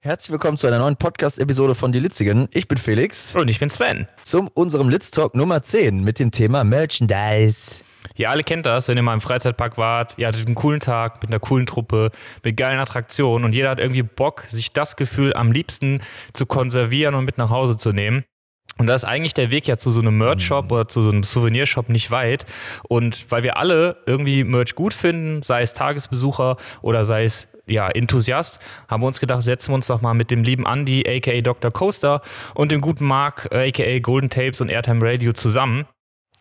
Herzlich willkommen zu einer neuen Podcast-Episode von Die Litzigen. Ich bin Felix. Und ich bin Sven. Zum unserem Litz Talk Nummer 10 mit dem Thema Merchandise. Ihr alle kennt das, wenn ihr mal im Freizeitpark wart, ihr hattet einen coolen Tag mit einer coolen Truppe, mit geilen Attraktionen und jeder hat irgendwie Bock, sich das Gefühl am liebsten zu konservieren und mit nach Hause zu nehmen. Und da ist eigentlich der Weg ja zu so einem Merch-Shop oder zu so einem Souvenirshop nicht weit. Und weil wir alle irgendwie Merch gut finden, sei es Tagesbesucher oder sei es ja, Enthusiast, haben wir uns gedacht, setzen wir uns doch mal mit dem lieben Andy, aka Dr. Coaster, und dem guten Mark, aka Golden Tapes und Airtime Radio zusammen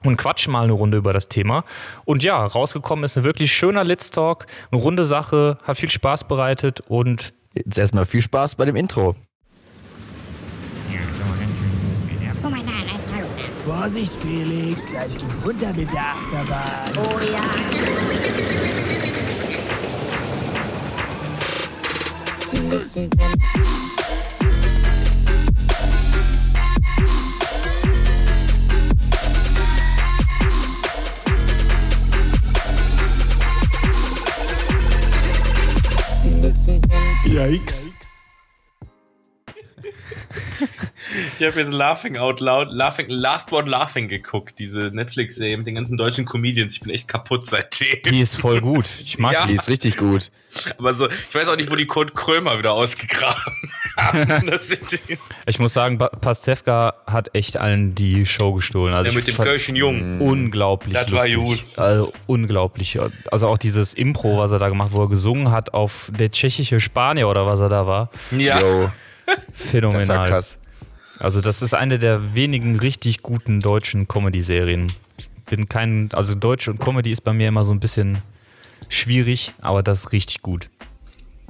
und quatschen mal eine Runde über das Thema. Und ja, rausgekommen ist ein wirklich schöner Litz Talk, eine runde Sache, hat viel Spaß bereitet und Jetzt erstmal viel Spaß bei dem Intro. Vorsicht, Felix, gleich geht's runter mit der Achterbahn. Oh ja. Yikes. Ich habe jetzt Laughing Out Loud, Laughing, Last One Laughing geguckt, diese Netflix-Serie mit den ganzen deutschen Comedians. Ich bin echt kaputt seitdem. die ist voll gut. Ich mag Ja. die. Die ist richtig gut. Aber so, ich weiß auch nicht, wo die Kurt Krömer wieder ausgegraben haben. Die, Ich muss sagen, Pastewka hat echt allen die Show gestohlen. Also der ich mit dem Kölschen Jungen. Unglaublich. Das war lustig. Also unglaublich. Also auch dieses Impro, was er da gemacht, wo er gesungen hat auf der tschechische Spanier oder was er da war. Ja. Yo, Phänomenal. das war krass. Also das ist eine der wenigen richtig guten deutschen Comedy-Serien. Ich bin kein, also Deutsch und Comedy ist bei mir immer so ein bisschen schwierig, aber das ist richtig gut.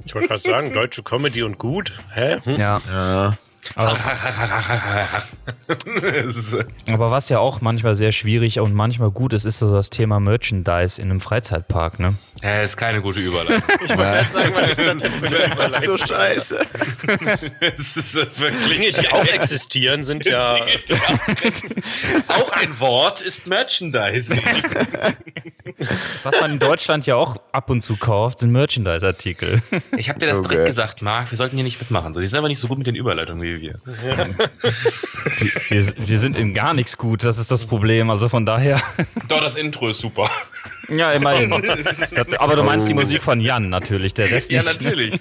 Ich wollte gerade sagen, deutsche Comedy und gut. Hä? Hm? Ja. Ja. Aber, was ja auch manchmal sehr schwierig und manchmal gut ist, ist so das Thema Merchandise in einem Freizeitpark, ne? äh, ist keine gute Überleitung. Ich wollte gerade sagen, was ist das denn für eine Überleitung? So scheiße. Es ist wirklich. Dinge, die auch existieren, sind ja. auch ein Wort ist Merchandising. Was man in Deutschland ja auch ab und zu kauft, sind Merchandise-Artikel. Ich habe dir das Okay. direkt gesagt, Marc, wir sollten hier nicht mitmachen. So, die sind aber nicht so gut mit den Überleitungen wie wir. Wir, wir sind in gar nichts gut, das ist das Problem. Also von daher, Doch, das Intro ist super. ja, immerhin. Das, aber du meinst die Musik von Jan natürlich, der Rest Ja, nicht. natürlich.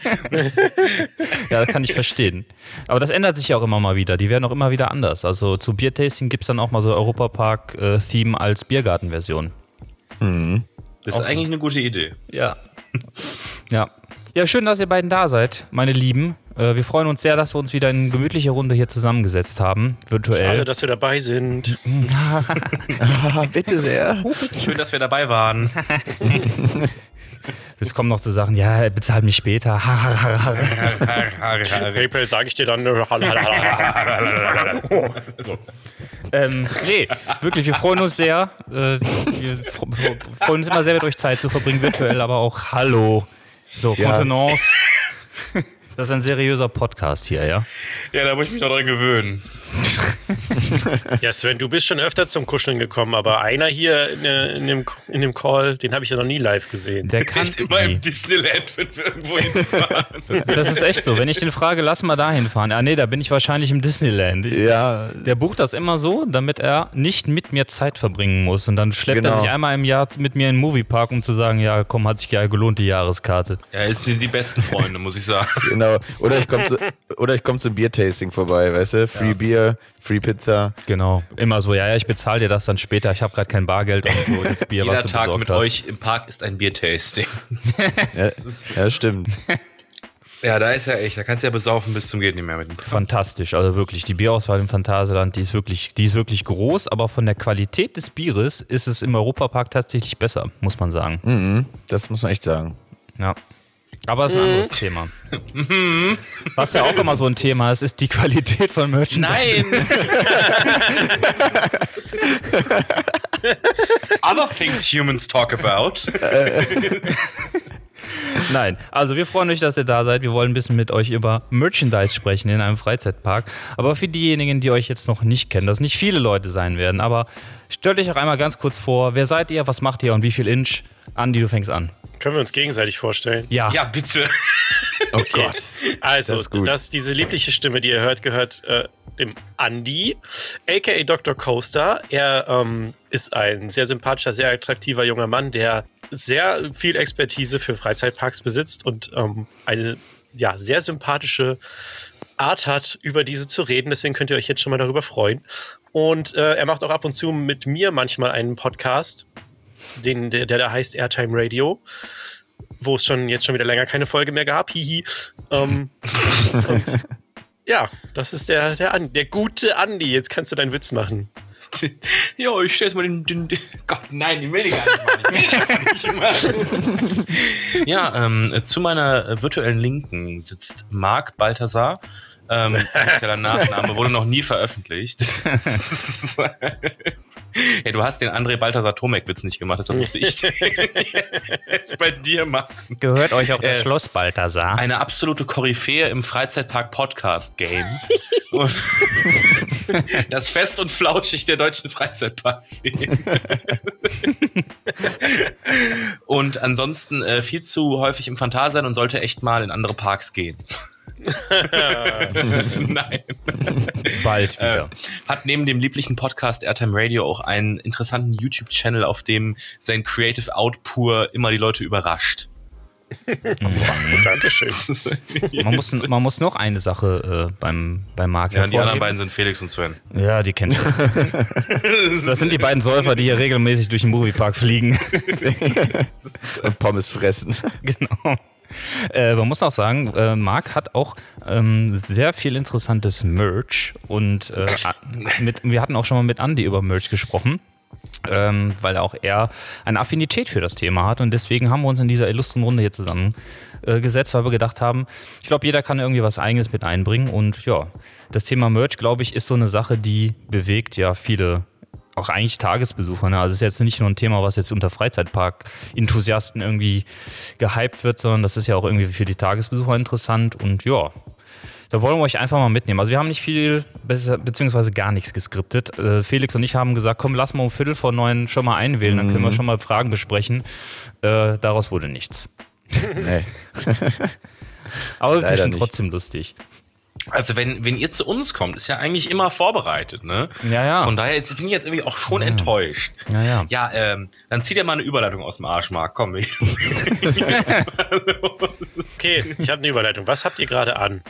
Ja, das kann ich verstehen. Aber das ändert sich ja auch immer mal wieder. Die werden auch immer wieder anders. Also zu Biertasting gibt es dann auch mal so Europapark-Theme als Biergarten-Version. Das ist eigentlich eine gute Idee. Ja. Ja. Ja, schön, dass ihr beiden da seid, meine Lieben. Äh, Wir freuen uns sehr, dass wir uns wieder in gemütlicher Runde hier zusammengesetzt haben, virtuell. Schade, dass wir dabei sind. Bitte sehr. Schön, dass wir dabei waren. Es kommen noch so Sachen, ja, bezahlt mich später. PayPal sage ich dir dann. ähm, nee, wirklich, wir freuen uns sehr. Äh, wir fr- fr- freuen uns immer sehr, mit euch Zeit zu verbringen, virtuell, aber auch Hallo. So, Ja. Kontenance. Das ist ein seriöser Podcast hier, ja? Ja, da muss ich mich noch dran gewöhnen. Ja, Sven, du bist schon öfter zum Kuscheln gekommen, aber einer hier in, äh, in, dem, in dem Call, den habe ich ja noch nie live gesehen. Der Der kann ist immer nie. im Disneyland, wenn wir irgendwo hinfahren. Das ist echt so. Wenn ich den frage, lass mal dahin fahren. Ah, nee, da bin ich wahrscheinlich im Disneyland. Ich, Ja, Der bucht das immer so, damit er nicht mit mir Zeit verbringen muss. Und dann schleppt er Genau. sich einmal im Jahr mit mir in den Moviepark, um zu sagen, ja, komm, hat sich ja gelohnt, die Jahreskarte. Ja, es sind die besten Freunde, muss ich sagen. genau. Oder ich komme zu, oder ich komm zum Biertasting vorbei, weißt du? Free Bier, Free Pizza. Genau. Immer so, ja, ja, ich bezahle dir das dann später. Ich habe gerade kein Bargeld und so. Das Bier, was Jeder du Tag besorgt mit hast. euch im Park ist ein Biertasting. Ja, ja stimmt. Ja, da ist ja echt, da kannst du ja besaufen bis zum geht nicht mehr mit dem. Fantastisch, also wirklich. Die Bierauswahl im Phantasialand, die ist wirklich, die ist wirklich groß, aber von der Qualität des Bieres ist es im Europapark tatsächlich besser, muss man sagen. Mhm, das muss man echt sagen. Ja. Aber es ist ein anderes Thema. Was ja auch immer so ein Thema ist, ist die Qualität von Merchandise. Nein! Other things humans talk about. Nein, also wir freuen euch, dass ihr da seid. Wir wollen ein bisschen mit euch über Merchandise sprechen in einem Freizeitpark. Aber für diejenigen, die euch jetzt noch nicht kennen, dass nicht viele Leute sein werden, aber stellt euch auch einmal ganz kurz vor, wer seid ihr, was macht ihr und wie viel Inch? Andi, du fängst an. Können wir uns gegenseitig vorstellen? Ja, Ja, bitte. Oh Gott. Also, Das das ist gut. diese liebliche Stimme, die ihr hört, gehört äh, dem Andy, aka Dr. Coaster. Er ähm, ist ein sehr sympathischer, sehr attraktiver junger Mann, der sehr viel Expertise für Freizeitparks besitzt und ähm, eine ja, sehr sympathische Art hat, über diese zu reden. Deswegen könnt ihr euch jetzt schon mal darüber freuen. Und äh, er macht auch ab und zu mit mir manchmal einen Podcast, den, der, der da heißt Airtime Radio, wo es schon jetzt schon wieder länger keine Folge mehr gab. Hihi. Ähm, und ja, das ist der, der, An der gute Andi. Jetzt kannst du deinen Witz machen. Jo, ich stell jetzt mal den, den, den. Gott, nein, den will ich gar nicht machen. Ich will das nicht machen. ja, ähm, zu meiner virtuellen Linken sitzt Marc Balthasar. Ähm, offizieller Nachname wurde noch nie veröffentlicht. Ja, du hast den André Balthasar Tomek-Witz nicht gemacht, deshalb musste ich den jetzt bei dir machen. Gehört euch auch das Äh, Schloss Balthasar? Eine absolute Koryphäe im Freizeitpark-Podcast-Game. Und das Fest und Flauschig der deutschen Freizeitparkszene. und ansonsten äh, viel zu häufig im Phantasialand und sollte echt mal in andere Parks gehen. Nein. Bald Äh, wieder. hat neben dem lieblichen Podcast Airtime Radio auch einen interessanten YouTube-Channel, auf dem sein Creative Output immer die Leute überrascht. Dankeschön. man, muss, man muss noch eine Sache äh, beim, beim Marc Ja, die anderen beiden sind Felix und Sven. Ja, die kennt ihr. Das sind die beiden Säufer, die hier regelmäßig durch den Moviepark fliegen. Und Pommes fressen. genau. Äh, man muss auch sagen, äh, Marc hat auch ähm, sehr viel interessantes Merch und äh, mit, wir hatten auch schon mal mit Andy über Merch gesprochen. Ähm, weil auch er eine Affinität für das Thema hat und deswegen haben wir uns in dieser illustren Runde hier zusammengesetzt, äh, weil wir gedacht haben, ich glaube, jeder kann irgendwie was Eigenes mit einbringen und ja, das Thema Merch, glaube ich, ist so eine Sache, die bewegt ja viele auch eigentlich Tagesbesucher. Ne? Also es ist jetzt nicht nur ein Thema, was jetzt unter Freizeitpark-Enthusiasten irgendwie gehypt wird, sondern das ist ja auch irgendwie für die Tagesbesucher interessant und ja, da wollen wir euch einfach mal mitnehmen. Also wir haben nicht viel, beziehungsweise gar nichts geskriptet. Äh, Felix und ich haben gesagt, komm, lass mal um Viertel vor neun schon mal einwählen, dann können wir schon mal Fragen besprechen. Äh, daraus wurde nichts. Nee. Aber Leider bestimmt nicht. trotzdem lustig. Also wenn, wenn ihr zu uns kommt, ist ja eigentlich immer vorbereitet, ne? Ja, ja. Von daher ist, bin ich jetzt irgendwie auch schon enttäuscht. Ja, ja. Ja, ähm, dann zieh dir mal eine Überleitung aus dem Arsch, Marc. Komm, ich. Okay, ich habe eine Überleitung. Was habt ihr gerade an?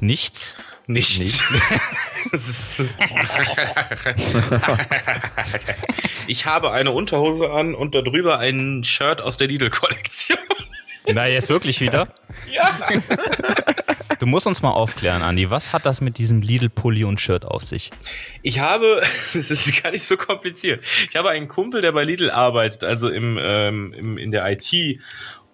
Nichts? Nichts. ich habe eine Unterhose an und darüber ein Shirt aus der Lidl-Kollektion. Na, jetzt wirklich wieder? ja. Du musst uns mal aufklären, Andi. Was hat das mit diesem Lidl-Pulli und Shirt auf sich? Ich habe, das ist gar nicht so kompliziert. Ich habe einen Kumpel, der bei Lidl arbeitet, also im, ähm, im, in der IT.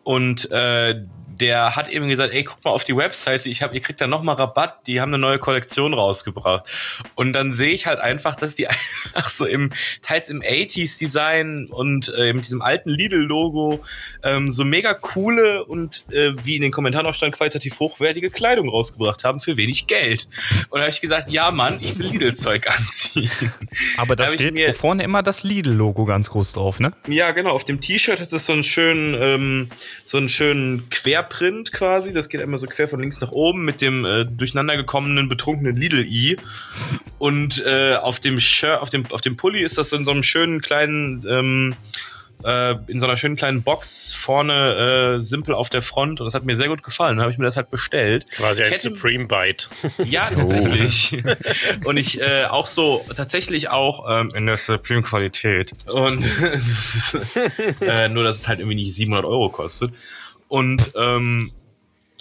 Und äh, der hat eben gesagt, ey, guck mal auf die Webseite, ich hab, ihr kriegt da nochmal Rabatt, die haben eine neue Kollektion rausgebracht. Und dann sehe ich halt einfach, dass die einfach so im, teils im 80s Design und äh, mit diesem alten Lidl-Logo ähm, so mega coole und äh, wie in den Kommentaren auch stand, qualitativ hochwertige Kleidung rausgebracht haben für wenig Geld. Und da habe ich gesagt, ja Mann, ich will Lidl-Zeug anziehen. Aber da ich steht mir- vorne immer das Lidl-Logo ganz groß drauf, ne? Ja, genau. Auf dem T-Shirt hat es so einen schönen, ähm, so einen schönen Querprint quasi. Das geht einmal so quer von links nach oben mit dem äh, durcheinander gekommenen betrunkenen Lidl-I. Und äh, auf dem Shirt, auf dem, auf dem Pulli ist das in so einem schönen kleinen, ähm, äh, in so einer schönen kleinen Box vorne äh, simpel auf der Front. Und das hat mir sehr gut gefallen. Dann habe ich mir das halt bestellt. Quasi ein Supreme Bite. Ja, tatsächlich. Und ich äh, auch so, tatsächlich auch ähm, in der Supreme-Qualität. Und äh, nur, dass es halt irgendwie nicht 700 Euro kostet. Und ähm,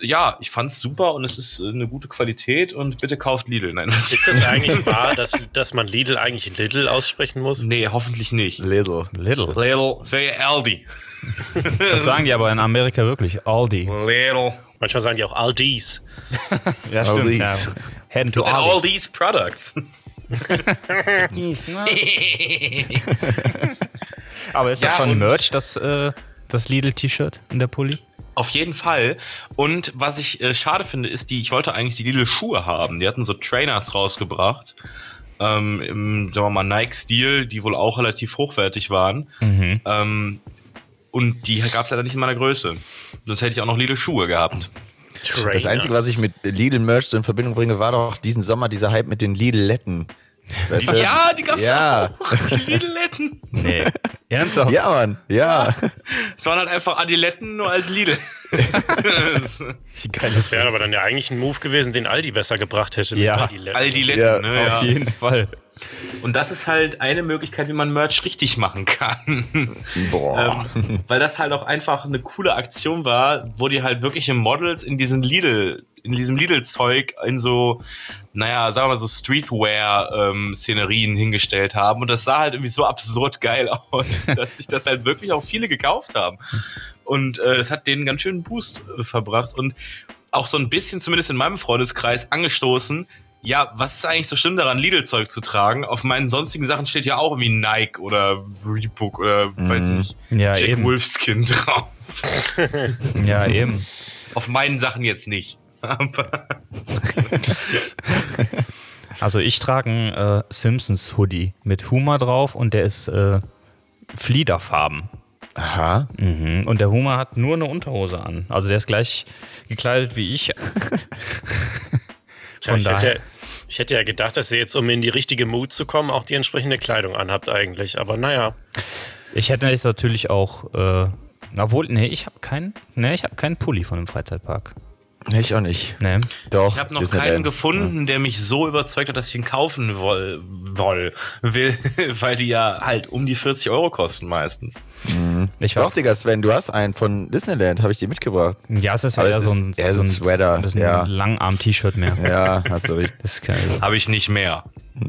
ja, ich fand's super und es ist äh, eine gute Qualität und bitte kauft Lidl. Nein, was Ist das eigentlich wahr, dass, dass man Lidl eigentlich Lidl aussprechen muss? Nee, hoffentlich nicht. Lidl. Lidl. Lidl, das wäre ja Aldi. Das sagen die aber in Amerika wirklich. Aldi. Lidl. Manchmal sagen die auch Aldi's. Ja, Aldis. Ja. Head to And all these products. Aber ist das Ja, schon Merch, das, äh, das Lidl-T-Shirt in der Pulli? Auf jeden Fall. Und was ich äh, schade finde, ist, die, ich wollte eigentlich die Lidl-Schuhe haben. Die hatten so Trainers rausgebracht. Ähm, Im, sagen wir mal, Nike-Stil, die wohl auch relativ hochwertig waren. Ähm, und die gab es leider nicht in meiner Größe. Sonst hätte ich auch noch Lidl-Schuhe gehabt. Trainers. Das Einzige, was ich mit Lidl-Merch so in Verbindung bringe, war doch diesen Sommer dieser Hype mit den Lidl-Letten. Weißt du? Ja, die gab's Ja. auch. Die Lidletten. Nee. Ernsthaft? Ja, Mann, ja. Es waren halt einfach Adiletten nur als Lidl. Geil Das wäre aber dann ja eigentlich ein Move gewesen, den Aldi besser gebracht hätte. mit Ja. Aldi-Letten. Aldiletten, Ja, ne? Auf Ja. jeden Fall. Und das ist halt eine Möglichkeit, wie man Merch richtig machen kann. Boah. ähm, weil das halt auch einfach eine coole Aktion war, wo die halt wirkliche Models in diesen Lidl, in diesem Lidl-Zeug in so, naja, sagen wir mal so Streetwear-Szenerien hingestellt haben. Und das sah halt irgendwie so absurd geil aus, dass sich das halt wirklich auch viele gekauft haben. Und äh, es hat denen ganz schön einen Boost äh, verbracht und auch so ein bisschen, zumindest in meinem Freundeskreis, angestoßen. Ja, was ist eigentlich so schlimm daran, Lidl-Zeug zu tragen? Auf meinen sonstigen Sachen steht ja auch irgendwie Nike oder Reebok oder weiß nicht, Ja, Jack eben. Wolfskin drauf. Ja, eben. Auf meinen Sachen jetzt nicht. Aber Also ich trage einen äh, Simpsons Hoodie mit Humor drauf und der ist äh, Fliederfarben. Aha. Mhm. Und der Humor hat nur eine Unterhose an. Also der ist gleich gekleidet wie ich. Von ich, daher. hätte, ich hätte ja gedacht, dass ihr jetzt, um in die richtige Mood zu kommen, auch die entsprechende Kleidung anhabt eigentlich. Aber naja. Ich hätte jetzt natürlich auch, äh, obwohl, nee, ich habe keinen, nee, ich habe keinen Pulli von dem Freizeitpark. Nee, ich auch nicht. Nee. Doch. ich habe noch Disneyland. keinen gefunden, der mich so überzeugt hat, dass ich ihn kaufen woll, woll, will, weil die ja halt um die 40 Euro kosten meistens. Ich war, Doch, Digga, Sven, du hast einen von Disneyland, habe ich dir mitgebracht. ja, es ist ja eher es so ein, eher so ein Sweater, Das ist ein ja. Langarm-T-Shirt mehr. Ja, hast du recht. Das ist kein, Habe ich nicht mehr.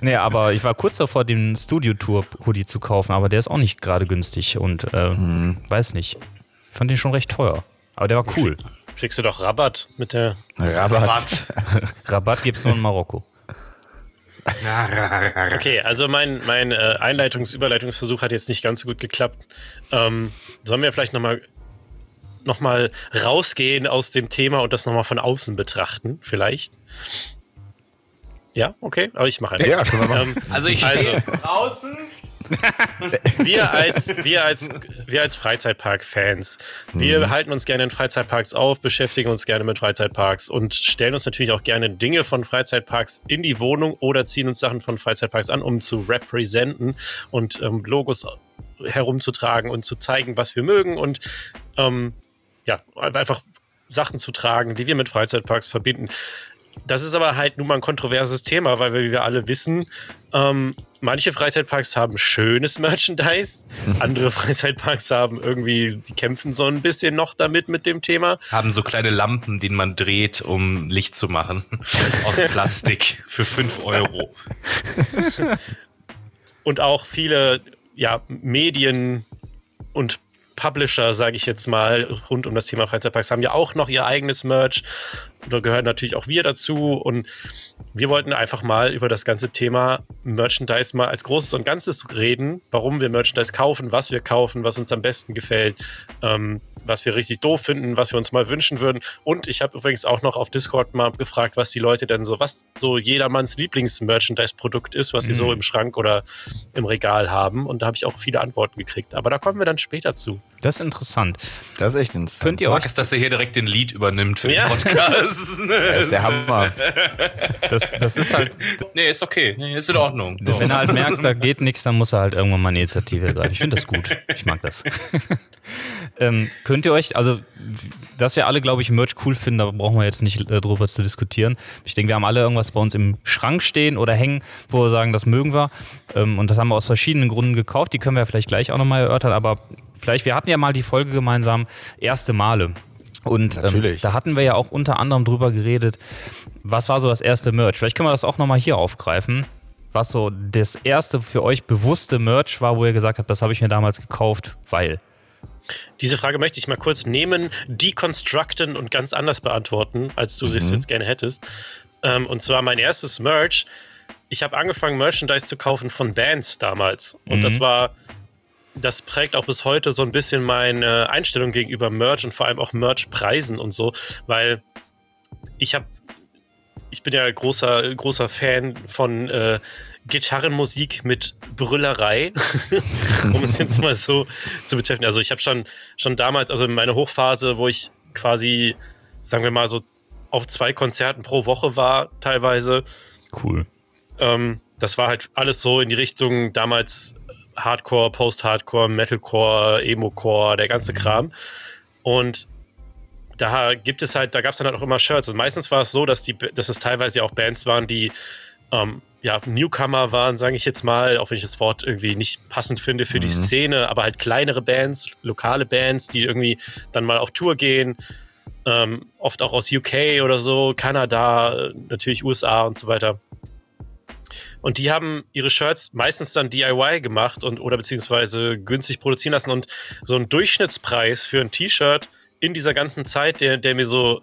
nee, aber ich war kurz davor, den Studio-Tour-Hoodie zu kaufen, aber der ist auch nicht gerade günstig und äh, Mhm. weiß nicht. Fand den schon recht teuer. Aber der war cool. Kriegst du doch Rabatt mit der. Rabatt. Rabatt gibt's nur in Marokko. Okay, also mein, mein äh, Einleitungs-, Überleitungsversuch hat jetzt nicht ganz so gut geklappt. Ähm, sollen wir vielleicht nochmal noch mal rausgehen aus dem Thema und das nochmal von außen betrachten, vielleicht? Ja, okay, aber ich mache einfach. Ja, können wir machen. Ähm, Also ich Also- stehe jetzt draußen. Wir als, wir als, wir als Freizeitpark-Fans, wir halten uns gerne in Freizeitparks auf, beschäftigen uns gerne mit Freizeitparks und stellen uns natürlich auch gerne Dinge von Freizeitparks in die Wohnung oder ziehen uns Sachen von Freizeitparks an, um zu representen und ähm, Logos herumzutragen und zu zeigen, was wir mögen und ähm, ja, einfach Sachen zu tragen, die wir mit Freizeitparks verbinden. Das ist aber halt nun mal ein kontroverses Thema, weil wir, wie wir alle wissen, ähm, manche Freizeitparks haben schönes Merchandise, andere Freizeitparks haben irgendwie, die kämpfen so ein bisschen noch damit mit dem Thema. Haben so kleine Lampen, die man dreht, um Licht zu machen. Aus Plastik für 5 Euro. Und auch viele ja, Medien und Publisher, sage ich jetzt mal, rund um das Thema Freizeitparks haben ja auch noch ihr eigenes Merch. Da gehören natürlich auch wir dazu. Und wir wollten einfach mal über das ganze Thema Merchandise mal als Großes und Ganzes reden, warum wir Merchandise kaufen, was wir kaufen, was uns am besten gefällt, ähm, was wir richtig doof finden, was wir uns mal wünschen würden. Und ich habe übrigens auch noch auf Discord mal gefragt, was die Leute denn so, was so jedermanns Lieblings-Merchandise-Produkt ist, was sie so im Schrank oder im Regal haben. Und da habe ich auch viele Antworten gekriegt. Aber da kommen wir dann später zu. Das ist interessant. Das ist echt interessant. Könnt ihr Ich euch mag es, dass er hier direkt den Lied übernimmt für Ja. den Podcast. Das ist der Hammer. Das, das ist halt, nee, ist okay. Nee, ist in Ordnung. wenn du halt merkst, da geht nichts, dann muss er halt irgendwann mal eine Initiative ergreifen. Ich finde das gut. Ich mag das. ähm, könnt ihr euch, also, dass wir alle, glaube ich, Merch cool finden, da brauchen wir jetzt nicht äh, drüber zu diskutieren. Ich denke, wir haben alle irgendwas bei uns im Schrank stehen oder hängen, wo wir sagen, das mögen wir. Ähm, und das haben wir aus verschiedenen Gründen gekauft. Die können wir vielleicht gleich auch nochmal erörtern, aber vielleicht, wir hatten ja mal die Folge gemeinsam, erste Male. Und ähm, da hatten wir ja auch unter anderem drüber geredet, was war so das erste Merch. Vielleicht können wir das auch nochmal hier aufgreifen. Was so das erste für euch bewusste Merch war, wo ihr gesagt habt, das habe ich mir damals gekauft, weil. Diese Frage möchte ich mal kurz nehmen, deconstructen und ganz anders beantworten, als du es jetzt gerne hättest. Ähm, und zwar mein erstes Merch. Ich habe angefangen, Merchandise zu kaufen von Bands damals. Und das war, das prägt auch bis heute so ein bisschen meine Einstellung gegenüber Merch und vor allem auch Merch-Preisen und so, weil ich habe ich bin ja großer, großer Fan von äh, Gitarrenmusik mit Brüllerei, um es jetzt mal so zu betreffend. Also ich habe schon, schon damals, also in meiner Hochphase, wo ich quasi, sagen wir mal so, auf zwei Konzerten pro Woche war, teilweise. Cool. Ähm, das war halt alles so in die Richtung damals Hardcore, Post-Hardcore, Metalcore, Emo-Core, der ganze Kram. Und da gibt es halt, da gab es dann halt auch immer Shirts. Und meistens war es so, dass die, dass es teilweise auch Bands waren, die ähm, ja, Newcomer waren, sage ich jetzt mal, auch wenn ich das Wort irgendwie nicht passend finde für mhm. die Szene, aber halt kleinere Bands, lokale Bands, die irgendwie dann mal auf Tour gehen, ähm, oft auch aus UK oder so, Kanada, natürlich USA und so weiter. Und die haben ihre Shirts meistens dann DIY gemacht und oder beziehungsweise günstig produzieren lassen. Und so ein Durchschnittspreis für ein T-Shirt in dieser ganzen Zeit, der, der mir so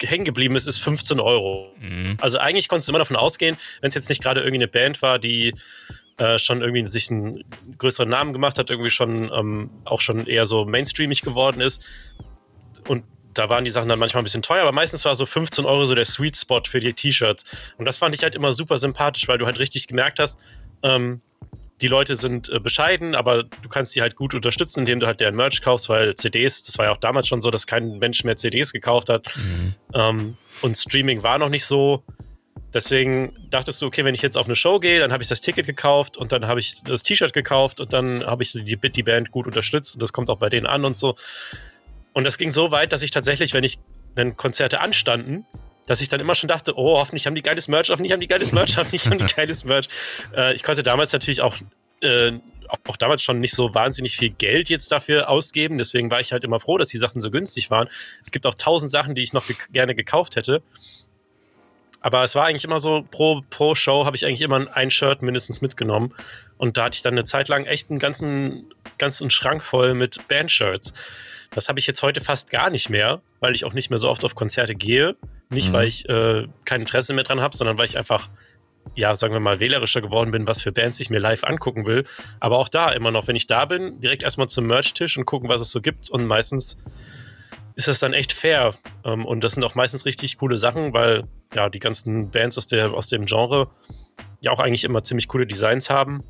hängen geblieben ist, ist 15 Euro. Mhm. Also eigentlich konntest du immer davon ausgehen, wenn es jetzt nicht gerade irgendwie eine Band war, die äh, schon irgendwie sich einen größeren Namen gemacht hat, irgendwie schon ähm, auch schon eher so mainstreamig geworden ist. Und da waren die Sachen dann manchmal ein bisschen teuer, aber meistens war so 15 Euro so der Sweet Spot für die T-Shirts. Und das fand ich halt immer super sympathisch, weil du halt richtig gemerkt hast, ähm, die Leute sind äh, bescheiden, aber du kannst sie halt gut unterstützen, indem du halt deren Merch kaufst, weil CDs, das war ja auch damals schon so, dass kein Mensch mehr CDs gekauft hat. Mhm. Ähm, und Streaming war noch nicht so. Deswegen dachtest du, okay, wenn ich jetzt auf eine Show gehe, dann habe ich das Ticket gekauft und dann habe ich das T-Shirt gekauft und dann habe ich die, die Band gut unterstützt und das kommt auch bei denen an und so. Und das ging so weit, dass ich tatsächlich, wenn ich, wenn Konzerte anstanden, dass ich dann immer schon dachte, oh, hoffentlich haben die geiles Merch, hoffentlich haben die geiles Merch, hoffentlich haben die geiles Merch. Äh, ich konnte damals natürlich auch, äh, auch damals schon nicht so wahnsinnig viel Geld jetzt dafür ausgeben. Deswegen war ich halt immer froh, dass die Sachen so günstig waren. Es gibt auch tausend Sachen, die ich noch ge gerne gekauft hätte. Aber es war eigentlich immer so, pro, pro Show habe ich eigentlich immer ein Shirt mindestens mitgenommen. Und da hatte ich dann eine Zeit lang echt einen ganzen, ganzen Schrank voll mit Bandshirts. Das habe ich jetzt heute fast gar nicht mehr, weil ich auch nicht mehr so oft auf Konzerte gehe. Nicht, mhm. weil ich äh, kein Interesse mehr dran habe, sondern weil ich einfach, ja, sagen wir mal, wählerischer geworden bin, was für Bands ich mir live angucken will. Aber auch da immer noch, wenn ich da bin, direkt erstmal zum Merch-Tisch und gucken, was es so gibt. Und meistens ist das dann echt fair. Ähm, und das sind auch meistens richtig coole Sachen, weil ja, die ganzen Bands aus, der, aus dem Genre ja auch eigentlich immer ziemlich coole Designs haben.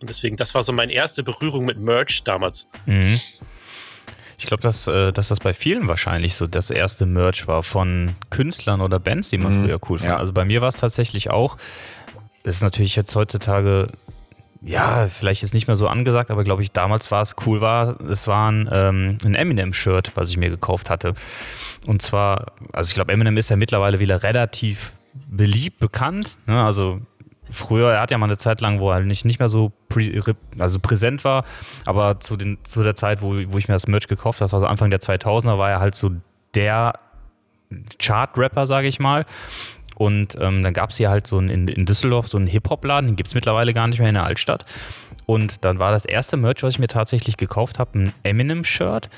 Und deswegen, das war so meine erste Berührung mit Merch damals. Mhm. Ich glaube, dass, äh, dass das bei vielen wahrscheinlich so das erste Merch war von Künstlern oder Bands, die man mhm. früher cool fand. Ja. Also bei mir war es tatsächlich auch. Das ist natürlich jetzt heutzutage, ja, vielleicht ist nicht mehr so angesagt, aber glaube ich, damals war es cool war. Es war ein, ähm, ein Eminem-Shirt, was ich mir gekauft hatte. Und zwar, also ich glaube, Eminem ist ja mittlerweile wieder relativ beliebt, bekannt. Ne? Also früher, er hat ja mal eine Zeit lang, wo er nicht, nicht mehr so prä, also präsent war, aber zu, den, zu der Zeit, wo, wo ich mir das Merch gekauft habe, das war so Anfang der 2000er, war er halt so der Chart-Rapper, sage ich mal. Und ähm, dann gab es hier halt so ein, in, in Düsseldorf so einen Hip-Hop-Laden, den gibt es mittlerweile gar nicht mehr in der Altstadt. Und dann war das erste Merch, was ich mir tatsächlich gekauft habe, ein Eminem-Shirt.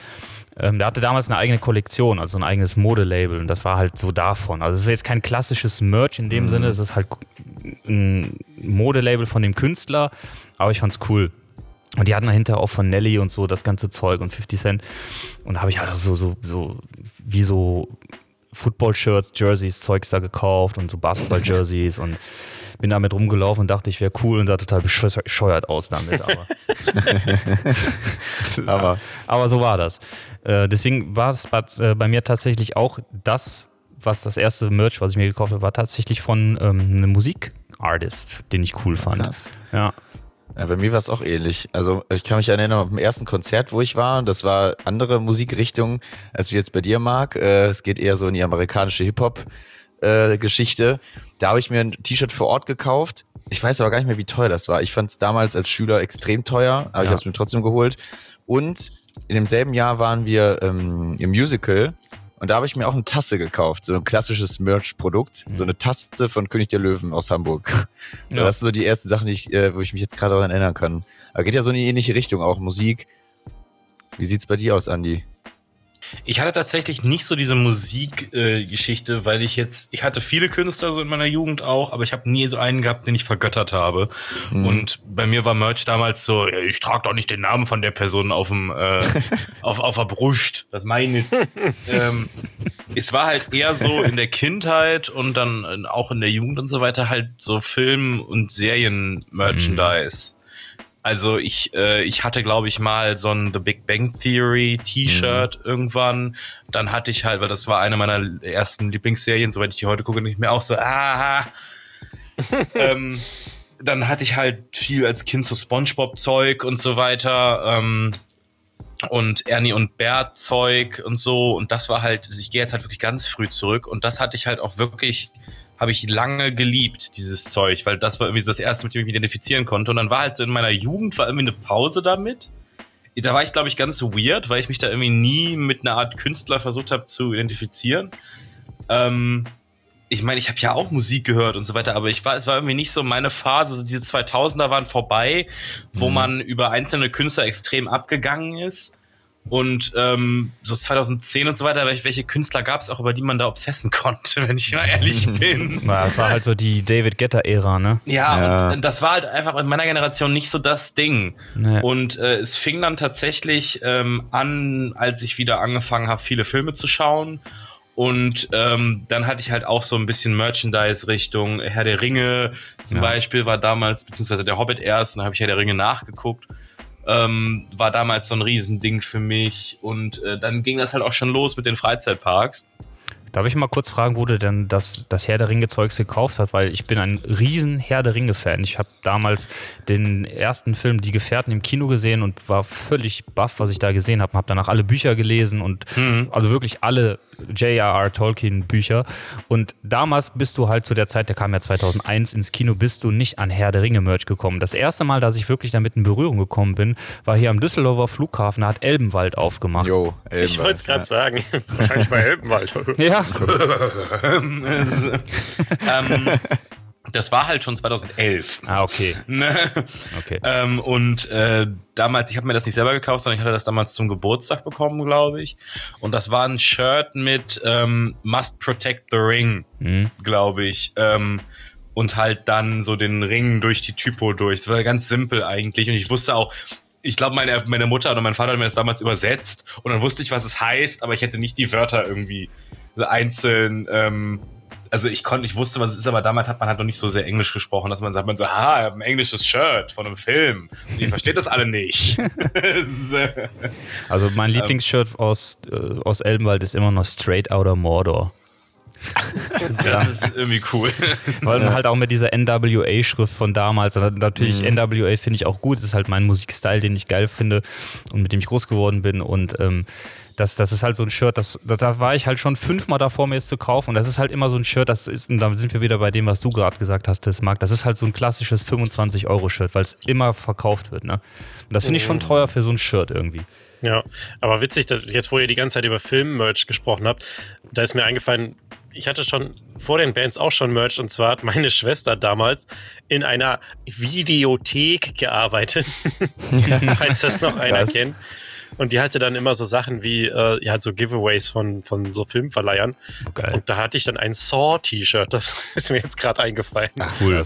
Ähm, der hatte damals eine eigene Kollektion, also ein eigenes Modelabel und das war halt so davon. Also es ist jetzt kein klassisches Merch in dem mhm. Sinne, es ist halt ein Modelabel von dem Künstler, aber ich fand's cool. Und die hatten dahinter auch von Nelly und so das ganze Zeug und 50 Cent. Und da habe ich halt so, so, so, wie so Football-Shirts, Jerseys, Zeugs da gekauft und so Basketball-Jerseys und bin damit rumgelaufen und dachte, ich wäre cool und sah total bescheuert aus damit. Aber, aber. aber so war das. Äh, deswegen war es äh, bei mir tatsächlich auch das, was das erste Merch, was ich mir gekauft habe, war tatsächlich von ähm, einem Musikartist, den ich cool fand. Krass. Ja. Ja, bei mir war es auch ähnlich. Also ich kann mich erinnern, auf dem ersten Konzert, wo ich war, das war andere Musikrichtung, als wie jetzt bei dir, Marc. Äh, es geht eher so in die amerikanische Hip-Hop-Geschichte. Äh, da habe ich mir ein T-Shirt vor Ort gekauft. Ich weiß aber gar nicht mehr, wie teuer das war. Ich fand es damals als Schüler extrem teuer, aber ja. ich habe es mir trotzdem geholt. Und in demselben Jahr waren wir ähm, im Musical und da habe ich mir auch eine Tasse gekauft, so ein klassisches Merch-Produkt, mhm. so eine Tasse von König der Löwen aus Hamburg. Ja. Das sind so die ersten Sachen, die ich, äh, wo ich mich jetzt gerade daran erinnern kann. Aber geht ja so in eine ähnliche Richtung, auch Musik. Wie sieht's bei dir aus, Andi? Ich hatte tatsächlich nicht so diese Musikgeschichte, äh, weil ich jetzt, ich hatte viele Künstler so in meiner Jugend auch, aber ich habe nie so einen gehabt, den ich vergöttert habe. Mhm. Und bei mir war Merch damals so, ich trage doch nicht den Namen von der Person auf dem äh, auf, auf der Brust. Das meine ich. ähm, es war halt eher so in der Kindheit und dann auch in der Jugend und so weiter halt so Film- und Serien-Merchandise. Also ich, äh, ich hatte, glaube ich, mal so ein The Big Bang Theory T-Shirt mhm. irgendwann. Dann hatte ich halt, weil das war eine meiner ersten Lieblingsserien, soweit ich die heute gucke, nicht mehr auch so, ah. ähm, dann hatte ich halt viel als Kind so Spongebob-Zeug und so weiter. Ähm, und Ernie und Bert Zeug und so. Und das war halt, ich gehe jetzt halt wirklich ganz früh zurück. Und das hatte ich halt auch wirklich habe ich lange geliebt, dieses Zeug, weil das war irgendwie so das erste, mit dem ich mich identifizieren konnte. Und dann war halt so in meiner Jugend war irgendwie eine Pause damit. Da war ich, glaube ich, ganz weird, weil ich mich da irgendwie nie mit einer Art Künstler versucht habe zu identifizieren. Ähm, ich meine, ich habe ja auch Musik gehört und so weiter, aber ich war, es war irgendwie nicht so meine Phase. So diese 2000er waren vorbei, wo mhm. man über einzelne Künstler extrem abgegangen ist. Und ähm, so 2010 und so weiter, welche Künstler gab es auch, über die man da obsessen konnte, wenn ich mal ehrlich bin. Ja, das war halt so die David Getter-Ära, ne? Ja, ja, und das war halt einfach in meiner Generation nicht so das Ding. Nee. Und äh, es fing dann tatsächlich ähm, an, als ich wieder angefangen habe, viele Filme zu schauen. Und ähm, dann hatte ich halt auch so ein bisschen Merchandise-Richtung Herr der Ringe zum ja. Beispiel war damals, beziehungsweise der Hobbit erst, und dann habe ich Herr der Ringe nachgeguckt ähm, war damals so ein Riesending für mich. Und äh, dann ging das halt auch schon los mit den Freizeitparks. Darf ich mal kurz fragen, wo du denn das, das Herr der Ringe-Zeugs gekauft hast? Weil ich bin ein riesen Herr der Ringe-Fan. Ich habe damals den ersten Film Die Gefährten im Kino gesehen und war völlig baff, was ich da gesehen habe. Habe danach alle Bücher gelesen und mhm. also wirklich alle J.R.R. Tolkien-Bücher. Und damals bist du halt zu der Zeit, der kam ja 2001 ins Kino, bist du nicht an Herr der Ringe-Merch gekommen. Das erste Mal, dass ich wirklich damit in Berührung gekommen bin, war hier am Düsseldorfer Flughafen, da hat Elbenwald aufgemacht. Jo, Elbenwald, ich wollte es gerade ja. sagen. Wahrscheinlich bei Elbenwald. ja, ähm, das war halt schon 2011. Ah, okay. Ne? okay. Ähm, und äh, damals, ich habe mir das nicht selber gekauft, sondern ich hatte das damals zum Geburtstag bekommen, glaube ich. Und das war ein Shirt mit ähm, Must Protect the Ring, mhm. glaube ich. Ähm, und halt dann so den Ring durch die Typo durch. Das war ganz simpel eigentlich. Und ich wusste auch, ich glaube, meine, meine Mutter oder mein Vater hat mir das damals übersetzt und dann wusste ich, was es heißt, aber ich hätte nicht die Wörter irgendwie einzeln. Ähm, also ich konnte, ich wusste, was es ist, aber damals hat man halt noch nicht so sehr Englisch gesprochen, dass man sagt, man so, ah, ich habe ein englisches Shirt von einem Film. Und ihr versteht das alle nicht. also mein Lieblingsshirt aus, äh, aus Elbenwald ist immer noch Straight Outer Mordor. Das ja. ist irgendwie cool. Weil ja. halt auch mit dieser NWA-Schrift von damals, natürlich mhm. NWA finde ich auch gut, das ist halt mein Musikstyle, den ich geil finde und mit dem ich groß geworden bin und ähm, das, das ist halt so ein Shirt, das, da war ich halt schon fünfmal davor, mir es zu kaufen. Und das ist halt immer so ein Shirt, das ist, und da sind wir wieder bei dem, was du gerade gesagt hast, das Marc. Das ist halt so ein klassisches 25-Euro-Shirt, weil es immer verkauft wird. Ne? Und das finde ich schon mhm. teuer für so ein Shirt irgendwie. Ja, aber witzig, dass jetzt, wo ihr die ganze Zeit über Film-Merch gesprochen habt, da ist mir eingefallen, ich hatte schon vor den Bands auch schon Merch und zwar hat meine Schwester damals in einer Videothek gearbeitet, falls das noch einer kennt. Und die hatte dann immer so Sachen wie, äh, ja, so Giveaways von, von so Filmverleihern. Okay. Und da hatte ich dann ein Saw-T-Shirt, das ist mir jetzt gerade eingefallen. Ach, cool.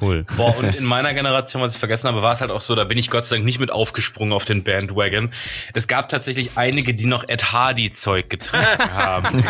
cool. Boah, und in meiner Generation, was ich vergessen habe, war es halt auch so, da bin ich Gott sei Dank nicht mit aufgesprungen auf den Bandwagon. Es gab tatsächlich einige, die noch Ed Hardy-Zeug getragen haben.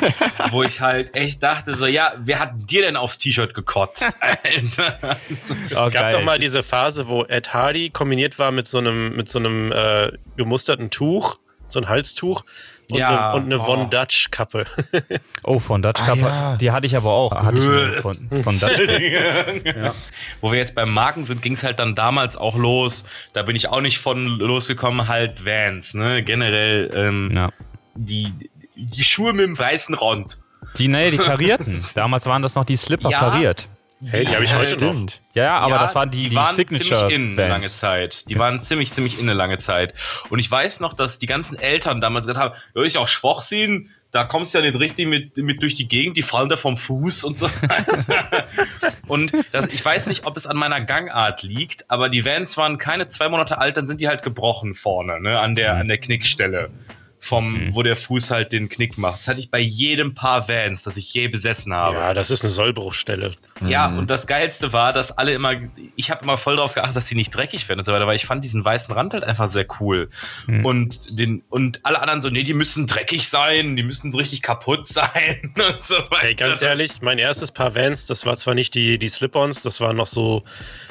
wo ich halt echt dachte, so, ja, wer hat dir denn aufs T-Shirt gekotzt? Alter. es oh, gab geil. doch mal diese Phase, wo Ed Hardy kombiniert war mit so einem, mit so einem äh, gemusterten ein Tuch, so ein Halstuch und ja, eine, und eine oh. Von Dutch Kappe. oh, von Dutch Kappe, ah, ja. die hatte ich aber auch. Hatte ich von, von Dutch. ja. Wo wir jetzt beim Marken sind, ging es halt dann damals auch los. Da bin ich auch nicht von losgekommen, halt Vans, ne? Generell ähm, die, die Schuhe mit dem weißen Rand. Die, nee, die karierten. damals waren das noch die Slipper kariert. Hey, die habe ich heute stimmt. noch. Ja, ja, aber ja, das waren die, die, die waren Signature ziemlich in eine lange Zeit. Die waren ziemlich, ziemlich in eine lange Zeit. Und ich weiß noch, dass die ganzen Eltern damals gesagt haben, ja, ich auch schwach sehen, da kommst du ja nicht richtig mit, mit durch die Gegend, die fallen da vom Fuß und so und das, ich weiß nicht, ob es an meiner Gangart liegt, aber die Vans waren keine zwei Monate alt, dann sind die halt gebrochen vorne, ne, an der, an der Knickstelle vom, wo der Fuß halt den Knick macht. Das hatte ich bei jedem Paar Vans, das ich je besessen habe. Ja, das ist eine Sollbruchstelle. Ja, und das Geilste war, dass alle immer, ich habe immer voll darauf geachtet, dass sie nicht dreckig werden und so weiter, weil ich fand diesen weißen Rand halt einfach sehr cool. Und, den, und alle anderen so, nee, die müssen dreckig sein, die müssen so richtig kaputt sein und so weiter. Hey, ganz ehrlich, mein erstes Paar Vans, das war zwar nicht die, die Slip-Ons, das war noch so,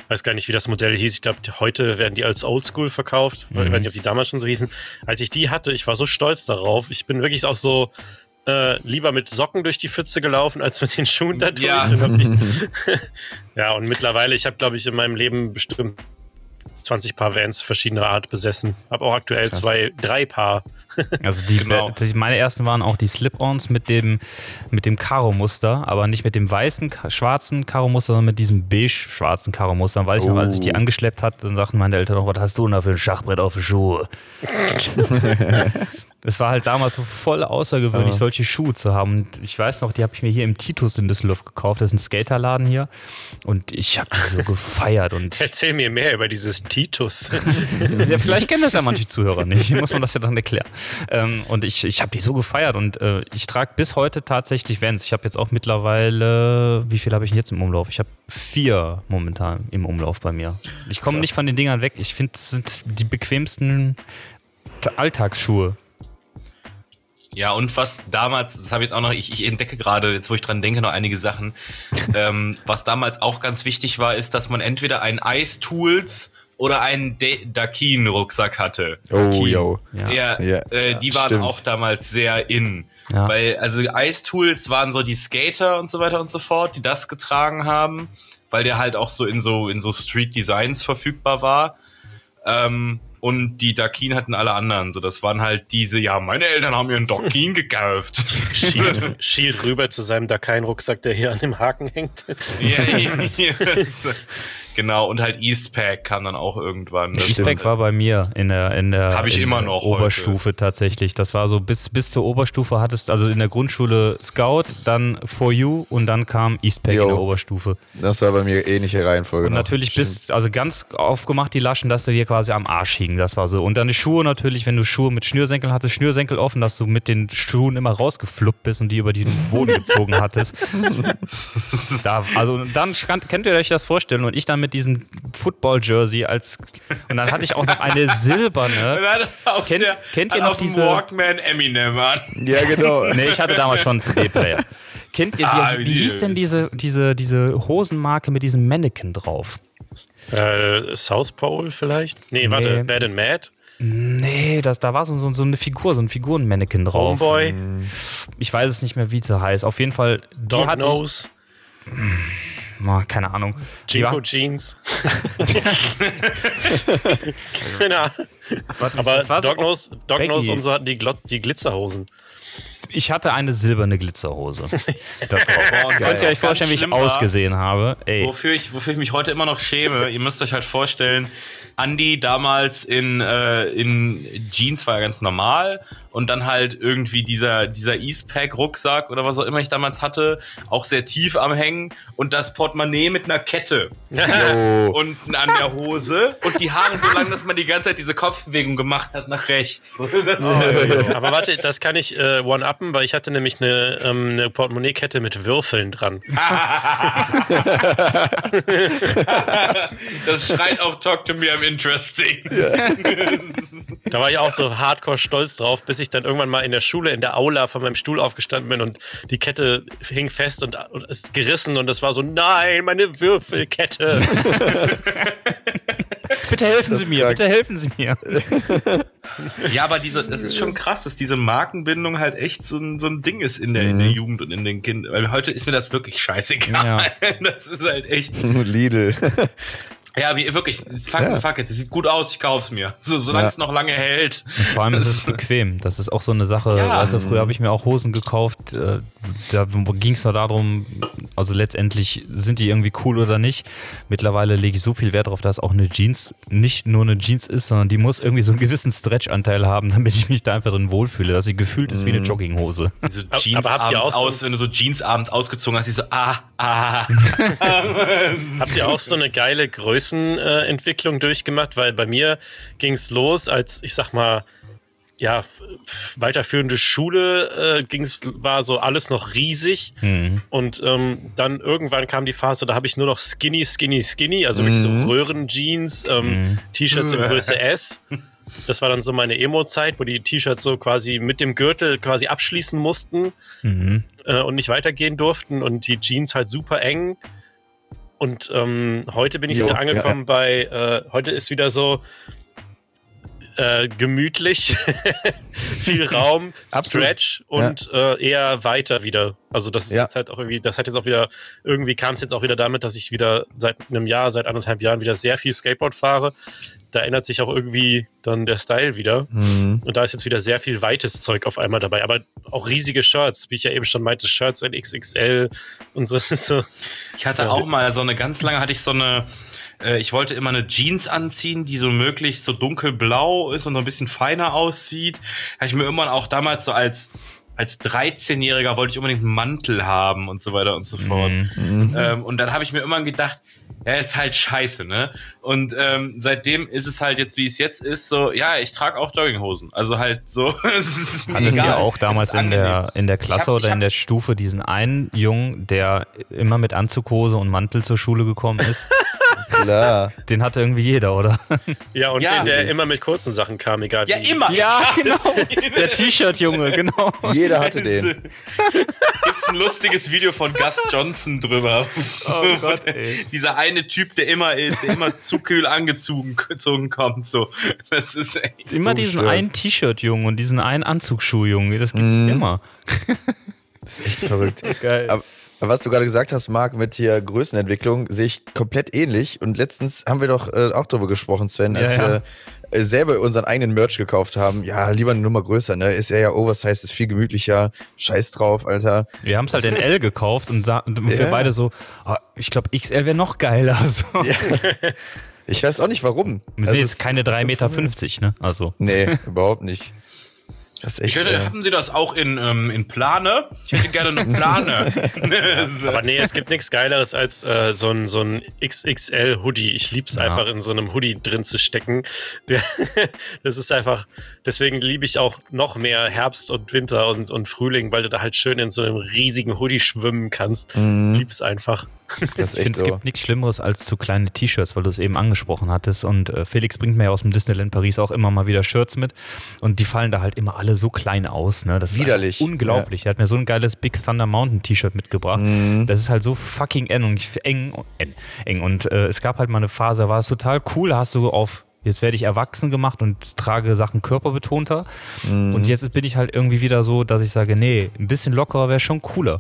weiß gar nicht, wie das Modell hieß. Ich glaube, heute werden die als Oldschool verkauft. Ich weiß nicht, ob die damals schon so hießen. Als ich die hatte, ich war so stolz darauf. Ich bin wirklich auch so äh, lieber mit Socken durch die Pfütze gelaufen, als mit den Schuhen da durch. Ja. Und ja, und mittlerweile, ich habe, glaube ich, in meinem Leben bestimmt 20 Paar Vans verschiedener Art besessen. Habe auch aktuell Krass. zwei, drei Paar. Also die, Genau. die, meine ersten waren auch die Slip-Ons mit dem, mit dem Karo-Muster, aber nicht mit dem weißen, schwarzen Karo-Muster, sondern mit diesem beige-schwarzen Karo-Muster. Und weiß ich noch, als ich die Oh. angeschleppt hat, dann sagten meine Eltern noch, was hast du denn da für ein Schachbrett auf die Schuhe? Es war halt damals so voll außergewöhnlich, Ja. solche Schuhe zu haben. Und ich weiß noch, die habe ich mir hier im Titus in Düsseldorf gekauft. Das ist ein Skaterladen hier. Und ich habe die so gefeiert. Und Erzähl mir mehr über dieses Titus. ja, vielleicht kennen das ja manche Zuhörer nicht. Muss man das ja dann erklären. Ähm, und ich, ich habe die so gefeiert und äh, ich trage bis heute tatsächlich Vans. Ich habe jetzt auch mittlerweile, wie viel habe ich denn jetzt im Umlauf? Ich habe vier momentan im Umlauf bei mir. Ich komme nicht von den Dingern weg. Ich finde, es sind die bequemsten Alltagsschuhe. Ja, und was damals, das habe ich jetzt auch noch, ich, ich entdecke gerade, jetzt wo ich dran denke, noch einige Sachen. ähm, was damals auch ganz wichtig war, ist, dass man entweder einen Ice Tools oder einen Dakin-Rucksack hatte. Oh, yo. Ja. Ja, Ja, äh, die waren stimmt. auch damals sehr in. Ja. Weil, also Ice Tools waren so die Skater und so weiter und so fort, die das getragen haben, weil der halt auch so in so, in so Street Designs verfügbar war. Ähm, und die Dakin hatten alle anderen. So, das waren halt diese, ja, meine Eltern haben mir einen Dakin gekauft. Schielt, schielt rüber zu seinem Dakein-Rucksack, der hier an dem Haken hängt. ja, yes. Genau, und halt Eastpack kam dann auch irgendwann. Eastpack war bei mir in der, in der, Hab ich in immer der noch Oberstufe tatsächlich. Das war so bis, bis zur Oberstufe hattest, also in der Grundschule Scout, dann For You und dann kam Eastpack Jo. in der Oberstufe. Das war bei mir ähnliche Reihenfolge. Und noch. natürlich Stimmt. bis, also ganz aufgemacht die Laschen, dass sie dir quasi am Arsch hingen. Das war so. Und dann die Schuhe natürlich, wenn du Schuhe mit Schnürsenkeln hattest, Schnürsenkel offen, dass du mit den Schuhen immer rausgefluppt bist und die über den Boden gezogen hattest. da, also dann könnt ihr euch das vorstellen und ich dann mit diesem Football-Jersey als und dann hatte ich auch noch eine silberne. Kennt- der, kennt ihr noch diese- Walkman Eminem an. Ja, genau. Nee, ich hatte damals schon einen CD-Player. Kennt ihr, Ah, wie, hieß denn diese, diese, diese Hosenmarke mit diesem Mannequin drauf? Äh, South Pole vielleicht? Nee, warte, Nee. Bad and Mad? Nee, das, da war so, so, so eine Figur, so ein Figurenmannequin drauf. Homeboy? Ich weiß es nicht mehr, wie sie heißt. Auf jeden Fall, die Dog Nose? ich, oh, keine Ahnung. Jinko Jeans? Keine Ahnung. warte, Aber Dognose, Dognose und so hatten die, Glot die Glitzerhosen. Ich hatte eine silberne Glitzerhose. Das drauf. und Könnt was ihr euch vorstellen, wie ich ausgesehen habe? Ey, Wofür ich, wofür ich mich heute immer noch schäme, ihr müsst euch halt vorstellen, Andy damals in, äh, in Jeans war ja ganz normal und dann halt irgendwie dieser, dieser Eastpack-Rucksack oder was auch immer ich damals hatte, auch sehr tief am Hängen und das Portemonnaie mit einer Kette Oh. unten an der Hose und die Haare so lang, dass man die ganze Zeit diese Kopfbewegung gemacht hat nach rechts. Das Aber warte, das kann ich äh, one-uppen, weil ich hatte nämlich eine, ähm, eine Portemonnaie-Kette mit Würfeln dran. das schreit auch Talk to me, I'm interesting. Da war ich auch so hardcore stolz drauf, bis ich dann irgendwann mal in der Schule, in der Aula von meinem Stuhl aufgestanden bin und die Kette hing fest und, und ist gerissen und das war so, nein, meine Würfelkette. bitte helfen Sie mir, krank. bitte helfen Sie mir. Ja, aber diese, das ist schon krass, dass diese Markenbindung halt echt so ein, so ein Ding ist in der, in der Jugend und in den Kindern. Weil heute ist mir das wirklich scheißegal. Ja. Das ist halt echt. Lidl. Ja, wie, wirklich, fuck, Ja. fuck it, das sieht gut aus, ich kauf's mir. So, solange Ja. es noch lange hält. Und vor allem ist es bequem. Das ist auch so eine Sache. Ja. Weißt du, früher habe ich mir auch Hosen gekauft. äh, Da ging es nur darum, also letztendlich sind die irgendwie cool oder nicht. Mittlerweile lege ich so viel Wert darauf, dass auch eine Jeans nicht nur eine Jeans ist, sondern die muss irgendwie so einen gewissen Stretch-Anteil haben, damit ich mich da einfach drin wohlfühle, dass sie gefühlt ist wie eine Jogginghose. So Aber- Jeans aber habt ihr abends auch so- aus, wenn du so Jeans abends ausgezogen hast, die so, ah, ah. Habt ihr auch so eine geile Größenentwicklung durchgemacht? Weil bei mir ging es los als, ich sag mal, ja, weiterführende Schule äh, ging's, war so alles noch riesig. Mhm. Und ähm, dann irgendwann kam die Phase, da habe ich nur noch Skinny, Skinny, Skinny, also wirklich so Mhm. Röhren-Jeans, ähm, T-Shirts in Größe S. Das war dann so meine Emo-Zeit, wo die T-Shirts so quasi mit dem Gürtel quasi abschließen mussten Mhm. äh, und nicht weitergehen durften und die Jeans halt super eng. Und ähm, heute bin ich Jo, wieder angekommen bei, äh, heute ist wieder so äh, gemütlich, viel Raum. Stretch und äh, eher weiter wieder. Also das ist Ja. jetzt halt auch irgendwie, das hat jetzt auch wieder, irgendwie kam es jetzt auch wieder damit, dass ich wieder seit einem Jahr, seit anderthalb Jahren wieder sehr viel Skateboard fahre. Da ändert sich auch irgendwie dann der Style wieder. Mhm. Und da ist jetzt wieder sehr viel weites Zeug auf einmal dabei. Aber auch riesige Shirts, wie ich ja eben schon meinte, Shirts in XXL und so. so. Ich hatte Ja. auch mal so eine ganz lange hatte ich so eine äh, ich wollte immer eine Jeans anziehen, die so möglichst so dunkelblau ist und so ein bisschen feiner aussieht. Habe ich mir irgendwann auch damals so als als 13-Jähriger wollte ich unbedingt einen Mantel haben und so weiter und so fort. Mhm. Ähm, und dann habe ich mir irgendwann gedacht, ja, ist halt scheiße, ne? Und ähm, seitdem ist es halt jetzt, wie es jetzt ist, so, ja, ich trage auch Jogginghosen. Also halt so. Hattet ihr auch damals in der, in der Klasse Ich hab- ich oder in der Stufe diesen einen Jungen, der immer mit Anzughose und Mantel zur Schule gekommen ist? Klar. Den hatte irgendwie jeder, oder? Ja, und Ja. den, der immer mit kurzen Sachen kam, egal Ja, wie. immer. Ja, genau. Der T-Shirt-Junge, genau. Jeder hatte den. Gibt's ein lustiges Video von Gus Johnson drüber. Oh Gott, ey. Dieser eine Typ, der immer, der immer zu kühl angezogen gezogen kommt, so. Das ist echt Immer So diesen einen T-Shirt-Jungen und diesen einen Anzugsschuh-Jungen. Das gibt's Mhm. immer. Das ist echt verrückt. Geil. Aber was du gerade gesagt hast, Marc, mit hier Größenentwicklung, sehe ich komplett ähnlich. Und letztens haben wir doch äh, auch darüber gesprochen, Sven, als Ja, ja. wir äh, selber unseren eigenen Merch gekauft haben. Ja, lieber eine Nummer größer, ne? Ist ja ja oversized, ist viel gemütlicher. Scheiß drauf, Alter. Wir haben es halt in L gekauft und, und wir Ja. beide so, oh, ich glaube, XL wäre noch geiler. So. Ich weiß auch nicht warum. Wir Also sind es- jetzt keine 3,50 Meter, ne? Also. Nee, überhaupt nicht. Das ist echt. Ich hätte, äh, haben Sie das auch in, ähm, in Plane? Ich hätte gerne eine Plane. Aber nee, es gibt nichts Geileres als äh, so ein, so ein XXL-Hoodie. Ich lieb's einfach, in so einem Hoodie drin zu stecken. Der- Das ist einfach, deswegen liebe ich auch noch mehr Herbst und Winter und, und Frühling, weil du da halt schön in so einem riesigen Hoodie schwimmen kannst. Mhm. Lieb's einfach. das ist Ich finde, es so. gibt nichts Schlimmeres als zu kleine T-Shirts, weil du es eben angesprochen hattest. Und äh, Felix bringt mir ja aus dem Disneyland Paris auch immer mal wieder Shirts mit. Und die fallen da halt immer alle so klein aus. Ne? Das ist Widerlich. einfach unglaublich. Er hat mir so ein geiles Big Thunder Mountain T-Shirt mitgebracht. Mhm. Das ist halt so fucking eng und, eng, eng. Und äh, es gab halt mal eine Phase, da war es total cool. Da hast du auf Jetzt werde ich erwachsen gemacht und trage Sachen körperbetonter. Mhm. Und jetzt bin ich halt irgendwie wieder so, dass ich sage, nee, ein bisschen lockerer wäre schon cooler.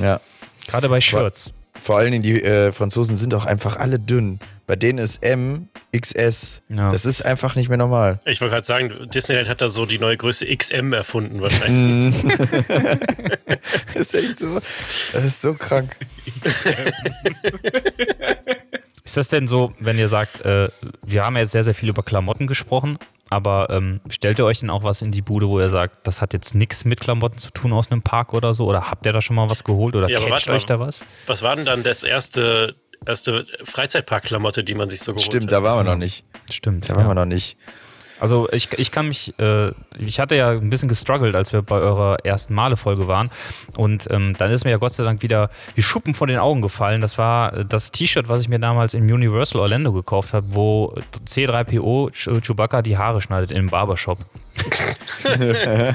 Ja. Gerade bei Shirts. Vor allen Dingen, die äh, Franzosen sind auch einfach alle dünn. Bei denen ist M, XS. Ja. Das ist einfach nicht mehr normal. Ich wollte gerade sagen, Disneyland hat da so die neue Größe XM erfunden Mhm. wahrscheinlich. Das ist echt so. Das ist so krank. Ist das denn so, wenn ihr sagt, äh, wir haben ja jetzt sehr, sehr viel über Klamotten gesprochen, aber ähm, stellt ihr euch denn auch was in die Bude, wo ihr sagt, das hat jetzt nichts mit Klamotten zu tun aus einem Park oder so? Oder habt ihr da schon mal was geholt oder Ja, catcht warte euch da was? Was war denn dann das erste, erste Freizeitparkklamotte, die man sich so geholt Stimmt, hat? da waren wir noch nicht. Stimmt. Da waren ja. wir noch nicht. Also ich, ich kann mich, äh, ich hatte ja ein bisschen gestruggelt, als wir bei eurer ersten Male-Folge waren. Und ähm, dann ist mir ja Gott sei Dank wieder wie Schuppen von den Augen gefallen. Das war äh, das T-Shirt, was ich mir damals im Universal Orlando gekauft habe, wo C3PO Ch- Chewbacca die Haare schneidet im Barbershop.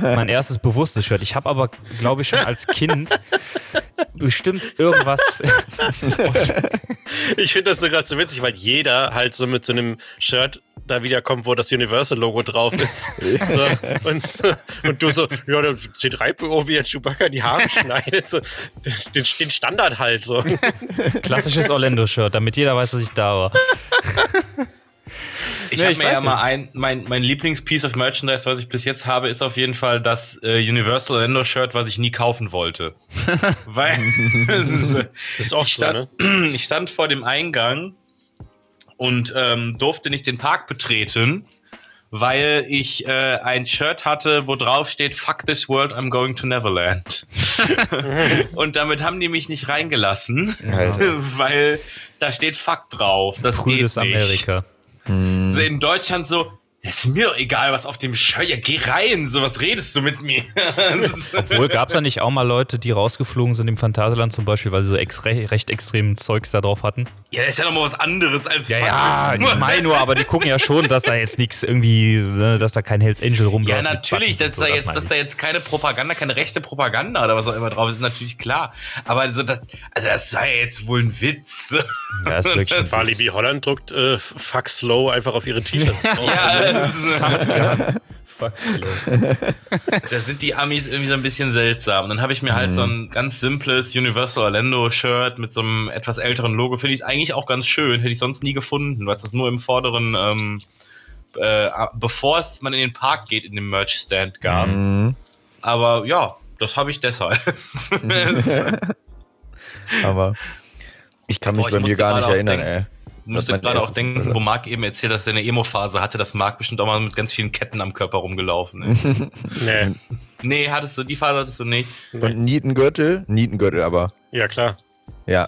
mein erstes bewusstes Shirt. Ich habe aber, glaube ich, schon als Kind bestimmt irgendwas. Ich finde das so gerade so witzig, weil jeder halt so mit so einem Shirt da wiederkommt, wo das Universal-Logo drauf ist. so, und, und du so, ja, der C3PO, wie der Chewbacca die Haare schneidet, so, den, den Standard halt so. Klassisches Orlando-Shirt, damit jeder weiß, dass ich da war. Ich Nee, habe mir ja nicht. mal ein, mein, mein Lieblingspiece of Merchandise, was ich bis jetzt habe, ist auf jeden Fall das äh, Universal Orlando Shirt, was ich nie kaufen wollte. Weil Das ist oft ich, so, ne? stand, ich stand vor dem Eingang und ähm, durfte nicht den Park betreten, weil ich äh, ein Shirt hatte, wo drauf steht Fuck this world, I'm going to Neverland. und damit haben die mich nicht reingelassen, Alter. weil da steht Fuck drauf. Das geht Cooles nicht. Amerika. So in Deutschland so, ist mir doch egal, was auf dem Shirt. Ja, geh rein, so was redest du mit mir. Obwohl, gab es da nicht auch mal Leute, die rausgeflogen sind im Phantasialand zum Beispiel, weil sie so ex recht extremen Zeugs da drauf hatten? ja, das ist ja noch mal was anderes als Ja, ja, ich meine nur, aber die gucken ja schon, dass da jetzt nichts irgendwie, ne, dass da kein Hells Angel rumläuft. Ja, natürlich, dass und da so, jetzt, dass da jetzt keine Propaganda, keine rechte Propaganda oder was auch immer drauf ist, ist natürlich klar. Aber also das, also das sei jetzt wohl ein Witz. Ja, ist wirklich ein Witz. Walibi Holland druckt äh, Fuck Slow einfach auf ihre T-Shirts. drauf. ja, Fuck, da sind die Amis irgendwie so ein bisschen seltsam. Und dann habe ich mir halt so ein ganz simples Universal Orlando Shirt mit so einem etwas älteren Logo. Finde ich es eigentlich auch ganz schön. Hätte ich sonst nie gefunden, weil es das nur im vorderen, ähm, äh, bevor es man in den Park geht, in dem Merch Stand gab. Mhm. Aber ja, das habe ich deshalb. Aber ich kann mich Boah, bei mir gar nicht erinnern, denken. ey. Ich musste gerade auch denken, Mal. wo Marc eben erzählt hat, dass er eine Emo-Phase hatte, dass Marc bestimmt auch mal mit ganz vielen Ketten am Körper rumgelaufen ist. Nee. nee, hattest du, die Phase hattest du nicht. Und Nietengürtel? Nietengürtel aber. Ja, klar. Ja.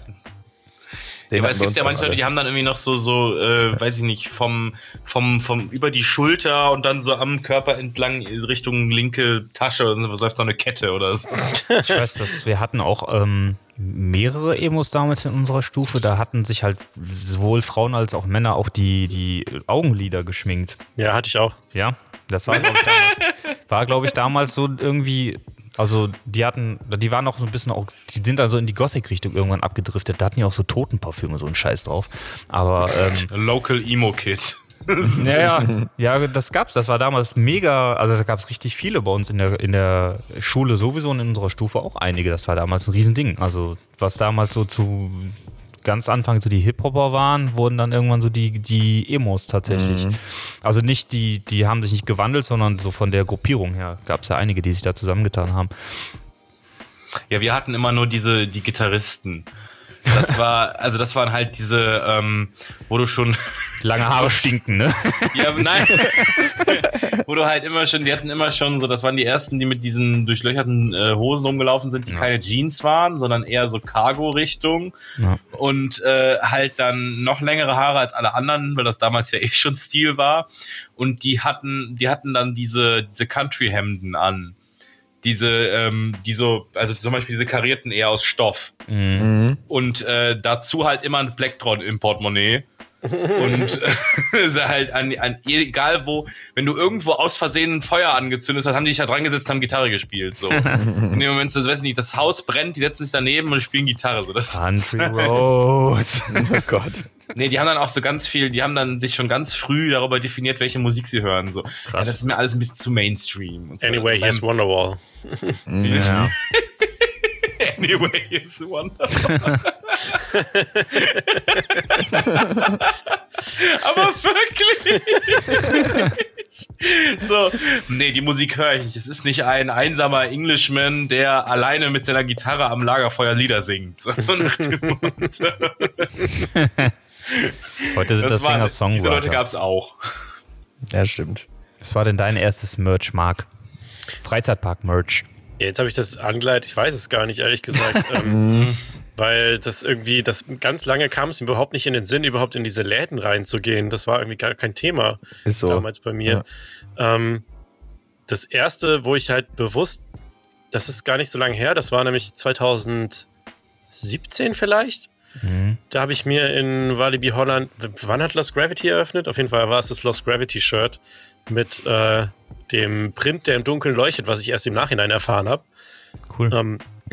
Den Ja, aber es gibt ja manche Leute, die haben dann irgendwie noch so, so, äh, weiß ich nicht, vom, vom, vom über die Schulter und dann so am Körper entlang Richtung linke Tasche und so läuft so eine Kette oder so. Ich weiß, dass wir hatten auch ähm, mehrere Emos damals in unserer Stufe. Da hatten sich halt sowohl Frauen als auch Männer auch die, die Augenlider geschminkt. Ja, hatte ich auch. Ja, das war, glaube ich, damals, war, glaub ich, damals so irgendwie. Also, die hatten, die waren auch so ein bisschen auch, die sind dann so in die Gothic-Richtung irgendwann abgedriftet. Da hatten die auch so Totenparfüme, so ein Scheiß drauf. Aber, ähm, Local Emo Kid. ja, ja, ja, das gab's. Das war damals mega, also da gab's richtig viele bei uns in der, in der Schule sowieso und in unserer Stufe auch einige. Das war damals ein Riesending. Also, was damals so zu ganz Anfang so die Hip-Hopper waren, wurden dann irgendwann so die, die Emos tatsächlich. Also nicht die, die haben sich nicht gewandelt, sondern so von der Gruppierung her gab's ja einige, die sich da zusammengetan haben. Ja, wir hatten immer nur diese, die Gitarristen. Das war, also das waren halt diese, ähm, wo du schon, Lange Haare stinken, ne? ja, nein, wo du halt immer schon, die hatten immer schon so, das waren die ersten, die mit diesen durchlöcherten äh, Hosen rumgelaufen sind, die Ja. keine Jeans waren, sondern eher so Cargo-Richtung Ja. und äh, halt dann noch längere Haare als alle anderen, weil das damals ja eh schon Stil war und die hatten, die hatten dann diese, diese Country-Hemden an. Diese, ähm, die so, also zum Beispiel diese karierten eher aus Stoff. Mhm. Und äh, dazu halt immer ein Blacktron im Portemonnaie. und äh, halt an, an egal wo, wenn du irgendwo aus Versehen ein Feuer angezündet hast, haben die sich da dran gesetzt, haben Gitarre gespielt. So. In dem Moment, so, weiß ich nicht, das Haus brennt, die setzen sich daneben und spielen Gitarre. So. Das, Country Roads. Oh Gott. Nee, die haben dann auch so ganz viel, die haben dann sich schon ganz früh darüber definiert, welche Musik sie hören. So. Ja, das ist mir alles ein bisschen zu Mainstream. Und so. Anyway, here's Wonderwall. ja. Anyway, it's wonderful. Aber wirklich. so, nee, die Musik höre ich nicht. Es ist nicht ein einsamer Englishman, der alleine mit seiner Gitarre am Lagerfeuer Lieder singt. So nach dem Motto. Heute sind das, war- Singer diese Leute gab es auch. Ja, stimmt. Was war denn dein erstes Merch, Marc? Freizeitpark-Merch. Ja, Jetzt habe ich das angeleitet, ich weiß es gar nicht, ehrlich gesagt. ähm, weil das irgendwie, das ganz lange kam es mir überhaupt nicht in den Sinn, überhaupt in diese Läden reinzugehen. Das war irgendwie gar kein Thema Ist so. damals bei mir. Ähm, das erste, wo ich halt bewusst, das ist gar nicht so lange her, das war nämlich 2017 vielleicht. Da habe ich mir in Walibi Holland, wann hat Lost Gravity eröffnet? Auf jeden Fall war es das Lost Gravity Shirt mit äh, dem Print, der im Dunkeln leuchtet, was ich erst im Nachhinein erfahren habe. Cool. Ähm,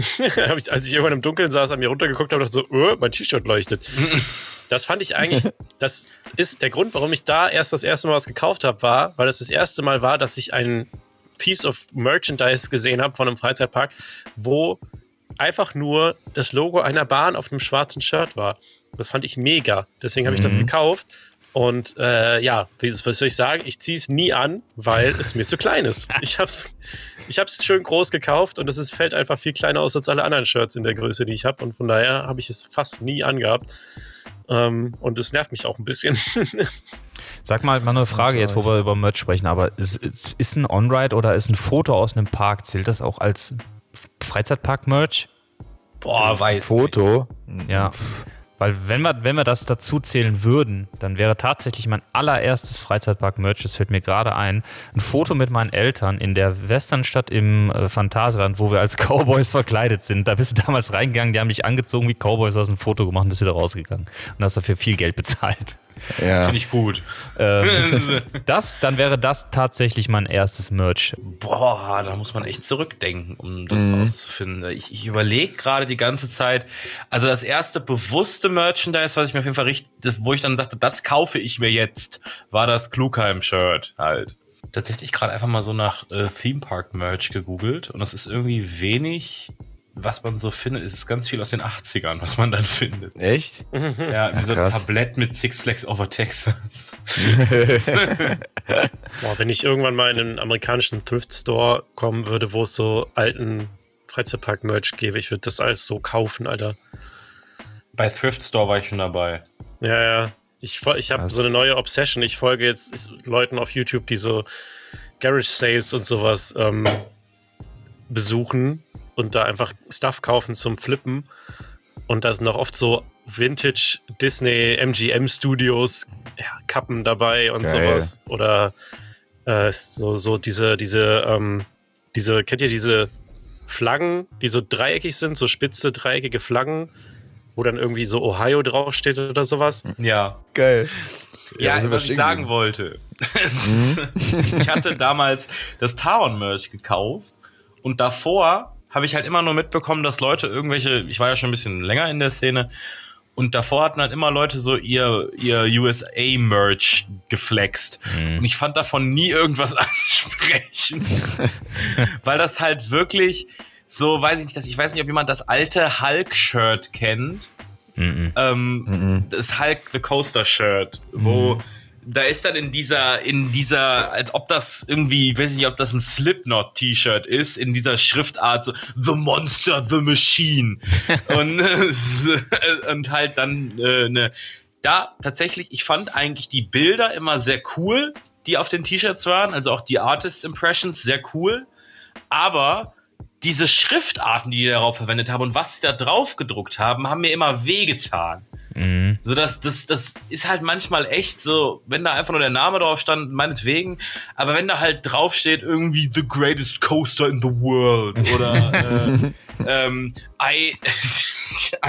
ich, als ich irgendwann im Dunkeln saß, an mir runtergeguckt habe, dachte so, oh, mein T-Shirt leuchtet. das fand ich eigentlich, das ist der Grund, warum ich da erst das erste Mal was gekauft habe, war, weil das das erste Mal war, dass ich ein Piece of Merchandise gesehen habe von einem Freizeitpark, wo einfach nur das Logo einer Bahn auf einem schwarzen Shirt war. Das fand ich mega. Deswegen habe ich das gekauft. Und äh, ja, was soll ich sagen? Ich ziehe es nie an, weil es mir zu klein ist. Ich habe es ich hab's schön groß gekauft und es ist, fällt einfach viel kleiner aus als alle anderen Shirts in der Größe, die ich habe. Und von daher habe ich es fast nie angehabt. Ähm, und es nervt mich auch ein bisschen. Sag mal, mal eine Frage jetzt, wo wir über Merch sprechen, aber ist, ist, ist ein On-Ride oder ist ein Foto aus einem Park, zählt das auch als Freizeitpark-Merch? Boah, weiß. Foto. Ja. Weil wenn wir, wenn wir das dazu zählen würden, dann wäre tatsächlich mein allererstes Freizeitpark-Merch, das fällt mir gerade ein, ein Foto mit meinen Eltern in der Westernstadt im äh, Phantasialand, wo wir als Cowboys verkleidet sind. Da bist du damals reingegangen, die haben dich angezogen wie Cowboys, hast ein Foto gemacht und bist wieder rausgegangen. Und hast dafür viel Geld bezahlt. Ja. Finde ich gut. Ähm, das, dann wäre das tatsächlich mein erstes Merch. Boah, da muss man echt zurückdenken, um das rauszufinden. Ich, ich überlege gerade die ganze Zeit. Also das erste bewusste Merchandise, was ich mir auf jeden Fall richtig, wo ich dann sagte, das kaufe ich mir jetzt, war das Klugheim-Shirt halt. Tatsächlich gerade einfach mal so nach äh, Theme Park Merch gegoogelt und das ist irgendwie wenig, was man so findet. Es ist ganz viel aus den 80ern, was man dann findet. Echt? Ja, wie so ein. Tablett mit Six Flags over Texas. Boah, wenn ich irgendwann mal in einen amerikanischen Thrift Store kommen würde, wo es so alten Freizeitpark-Merch gäbe, ich würde das alles so kaufen, Alter. Bei Thrift Store war ich schon dabei. Ja, ja. Ich, ich habe so eine neue Obsession. Ich folge jetzt Leuten auf YouTube, die so Garage Sales und sowas ähm, besuchen und da einfach Stuff kaufen zum Flippen. Und da sind auch oft so Vintage Disney MGM Studios ja, Kappen dabei und Geil. sowas. Oder äh, so, so diese, diese, ähm, diese, kennt ihr diese Flaggen, die so dreieckig sind, so spitze, dreieckige Flaggen, wo dann irgendwie so Ohio draufsteht oder sowas? Ja. Geil. Ja, sind wir was ich sagen geblieben? wollte. ich hatte damals das Taron-Merch gekauft und davor habe ich halt immer nur mitbekommen, dass Leute irgendwelche, ich war ja schon ein bisschen länger in der Szene, und davor hatten halt immer Leute so ihr, ihr USA-Merch geflext. Und ich fand davon nie irgendwas ansprechend. Weil das halt wirklich so, weiß ich nicht, dass ich weiß nicht, ob jemand das alte Hulk-Shirt kennt. Ähm, das Hulk the Coaster Shirt, wo da ist dann in dieser, in dieser, als ob das irgendwie, weiß ich nicht, ob das ein Slipknot T-Shirt ist, in dieser Schriftart so The Monster, The Machine. Und, äh, und halt dann äh, ne, da tatsächlich, ich fand eigentlich die Bilder immer sehr cool, die auf den T-Shirts waren, also auch die Artist Impressions sehr cool, aber diese Schriftarten, die die darauf verwendet haben und was sie da drauf gedruckt haben, haben mir immer wehgetan. So, das, das, das ist halt manchmal echt so, wenn da einfach nur der Name drauf stand, meinetwegen, aber wenn da halt draufsteht, irgendwie The Greatest Coaster in the World oder äh, ähm, I,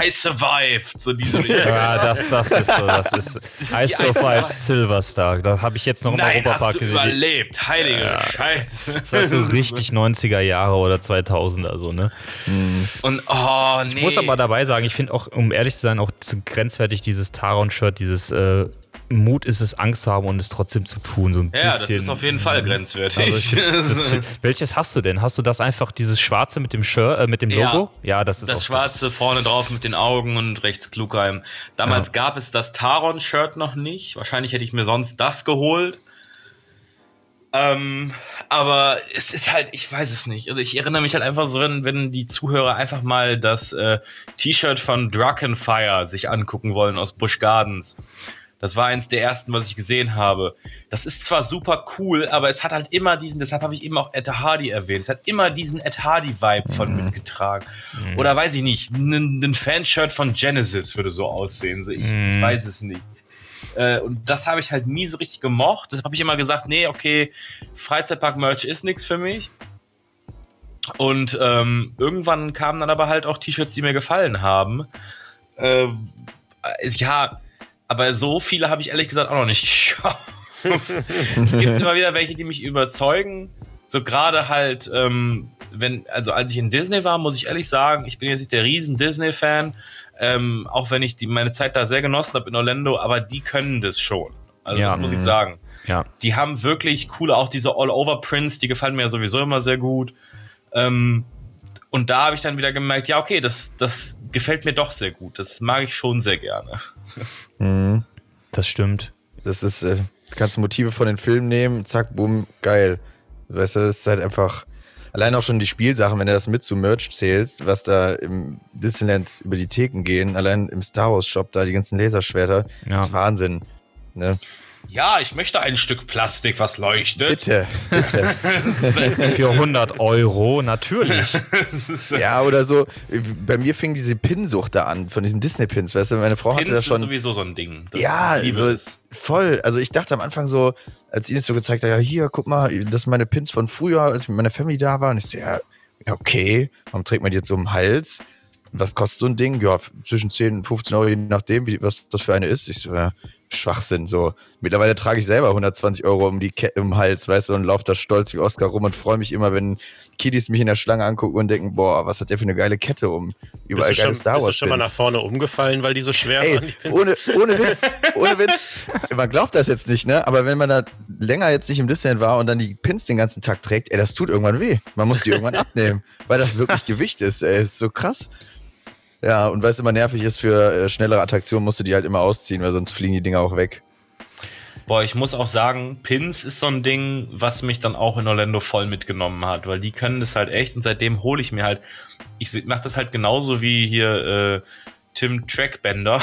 I Survived, so diese Ja, das, das ist so. Das ist ist I die Survive Eiswahl. Silverstar. Da habe ich jetzt noch im Nein, Europapark hast du gesehen. überlebt, heilige Ja. Scheiße. Das ist halt so richtig 90er Jahre oder 2000er so, ne? Und, oh, nee. Ich muss aber dabei sagen, ich finde auch, um ehrlich zu sein, auch so grenzwertig dieses Taron-Shirt, dieses äh, Mut ist es, Angst zu haben und es trotzdem zu tun. So ein ja, das bisschen. ist auf jeden Fall grenzwertig. Also ich find's- das, welches hast du denn? Hast du das einfach, dieses schwarze mit dem Shirt, äh, mit dem Ja. Logo? Ja, das ist das schwarze vorne drauf mit den Augen und rechts Klugheim. Damals gab es das Taron-Shirt noch nicht. Wahrscheinlich hätte ich mir sonst das geholt. Ähm, aber es ist halt, ich weiß es nicht. Also ich erinnere mich halt einfach so, wenn, wenn die Zuhörer einfach mal das äh, T-Shirt von Drackenfire sich angucken wollen aus Busch Gardens. Das war eins der ersten, was ich gesehen habe. Das ist zwar super cool, aber es hat halt immer diesen, deshalb habe ich eben auch Ed Hardy erwähnt, es hat immer diesen Ed Hardy-Vibe von mitgetragen. Oder weiß ich nicht, ein, Fanshirt von Genesis würde so aussehen. Ich, ich weiß es nicht. Äh, und das habe ich halt nie so richtig gemocht. Deshalb habe ich immer gesagt, nee, okay, Freizeitpark-Merch ist nichts für mich. Und ähm, irgendwann kamen dann aber halt auch T-Shirts, die mir gefallen haben. Äh, ja, aber so viele habe ich ehrlich gesagt auch noch nicht gekauft. es gibt immer wieder welche, die mich überzeugen. So gerade halt, ähm, wenn, also als ich in Disney war, muss ich ehrlich sagen, ich bin jetzt nicht der riesen Disney-Fan, ähm, auch wenn ich die, meine Zeit da sehr genossen habe in Orlando, aber die können das schon. Also Ja. das muss ich sagen. Ja. Die haben wirklich coole, auch diese All-Over-Prints, die gefallen mir ja sowieso immer sehr gut. Ähm, und da habe ich dann wieder gemerkt, ja, okay, das, das gefällt mir doch sehr gut. Das mag ich schon sehr gerne. Mhm. Das stimmt. Das ist, äh, du kannst Motive von den Filmen nehmen, zack, bumm, geil. Weißt du, das ist halt einfach, allein auch schon die Spielsachen, wenn du das mit zu Merch zählst, was da im Disneyland über die Theken gehen, allein im Star Wars Shop da die ganzen Laserschwerter, Ja. das ist Wahnsinn. Ne? Ja, ich möchte ein Stück Plastik, was leuchtet. Bitte, bitte. Für 100 Euro, natürlich. ja, oder so. Bei mir fing diese Pinsucht da an, von diesen Disney-Pins. Weißt du, meine Frau hatte Pins das schon. sind sowieso so ein Ding. Das Ja, so, es. voll. Also ich dachte am Anfang so, als Ines so gezeigt hat, ja, hier, guck mal, das sind meine Pins von früher, als ich mit meiner Family da war. Und ich so, ja, ja, okay, warum trägt man die jetzt so im Hals? Was kostet so ein Ding? Ja, zwischen 10 und 15 Euro, je nachdem, wie, was das für eine ist. Ich so, ja, Schwachsinn, so. Mittlerweile trage ich selber 120 Euro um die Kette im Hals, weißt du, und laufe da stolz wie Oscar rum und freue mich immer, wenn Kiddies mich in der Schlange angucken und denken, boah, was hat der für eine geile Kette um? Überall Bist geile schon, Star bist du Wars schon mal nach vorne umgefallen, weil die so schwer Ey, waren? ohne, ohne Witz, ohne Witz. Man glaubt das jetzt nicht, ne? Aber wenn man da länger jetzt nicht im Disneyland war und dann die Pins den ganzen Tag trägt, ey, das tut irgendwann weh. Man muss die irgendwann abnehmen, weil das wirklich Gewicht ist, ey. Ist so krass. Ja, und weil es immer nervig ist für äh, schnellere Attraktionen, musst du die halt immer ausziehen, weil sonst fliegen die Dinger auch weg. Boah, ich muss auch sagen, Pins ist so ein Ding, was mich dann auch in Orlando voll mitgenommen hat, weil die können das halt echt und seitdem hole ich mir halt, ich mach das halt genauso wie hier äh, Tim Trackbender.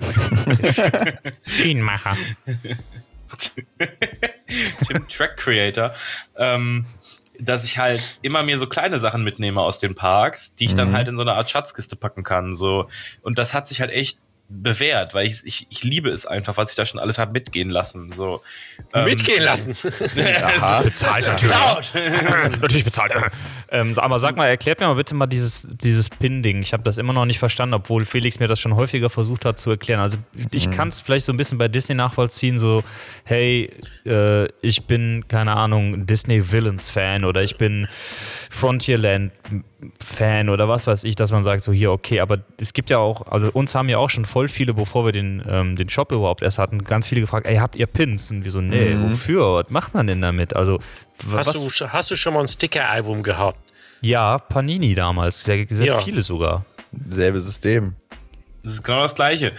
Schienenmacher. Tim Track Creator, ähm, dass ich halt immer mir so kleine Sachen mitnehme aus den Parks, die ich dann halt in so eine Art Schatzkiste packen kann. So. Und das hat sich halt echt bewährt, weil ich, ich, ich liebe es einfach, was ich da schon alles habe mitgehen lassen. So. Ähm, Mitgehen lassen. Aha. Bezahlt natürlich. Natürlich bezahlt. Ähm, aber sag mal, erklärt mir mal bitte mal dieses, dieses Pin-Ding. Ich habe das immer noch nicht verstanden, obwohl Felix mir das schon häufiger versucht hat zu erklären. Also ich kann es vielleicht so ein bisschen bei Disney nachvollziehen, so, hey, äh, ich bin, keine Ahnung, Disney-Villains-Fan oder ich bin Frontierland-Fan oder was weiß ich, dass man sagt, so hier, okay, aber es gibt ja auch, also uns haben ja auch schon voll viele, bevor wir den, ähm, den Shop überhaupt erst hatten, ganz viele gefragt, ey, habt ihr Pins? Und wir so, nee, wofür? Was macht man denn damit? Also, Hast was? du, hast du schon mal ein Sticker-Album gehabt? Ja, Panini damals, sehr, sehr Ja. viele sogar. Selbe System. Das ist genau das Gleiche.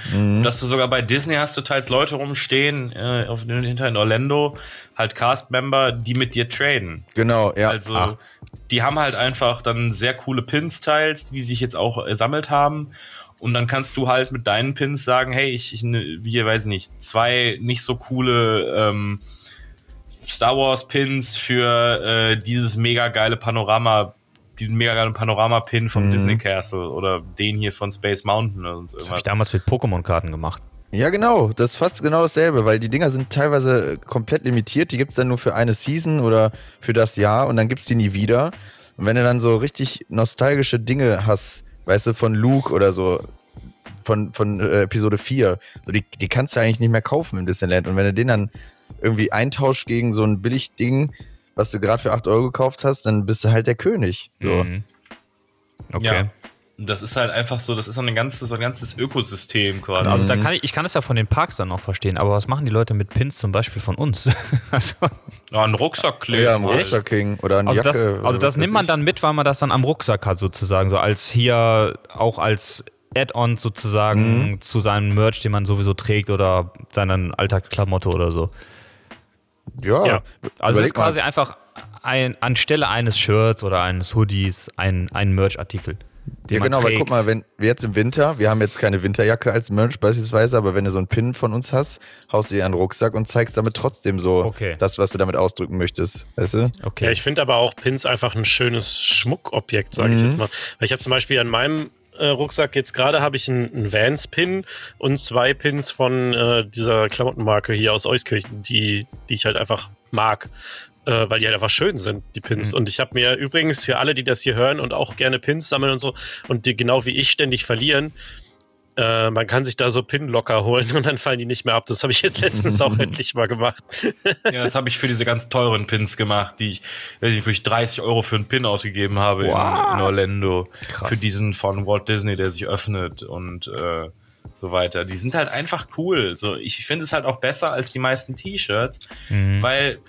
Dass du sogar bei Disney hast du teils Leute rumstehen, äh, auf, hinter in Orlando, halt Cast-Member, die mit dir traden. Genau, ja. Also, Ah. die haben halt einfach dann sehr coole Pins teils, die sich jetzt auch ersammelt haben. Und dann kannst du halt mit deinen Pins sagen, hey, ich, ich ne- hier weiß ich nicht, zwei nicht so coole ähm, Star Wars Pins für äh, dieses mega geile Panorama, diesen mega geilen Panorama-Pin vom Disney Castle oder den hier von Space Mountain oder sonst Das habe irgendwas. ich damals mit Pokémon-Karten gemacht. Ja, genau. Das ist fast genau dasselbe, weil die Dinger sind teilweise komplett limitiert. Die gibt es dann nur für eine Season oder für das Jahr und dann gibt es die nie wieder. Und wenn du dann so richtig nostalgische Dinge hast, weißt du, von Luke oder so, von, von äh, Episode 4, so die, die kannst du eigentlich nicht mehr kaufen im Disneyland. Und wenn du den dann irgendwie eintauschst gegen so ein Billigding, was du gerade für 8 Euro gekauft hast, dann bist du halt der König. So. Mhm. Okay. Ja. Das ist halt einfach so, das ist so ein ganzes, so ein ganzes Ökosystem quasi. Also da kann ich, ich kann es ja von den Parks dann auch verstehen, aber was machen die Leute mit Pins zum Beispiel von uns? also, Ja, ein Rucksack kleben. Ja, am halt. Rucksack King oder eine also Jacke. das, oder also das nimmt man ich. dann mit, weil man das dann am Rucksack hat sozusagen, so als hier auch als Add-on sozusagen zu seinem Merch, den man sowieso trägt oder seinen Alltagsklamotte oder so. Ja, Ja. Also es ist überleg mal. quasi einfach ein, anstelle eines Shirts oder eines Hoodies ein, ein Merch-Artikel. Den Ja, man genau, weil trägt. guck mal, wenn wir jetzt im Winter, wir haben jetzt keine Winterjacke als Merch beispielsweise, aber wenn du so einen Pin von uns hast, haust du dir einen Rucksack und zeigst damit trotzdem so Okay. das, was du damit ausdrücken möchtest. Weißt du? Okay. Ja, ich finde aber auch Pins einfach ein schönes Schmuckobjekt, sage ich Mhm. jetzt mal. Weil ich habe zum Beispiel an meinem äh, Rucksack jetzt gerade habe ich einen, einen Vans-Pin und zwei Pins von äh, dieser Klamottenmarke hier aus Euskirchen, die, die ich halt einfach mag. Äh, weil die halt einfach schön sind, die Pins. Mhm. Und ich habe mir übrigens für alle, die das hier hören und auch gerne Pins sammeln und so und die genau wie ich ständig verlieren, äh, man kann sich da so Pin-Locker holen und dann fallen die nicht mehr ab. Das habe ich jetzt letztens auch endlich mal gemacht. Ja, das habe ich für diese ganz teuren Pins gemacht, die ich, weiß nicht, wo ich 30 Euro für einen Pin ausgegeben habe in, in Orlando. Krass. Für diesen von Walt Disney, der sich öffnet und äh, so weiter. Die sind halt einfach cool. So, ich finde es halt auch besser als die meisten T-Shirts, weil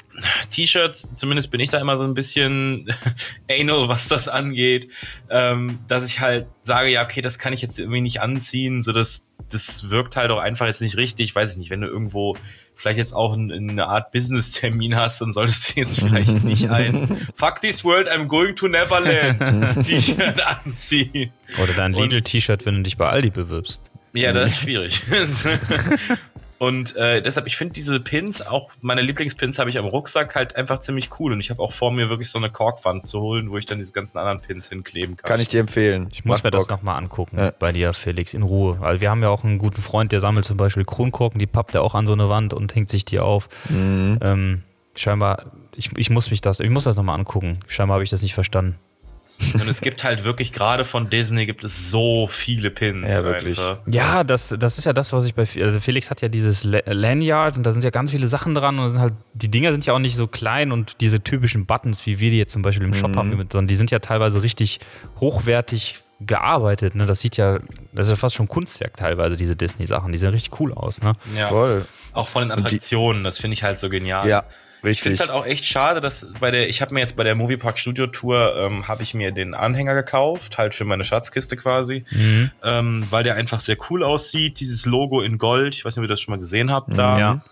T-Shirts, zumindest bin ich da immer so ein bisschen anal, was das angeht, ähm, dass ich halt sage, ja, okay, das kann ich jetzt irgendwie nicht anziehen, so das, das wirkt halt auch einfach jetzt nicht richtig, weiß ich nicht, wenn du irgendwo vielleicht jetzt auch ein, eine Art Business-Termin hast, dann solltest du jetzt vielleicht nicht ein Fuck this world, I'm going to Neverland T-Shirt anziehen. Oder dein Lidl-T-Shirt, wenn du dich bei Aldi bewirbst. Ja, das ist schwierig. Und äh, deshalb, ich finde diese Pins, auch meine Lieblingspins habe ich am Rucksack halt einfach ziemlich cool. Und ich habe auch vor mir wirklich so eine Korkwand zu holen, wo ich dann diese ganzen anderen Pins hinkleben kann. Kann ich dir empfehlen. Ich muss Macht mir das Bock. nochmal angucken Ja. bei dir, Felix, in Ruhe. Weil wir haben ja auch einen guten Freund, der sammelt zum Beispiel Kronkorken, die pappt er auch an so eine Wand und hängt sich die auf. Mhm. Ähm, scheinbar, ich, ich muss mich das, ich muss das nochmal angucken. Scheinbar habe ich das nicht verstanden. Und es gibt halt wirklich, gerade von Disney gibt es so viele Pins. Ja, wirklich. Einfach. Ja, das, das ist ja das, was ich bei, also Felix hat ja dieses La- Lanyard und da sind ja ganz viele Sachen dran und sind halt, die Dinger sind ja auch nicht so klein und diese typischen Buttons, wie wir die jetzt zum Beispiel im Shop haben, sondern die sind ja teilweise richtig hochwertig gearbeitet, ne? Das sieht ja, das ist ja fast schon Kunstwerk teilweise, diese Disney-Sachen, die sehen richtig cool aus, ne? Ja. Voll. Auch von den Attraktionen, das finde ich halt so genial. Ja, Ich finde richtig. es halt auch echt schade, dass bei der, ich habe mir jetzt bei der Moviepark Studio Tour, ähm, habe ich mir den Anhänger gekauft, halt für meine Schatzkiste quasi, ähm, weil der einfach sehr cool aussieht, dieses Logo in Gold, ich weiß nicht, ob ihr das schon mal gesehen habt da. Ja.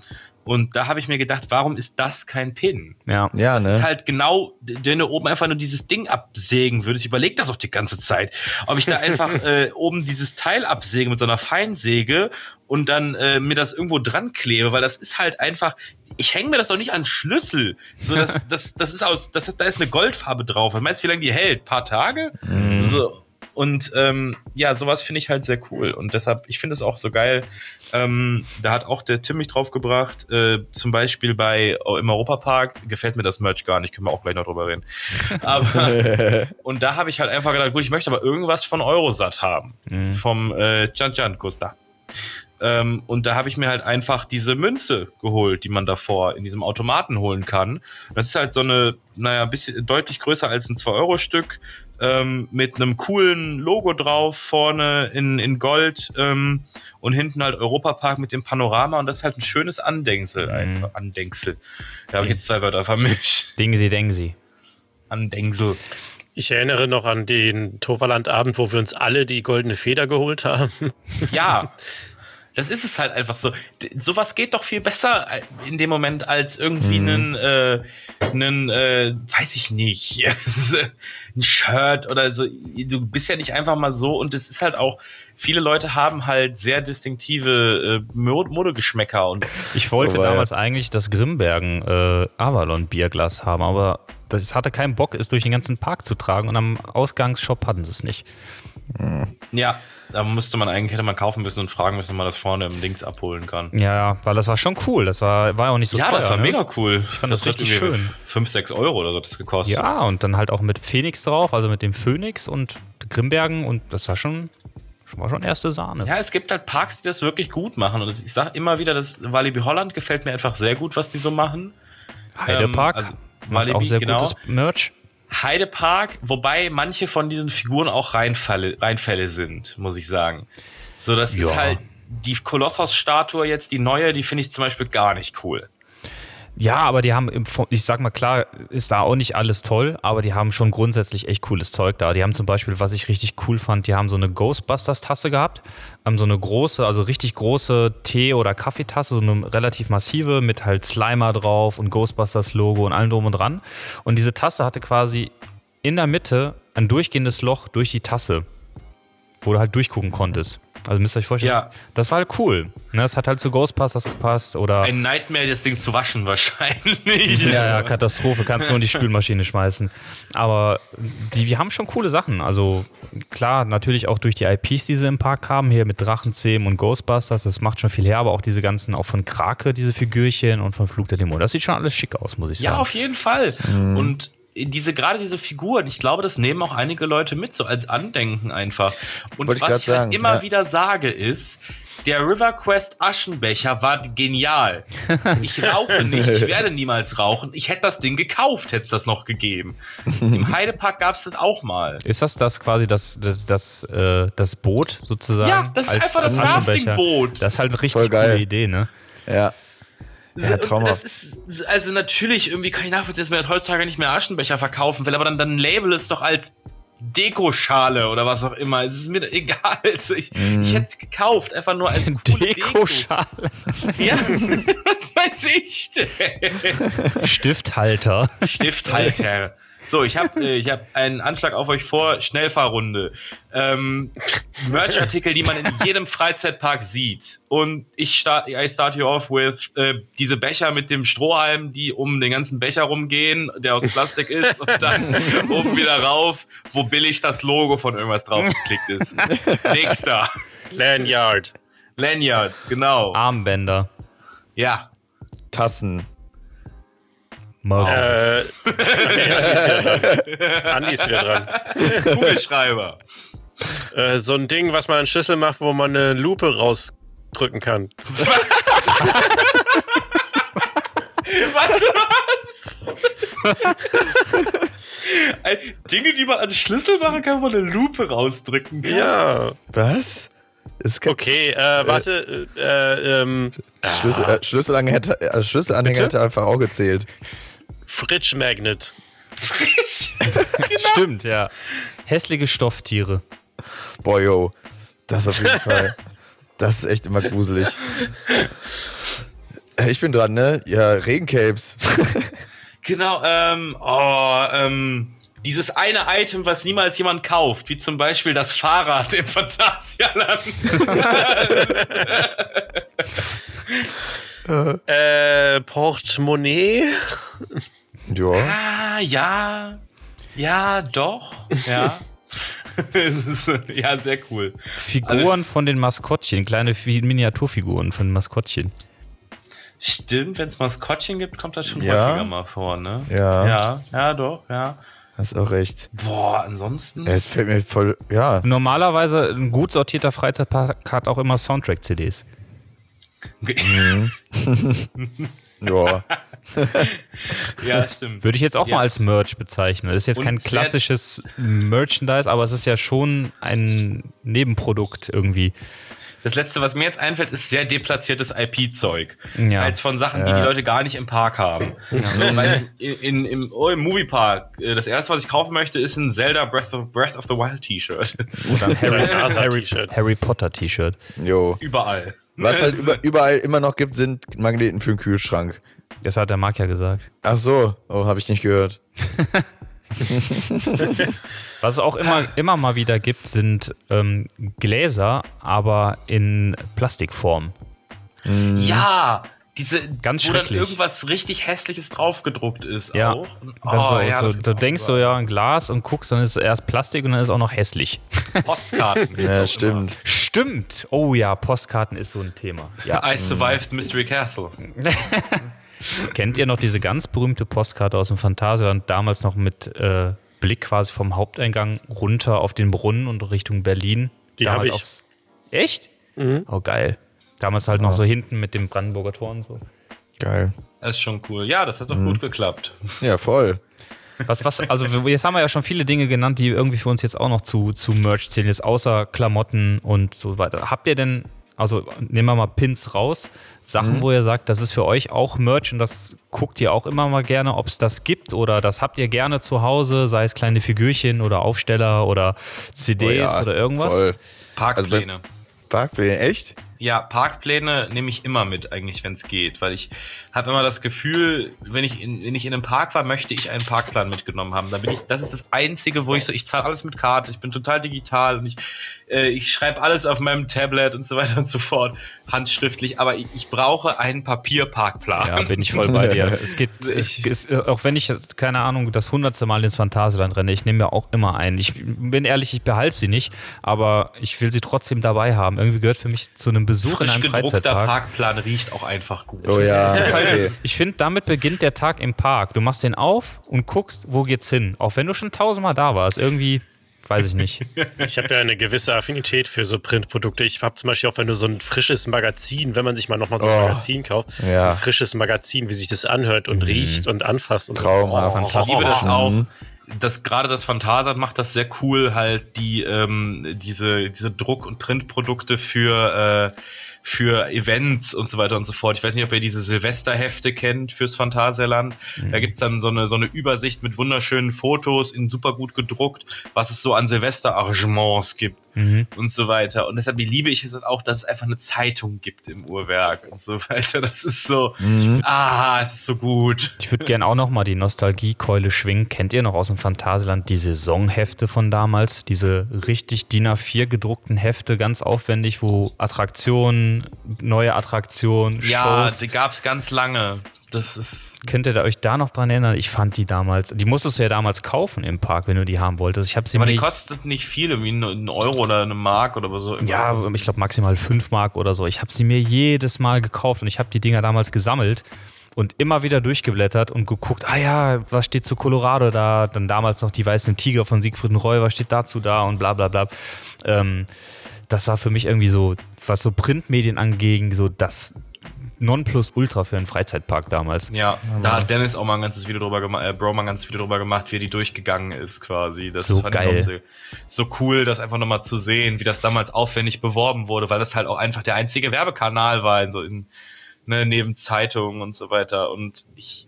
Und da habe ich mir gedacht, warum ist das kein Pin? Ja. ja, Das ne? ist halt genau, wenn du oben einfach nur dieses Ding absägen würdest. Ich überlege das auch die ganze Zeit. Ob ich da einfach äh, oben dieses Teil absäge mit so einer Feinsäge und dann äh, mir das irgendwo dran klebe, weil das ist halt einfach. Ich hänge mir das doch nicht an Schlüssel. So, das, das, das ist aus, das, da ist eine Goldfarbe drauf. Was meinst du, wie lange die hält? paar Tage? So. Und ähm, ja, sowas finde ich halt sehr cool. Und deshalb, ich finde es auch so geil. Ähm, da hat auch der Tim mich drauf gebracht. Äh, zum Beispiel bei oh, im Europapark gefällt mir das Merch gar nicht. Können wir auch gleich noch drüber reden. Aber und da habe ich halt einfach gedacht, gut, ich möchte aber irgendwas von Eurosat haben. Vom äh, Jan Jan Gusta. Ähm, und da habe ich mir halt einfach diese Münze geholt, die man davor in diesem Automaten holen kann. Das ist halt so eine, naja, bisschen deutlich größer als ein 2-Euro-Stück, ähm, mit einem coolen Logo drauf, vorne in, in Gold ähm, und hinten halt Europapark mit dem Panorama und das ist halt ein schönes Andenksel einfach. Andenksel. Da habe ich jetzt zwei Wörter vermischt. Dingsi, Dengsi. Andenksel. Ich erinnere noch an den Toverland-Abend, wo wir uns alle die goldene Feder geholt haben. Ja. Das ist es halt einfach so. D- Sowas geht doch viel besser in dem Moment als irgendwie einen, äh, einen äh, weiß ich nicht, ein Shirt oder so. Du bist ja nicht einfach mal so und es ist halt auch, viele Leute haben halt sehr distinktive äh, Mod- Modegeschmäcker und Ich wollte Wobei- damals eigentlich das Grimbergen äh, Avalon Bierglas haben, aber das hatte keinen Bock, es durch den ganzen Park zu tragen und am Ausgangsshop hatten sie es nicht. Ja, da müsste man eigentlich, hätte man kaufen müssen und fragen müssen, ob man das vorne im Links abholen kann. Ja, weil das war schon cool. Das war, war ja auch nicht so ja, teuer. das war ne? mega cool. Ich fand das richtig schön. 5, 6 Euro oder so hat das gekostet. Ja, und dann halt auch mit Phoenix drauf, also mit dem Phoenix und Grimbergen und das war schon, schon war schon erste Sahne. Ja, es gibt halt Parks, die das wirklich gut machen. Und ich sage immer wieder, das Walibi Holland gefällt mir einfach sehr gut, was die so machen. Heidepark, ähm, also Walibi, auch sehr genau. gutes Merch. Heidepark, wobei manche von diesen Figuren auch Reinfälle, Reinfälle sind, muss ich sagen. So, das ist Ja. halt die Kolossos-Statue jetzt, die neue, die finde ich zum Beispiel gar nicht cool. Ja, aber die haben, im, ich sag mal, klar, ist da auch nicht alles toll, aber die haben schon grundsätzlich echt cooles Zeug da. Die haben zum Beispiel, was ich richtig cool fand, die haben so eine Ghostbusters-Tasse gehabt. Ähm, so eine große, also richtig große Tee- oder Kaffeetasse, so eine relativ massive mit halt Slimer drauf und Ghostbusters-Logo und allem drum und dran. Und diese Tasse hatte quasi in der Mitte ein durchgehendes Loch durch die Tasse, wo du halt durchgucken konntest. Also müsst ihr euch vorstellen, Ja. das war halt cool. Ne, das hat halt zu Ghostbusters gepasst oder. Ein Nightmare, das Ding zu waschen wahrscheinlich. Ja, ja, Katastrophe, kannst nur in die Spülmaschine schmeißen. Aber die, wir haben schon coole Sachen. Also klar, natürlich auch durch die IPs, die sie im Park haben, hier mit Drachenzähmen und Ghostbusters, das macht schon viel her, aber auch diese ganzen, auch von Krake, diese Figürchen und von Flug der Dämonen. Das sieht schon alles schick aus, muss ich Ja, sagen. auf jeden Fall. Und diese, gerade diese Figuren, ich glaube, das nehmen auch einige Leute mit, so als Andenken einfach. Und Wollte ich was grad ich halt sagen, immer ja. wieder sage, ist, der River Quest Aschenbecher war genial. Ich rauche nicht, ich werde niemals rauchen. Ich hätte das Ding gekauft, hätte es das noch gegeben. Im Heidepark gab es das auch mal. Ist das das quasi das, das, das, äh, das Boot sozusagen? Ja, das ist einfach das? Raftingboot. Das ist halt eine richtig coole Idee, ne? Ja. Ja, das traumhaft. ist, also natürlich, irgendwie kann ich nachvollziehen, dass man jetzt heutzutage nicht mehr Aschenbecher verkaufen will, aber dann, dann label es doch als Dekoschale oder was auch immer. Es ist mir egal. Also ich, ich hätte es gekauft, einfach nur als coole Deko. Dekoschale. Ja, was weiß ich denn? Stifthalter. Stifthalter. So, ich habe äh, ich hab einen Anschlag auf euch vor. Schnellfahrrunde. Ähm, Merchartikel, die man in jedem Freizeitpark sieht. Und ich start, I start you off with äh, diese Becher mit dem Strohhalm, die um den ganzen Becher rumgehen, der aus Plastik ist, und dann oben wieder rauf, wo billig das Logo von irgendwas draufgeklickt ist. Nächster. Lanyard. Lanyards, genau. Armbänder. Ja. Tassen. Mugs. Äh, Andi ist wieder dran. Andi ist wieder dran. Kugelschreiber. Äh, so ein Ding, was man an Schlüssel macht, wo man eine Lupe rausdrücken kann. Warte, was? Ey, Dinge, die man an Schlüssel machen kann, wo man eine Lupe rausdrücken kann. Ja. Was? Okay, äh, warte. Äh, äh, ähm, Schlüssel, äh, Schlüsselanhänger, hätte, äh, Schlüsselanhänger hätte einfach auch gezählt. Fridge Magnet. Frisch. Stimmt, ja. Hässliche Stofftiere. Boah, yo. Das auf jeden Fall. Das ist echt immer gruselig. Äh, Ich bin dran, ne? Ja, Regencapes. Genau, ähm, oh, ähm, dieses eine Item, was niemals jemand kauft, wie zum Beispiel das Fahrrad im Phantasialand. Äh, Portemonnaie. Ja. ah, ja, ja, doch, ja. Ist, ja, sehr cool. Figuren von den Maskottchen, kleine Fi- Miniaturfiguren von den Maskottchen. Stimmt, wenn es Maskottchen gibt, kommt das schon Ja. häufiger mal vor, ne? Ja. Ja, ja, doch, ja. Hast auch recht. Boah, ansonsten. Es fällt mir voll. Ja. Normalerweise ein gut sortierter Freizeitpark hat auch immer Soundtrack-CDs. Ja. Ja, stimmt. Würde ich jetzt auch Ja. mal als Merch bezeichnen. Das ist jetzt Und kein klassisches Merchandise, aber es ist ja schon ein Nebenprodukt irgendwie. Das letzte, was mir jetzt einfällt, ist sehr deplatziertes IP-Zeug. Ja. Teils von Sachen, die die Leute gar nicht im Park haben. So, weiß ich, in, im, oh, im Moviepark, äh, das erste, was ich kaufen möchte, ist ein Zelda Breath of, Breath of the Wild T-Shirt. Oder ein Harry, Harry. Harry Potter T-Shirt. Jo. Überall. Was halt über, überall immer noch gibt, sind Magneten für den Kühlschrank. Das hat der Marc ja gesagt. Ach so. Oh, habe ich nicht gehört. Was es auch immer, immer mal wieder gibt, sind ähm, Gläser, aber in Plastikform. Ja, diese, Ganz wo dann irgendwas richtig hässliches draufgedruckt ist Ja. auch. Oh, so, ja, so, du auch denkst so, ja, ein Glas und guckst, dann ist es erst Plastik und dann ist es auch noch hässlich. Postkarten. Ja, stimmt. Stimmt. Oh ja, Postkarten ist so ein Thema. Ja. Immer. I survived Mystery Castle. Kennt ihr noch diese ganz berühmte Postkarte aus dem Phantasialand, damals noch mit äh, Blick quasi vom Haupteingang runter auf den Brunnen und Richtung Berlin? Die Damals hab ich. aufs- Echt? Oh, geil. Damals halt noch so hinten mit dem Brandenburger Tor und so. Geil. Das ist schon cool. Ja, das hat doch gut geklappt. Ja, voll. Was, was, also jetzt haben wir ja schon viele Dinge genannt, die irgendwie für uns jetzt auch noch zu, zu Merch zählen, jetzt außer Klamotten und so weiter. Habt ihr denn, also nehmen wir mal Pins raus, Sachen, wo ihr sagt, das ist für euch auch Merch und das guckt ihr auch immer mal gerne, ob es das gibt oder das habt ihr gerne zu Hause, sei es kleine Figürchen oder Aufsteller oder CDs Oh ja, oder irgendwas? Voll. Parkpläne. Parkpläne, echt? Ja, Parkpläne nehme ich immer mit, eigentlich, wenn es geht, weil ich habe immer das Gefühl, wenn ich, in, wenn ich in einem Park war, möchte ich einen Parkplan mitgenommen haben. Da bin ich, das ist das Einzige, wo ich so, ich zahle alles mit Karte, ich bin total digital und ich, äh, ich schreibe alles auf meinem Tablet und so weiter und so fort, handschriftlich, aber ich, ich brauche einen Papierparkplan. Ja, bin ich voll bei dir. Es geht, es, Ich- es, auch wenn ich, jetzt, keine Ahnung, das hundertste Mal ins Phantasialand renne, ich nehme mir auch immer einen. Ich bin ehrlich, ich behalte sie nicht, aber ich will sie trotzdem dabei haben. Irgendwie gehört für mich zu einem Besuch in Frisch einem gedruckter Freizeitpark. Parkplan riecht auch einfach gut. Oh ja. okay. Ich finde, damit beginnt der Tag im Park. Du machst den auf und guckst, wo geht's hin. Auch wenn du schon tausendmal da warst. Irgendwie, weiß ich nicht. Ich habe ja eine gewisse Affinität für so Printprodukte. Ich habe zum Beispiel auch, wenn du so ein frisches Magazin, wenn man sich mal nochmal so ein Oh. Magazin kauft, Ja. ein frisches Magazin, wie sich das anhört und riecht und anfasst. Und Traumhaft. Ich liebe das auch. Mhm. Das gerade das Phantasat macht das sehr cool, halt die ähm, diese diese Druck- und Printprodukte für äh, für Events und so weiter und so fort. Ich weiß nicht, ob ihr diese Silvesterhefte kennt fürs Phantasialand. Da gibt's dann so eine, so eine Übersicht mit wunderschönen Fotos in super gut gedruckt, was es so an Silvesterarrangements gibt Mhm. und so weiter. Und deshalb liebe ich es halt auch, dass es einfach eine Zeitung gibt im Uhrwerk und so weiter. Das ist so, ah, es ist so gut. Ich würde gerne auch noch mal die Nostalgiekeule schwingen. Kennt ihr noch aus dem Phantasialand die Saisonhefte von damals? Diese richtig DIN A4 gedruckten Hefte, ganz aufwendig, wo Attraktionen, neue Attraktionen, Ja, Shows. die gab's ganz lange. Das ist, Könnt ihr da euch da noch dran erinnern? Ich fand die damals, die musstest du ja damals kaufen im Park, wenn du die haben wolltest. Ich habe sie aber die kostet nicht viel, irgendwie einen Euro oder eine Mark oder so. ja, ich glaube maximal 5 Mark oder so. Ich habe sie mir jedes Mal gekauft und ich habe die Dinger damals gesammelt und immer wieder durchgeblättert und geguckt, ah ja, was steht zu Colorado da? Dann damals noch die weißen Tiger von Siegfried Roy, was steht dazu da und bla bla bla. Ähm, das war für mich irgendwie so, was so Printmedien anging, so das Nonplusultra für einen Freizeitpark damals. Ja, da hat Dennis auch mal ein ganzes Video drüber gemacht, äh, Bro mal ein ganzes Video drüber gemacht, wie er die durchgegangen ist quasi. Das So fand ich geil. auch so, so cool, das einfach nochmal zu sehen, wie das damals aufwendig beworben wurde, weil das halt auch einfach der einzige Werbekanal war, in so in, ne, neben Zeitungen und so weiter. Und ich,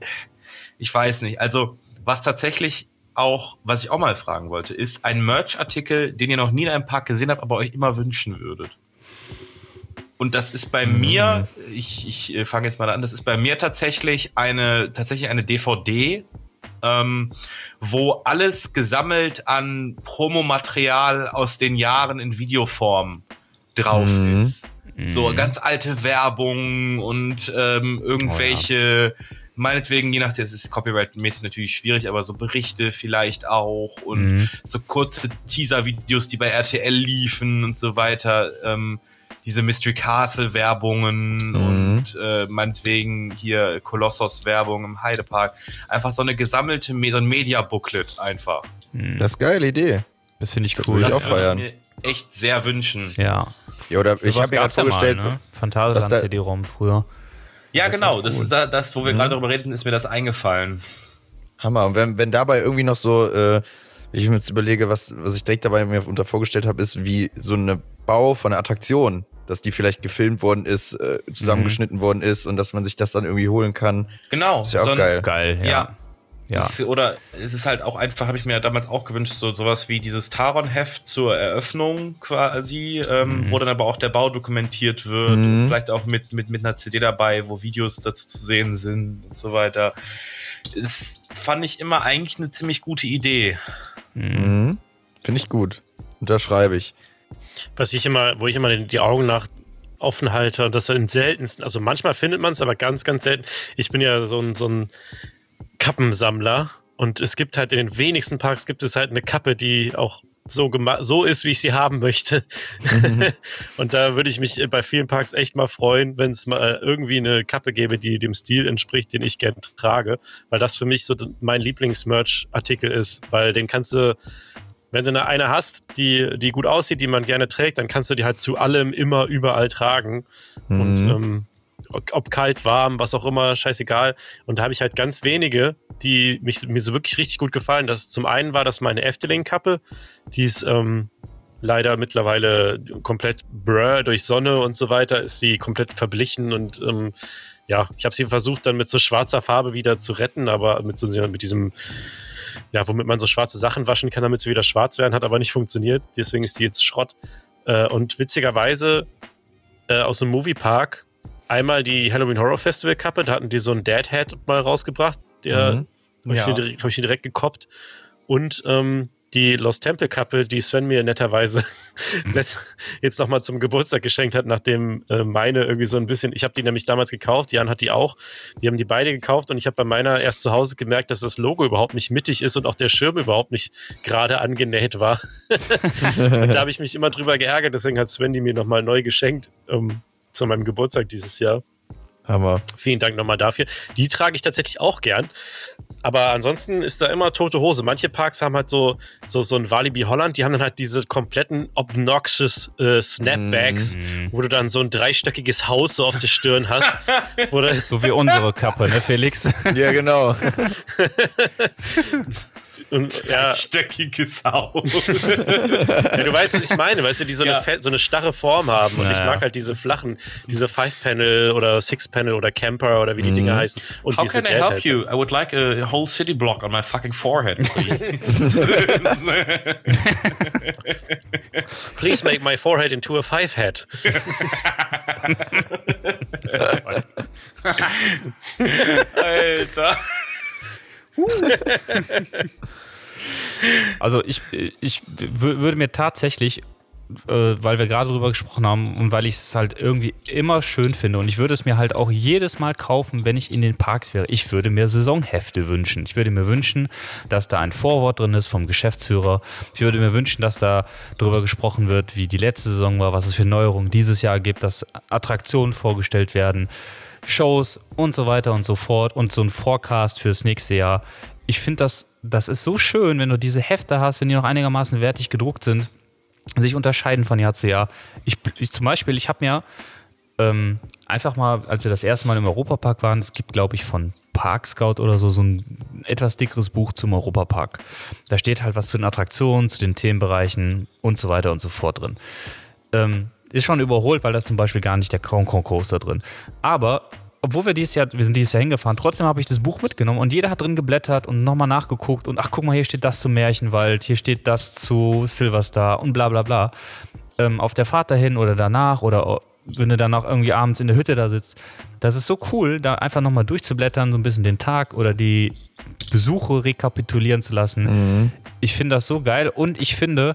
ich weiß nicht. Also, was tatsächlich auch, was ich auch mal fragen wollte, ist ein Merch-Artikel, den ihr noch nie in einem Park gesehen habt, aber euch immer wünschen würdet. Und das ist bei mir, ich, ich äh, fange jetzt mal an, das ist bei mir tatsächlich eine, tatsächlich eine DVD, ähm, wo alles gesammelt an Promomaterial aus den Jahren in Videoform drauf Mhm. ist. So ganz alte Werbung und ähm, irgendwelche, meinetwegen, je nachdem, es ist copyright-mäßig natürlich schwierig, aber so Berichte vielleicht auch und Mhm. so kurze Teaser-Videos, die bei RTL liefen und so weiter. Ähm, diese Mystery Castle-Werbungen Mhm. und äh, meinetwegen hier Kolossos-Werbung im Heidepark. Einfach so eine gesammelte Me so ein Media-Booklet einfach. Das ist eine geile Idee. Das finde ich Das cool. würde ich Das auch würde feiern. mir echt sehr wünschen. ja. Ja, oder ich habe mir gerade ja vorgestellt, Mal, ne? dass Phantasialand da- CD-ROM früher. Ja, Das ist genau. auch Das cool. ist da- das, wo wir gerade drüber redeten, ist mir das eingefallen. Hammer. Und wenn, wenn dabei irgendwie noch so, äh, ich mir jetzt überlege, was, was ich direkt dabei mir unter vorgestellt habe, ist wie so eine Bau von einer Attraktion, dass die vielleicht gefilmt worden ist, äh, zusammengeschnitten worden ist und dass man sich das dann irgendwie holen kann. Genau. Ist ja auch so ein- geil. Geil, ja. Ja. Ja. Es, oder es ist halt auch einfach, habe ich mir damals auch gewünscht, so sowas wie dieses Taron-Heft zur Eröffnung quasi, ähm, wo dann aber auch der Bau dokumentiert wird, Mhm. und vielleicht auch mit, mit, mit einer CD dabei, wo Videos dazu zu sehen sind und so weiter. Das fand ich immer eigentlich eine ziemlich gute Idee. Mhm. Finde ich gut. Unterschreibe ich. Was ich immer, wo ich immer die Augen nach offen halte und das in seltensten, also manchmal findet man es, aber ganz, ganz selten. Ich bin ja so ein, so ein Kappensammler und es gibt halt in den wenigsten Parks gibt es halt eine Kappe, die auch so, so ist, wie ich sie haben möchte. und da würde ich mich bei vielen Parks echt mal freuen, wenn es mal irgendwie eine Kappe gäbe, die dem Stil entspricht, den ich gern trage, weil das für mich so mein Lieblings-Merch-Artikel ist, weil den kannst du wenn du eine, eine hast, die, die gut aussieht, die man gerne trägt, dann kannst du die halt zu allem immer überall tragen. Und Mhm. ähm, ob ob kalt, warm, was auch immer, scheißegal. Und da habe ich halt ganz wenige, die mich, mir so wirklich richtig gut gefallen. Das zum einen war das meine Efteling-Kappe, die ist ähm, leider mittlerweile komplett brr durch Sonne und so weiter, ist sie komplett verblichen und ähm, ja, ich habe sie versucht dann mit so schwarzer Farbe wieder zu retten, aber mit so mit diesem ja, womit man so schwarze Sachen waschen kann, damit sie wieder schwarz werden, hat aber nicht funktioniert. Deswegen ist die jetzt Schrott. Äh, und witzigerweise äh, aus dem Moviepark einmal die Halloween Horror Festival Kappe, da hatten die so einen Dead Head mal rausgebracht. Der Mhm. habe Ja. ich, hab ich direkt gekoppt. Und ähm, die Lost Temple Kappe, die Sven mir netterweise jetzt nochmal zum Geburtstag geschenkt hat, nachdem äh, meine irgendwie so ein bisschen, ich habe die nämlich damals gekauft, Jan hat die auch, wir haben die beide gekauft und ich habe bei meiner erst zu Hause gemerkt, dass das Logo überhaupt nicht mittig ist und auch der Schirm überhaupt nicht gerade angenäht war. und da habe ich mich immer drüber geärgert, deswegen hat Sven die mir nochmal neu geschenkt ähm, zu meinem Geburtstag dieses Jahr. Hammer. Vielen Dank nochmal dafür. Die trage ich tatsächlich auch gern. Aber ansonsten ist da immer tote Hose. Manche Parks haben halt so, so, so ein Walibi Holland, die haben dann halt diese kompletten obnoxious äh, Snapbacks, wo du dann so ein dreistöckiges Haus so auf der Stirn hast. So wie unsere Kappe, ne, Felix? Ja, genau. und, ja, Stöckiges Haus. ja, du weißt, was ich meine, weißt du, die so, Ja. eine, so eine starre Form haben. Und Ja, ich mag halt diese flachen, diese Five-Panel oder Six-Panel oder Camper oder wie die Dinger heißen. Und How diese can I help Dad-Hats. you? I would like a whole city block on my fucking forehead, please. Please make my forehead into a five-head. Alter. Also ich, ich wür- würde mir tatsächlich, äh, weil wir gerade drüber gesprochen haben und weil ich es halt irgendwie immer schön finde und ich würde es mir halt auch jedes Mal kaufen, wenn ich in den Parks wäre. Ich würde mir Saisonhefte wünschen. Ich würde mir wünschen, dass da ein Vorwort drin ist vom Geschäftsführer. Ich würde mir wünschen, dass da drüber gesprochen wird, wie die letzte Saison war, was es für Neuerungen dieses Jahr gibt, dass Attraktionen vorgestellt werden. Shows und so weiter und so fort und so ein Forecast fürs nächste Jahr. Ich finde das, das ist so schön, wenn du diese Hefte hast, wenn die noch einigermaßen wertig gedruckt sind, sich unterscheiden von Jahr zu Jahr. Ich, ich zum Beispiel, ich habe mir ähm, einfach mal, als wir das erste Mal im Europapark waren, es gibt, glaube ich, von Park Scout oder so, so ein etwas dickeres Buch zum Europapark. Da steht halt was zu den Attraktionen, zu den Themenbereichen und so weiter und so fort drin. Ähm, ist schon überholt, weil da ist zum Beispiel gar nicht der Kong Kong Coaster drin. Aber obwohl wir dieses Jahr, wir sind dieses Jahr hingefahren, trotzdem habe ich das Buch mitgenommen und jeder hat drin geblättert und nochmal nachgeguckt und ach guck mal, hier steht das zum Märchenwald, hier steht das zu Silverstar und bla bla bla. Ähm, auf der Fahrt dahin oder danach oder wenn du dann auch irgendwie abends in der Hütte da sitzt, das ist so cool, da einfach nochmal durchzublättern, so ein bisschen den Tag oder die Besuche rekapitulieren zu lassen. Ich finde das so geil und ich finde,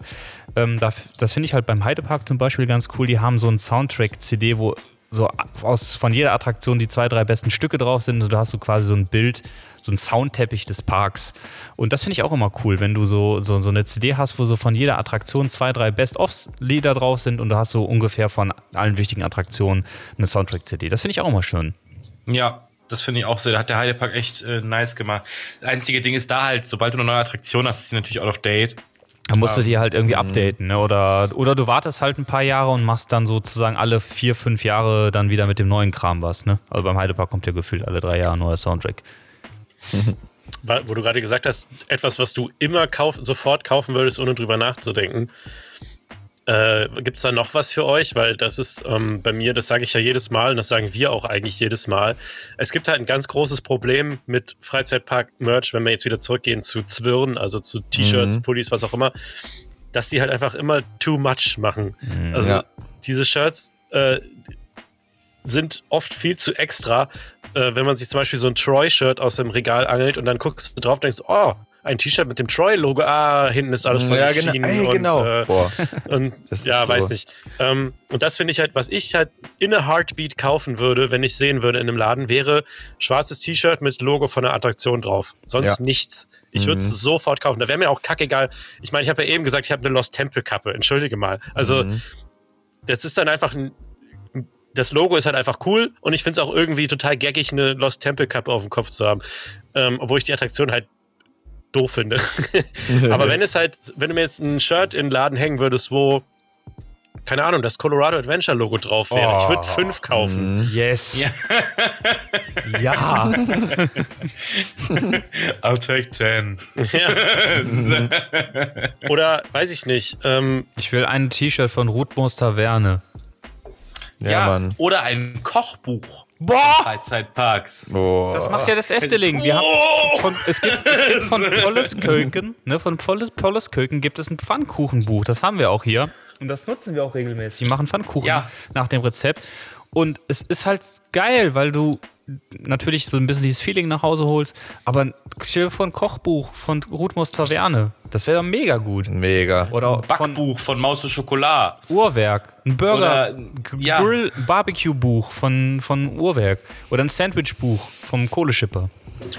ähm, das, das finde ich halt beim Heidepark zum Beispiel ganz cool, die haben so ein Soundtrack-CD, wo so aus, von jeder Attraktion die zwei, drei besten Stücke drauf sind und du hast so quasi so ein Bild, so ein Soundteppich des Parks. Und das finde ich auch immer cool, wenn du so, so, so eine CD hast, wo so von jeder Attraktion zwei, drei Best-of-Lieder drauf sind und du hast so ungefähr von allen wichtigen Attraktionen eine Soundtrack-CD. Das finde ich auch immer schön. Ja, das finde ich auch sehr. Da hat der Heidepark echt äh, nice gemacht. Das einzige Ding ist da halt, sobald du eine neue Attraktion hast, ist sie natürlich out of date. Da musst du die halt irgendwie updaten, ne? Oder, oder du wartest halt ein paar Jahre und machst dann sozusagen alle vier, fünf Jahre dann wieder mit dem neuen Kram was, ne? Also beim Heidepark kommt ja gefühlt alle drei Jahre ein neuer Soundtrack. Wo du gerade gesagt hast, etwas, was du immer kauf, sofort kaufen würdest, ohne drüber nachzudenken. Äh, Gibt es da noch was für euch? Weil das ist ähm, bei mir, das sage ich ja jedes Mal und das sagen wir auch eigentlich jedes Mal. Es gibt halt ein ganz großes Problem mit Freizeitpark-Merch, wenn wir jetzt wieder zurückgehen zu Zwirren, also zu T-Shirts, Pullis, was auch immer, dass die halt einfach immer too much machen. Also Ja. diese Shirts äh, sind oft viel zu extra, äh, wenn man sich zum Beispiel so ein Troy-Shirt aus dem Regal angelt und dann guckst du drauf und denkst, oh, ein T-Shirt mit dem Troy-Logo, ah, hinten ist alles voll Ja, genau. Ey, und, genau. äh, Boah. und ja, so. weiß nicht. Ähm, und das finde ich halt, was ich halt in a Heartbeat kaufen würde, wenn ich sehen würde in einem Laden, wäre schwarzes T-Shirt mit Logo von der Attraktion drauf. Sonst Ja. nichts. Ich würde es sofort kaufen. Da wäre mir auch kackegal. Ich meine, ich habe ja eben gesagt, ich habe eine Lost Temple Kappe. Entschuldige mal. Also, das ist dann einfach ein. Das Logo ist halt einfach cool und ich finde es auch irgendwie total gaggig, eine Lost Temple Kappe auf dem Kopf zu haben. Ähm, obwohl ich die Attraktion halt doof finde. Aber wenn es halt, wenn du mir jetzt ein Shirt in den Laden hängen würdest, wo, keine Ahnung, das Colorado Adventure Logo drauf wäre, ich würde Oh. fünf kaufen. Yes. Ja. I'll take 10. Ja. Oder weiß ich nicht. Ähm, Ich will ein T-Shirt von Ruth Taverne. Ja, Mann. Oder ein Kochbuch. Boah! Freizeitparks. Boah. Das macht ja das Efteling. Wir haben von, es, gibt, es gibt von Polles Köken, ne, von Polles, Polles Köken gibt es ein Pfannkuchenbuch. Das haben wir auch hier. Und das nutzen wir auch regelmäßig. Wir machen Pfannkuchen Ja. nach dem Rezept. Und es ist halt geil, weil du natürlich so ein bisschen dieses Feeling nach Hause holst. Aber stell dir vor, ein Kochbuch von Ruthmos Taverne. Das wäre doch mega gut. Mega. Oder von Backbuch von Maus und Schokolade. Uhrwerk. Ein Burger, Oder, ja. Grill, Barbecue-Buch von, von Uhrwerk. Oder ein Sandwich-Buch vom Kohleschipper.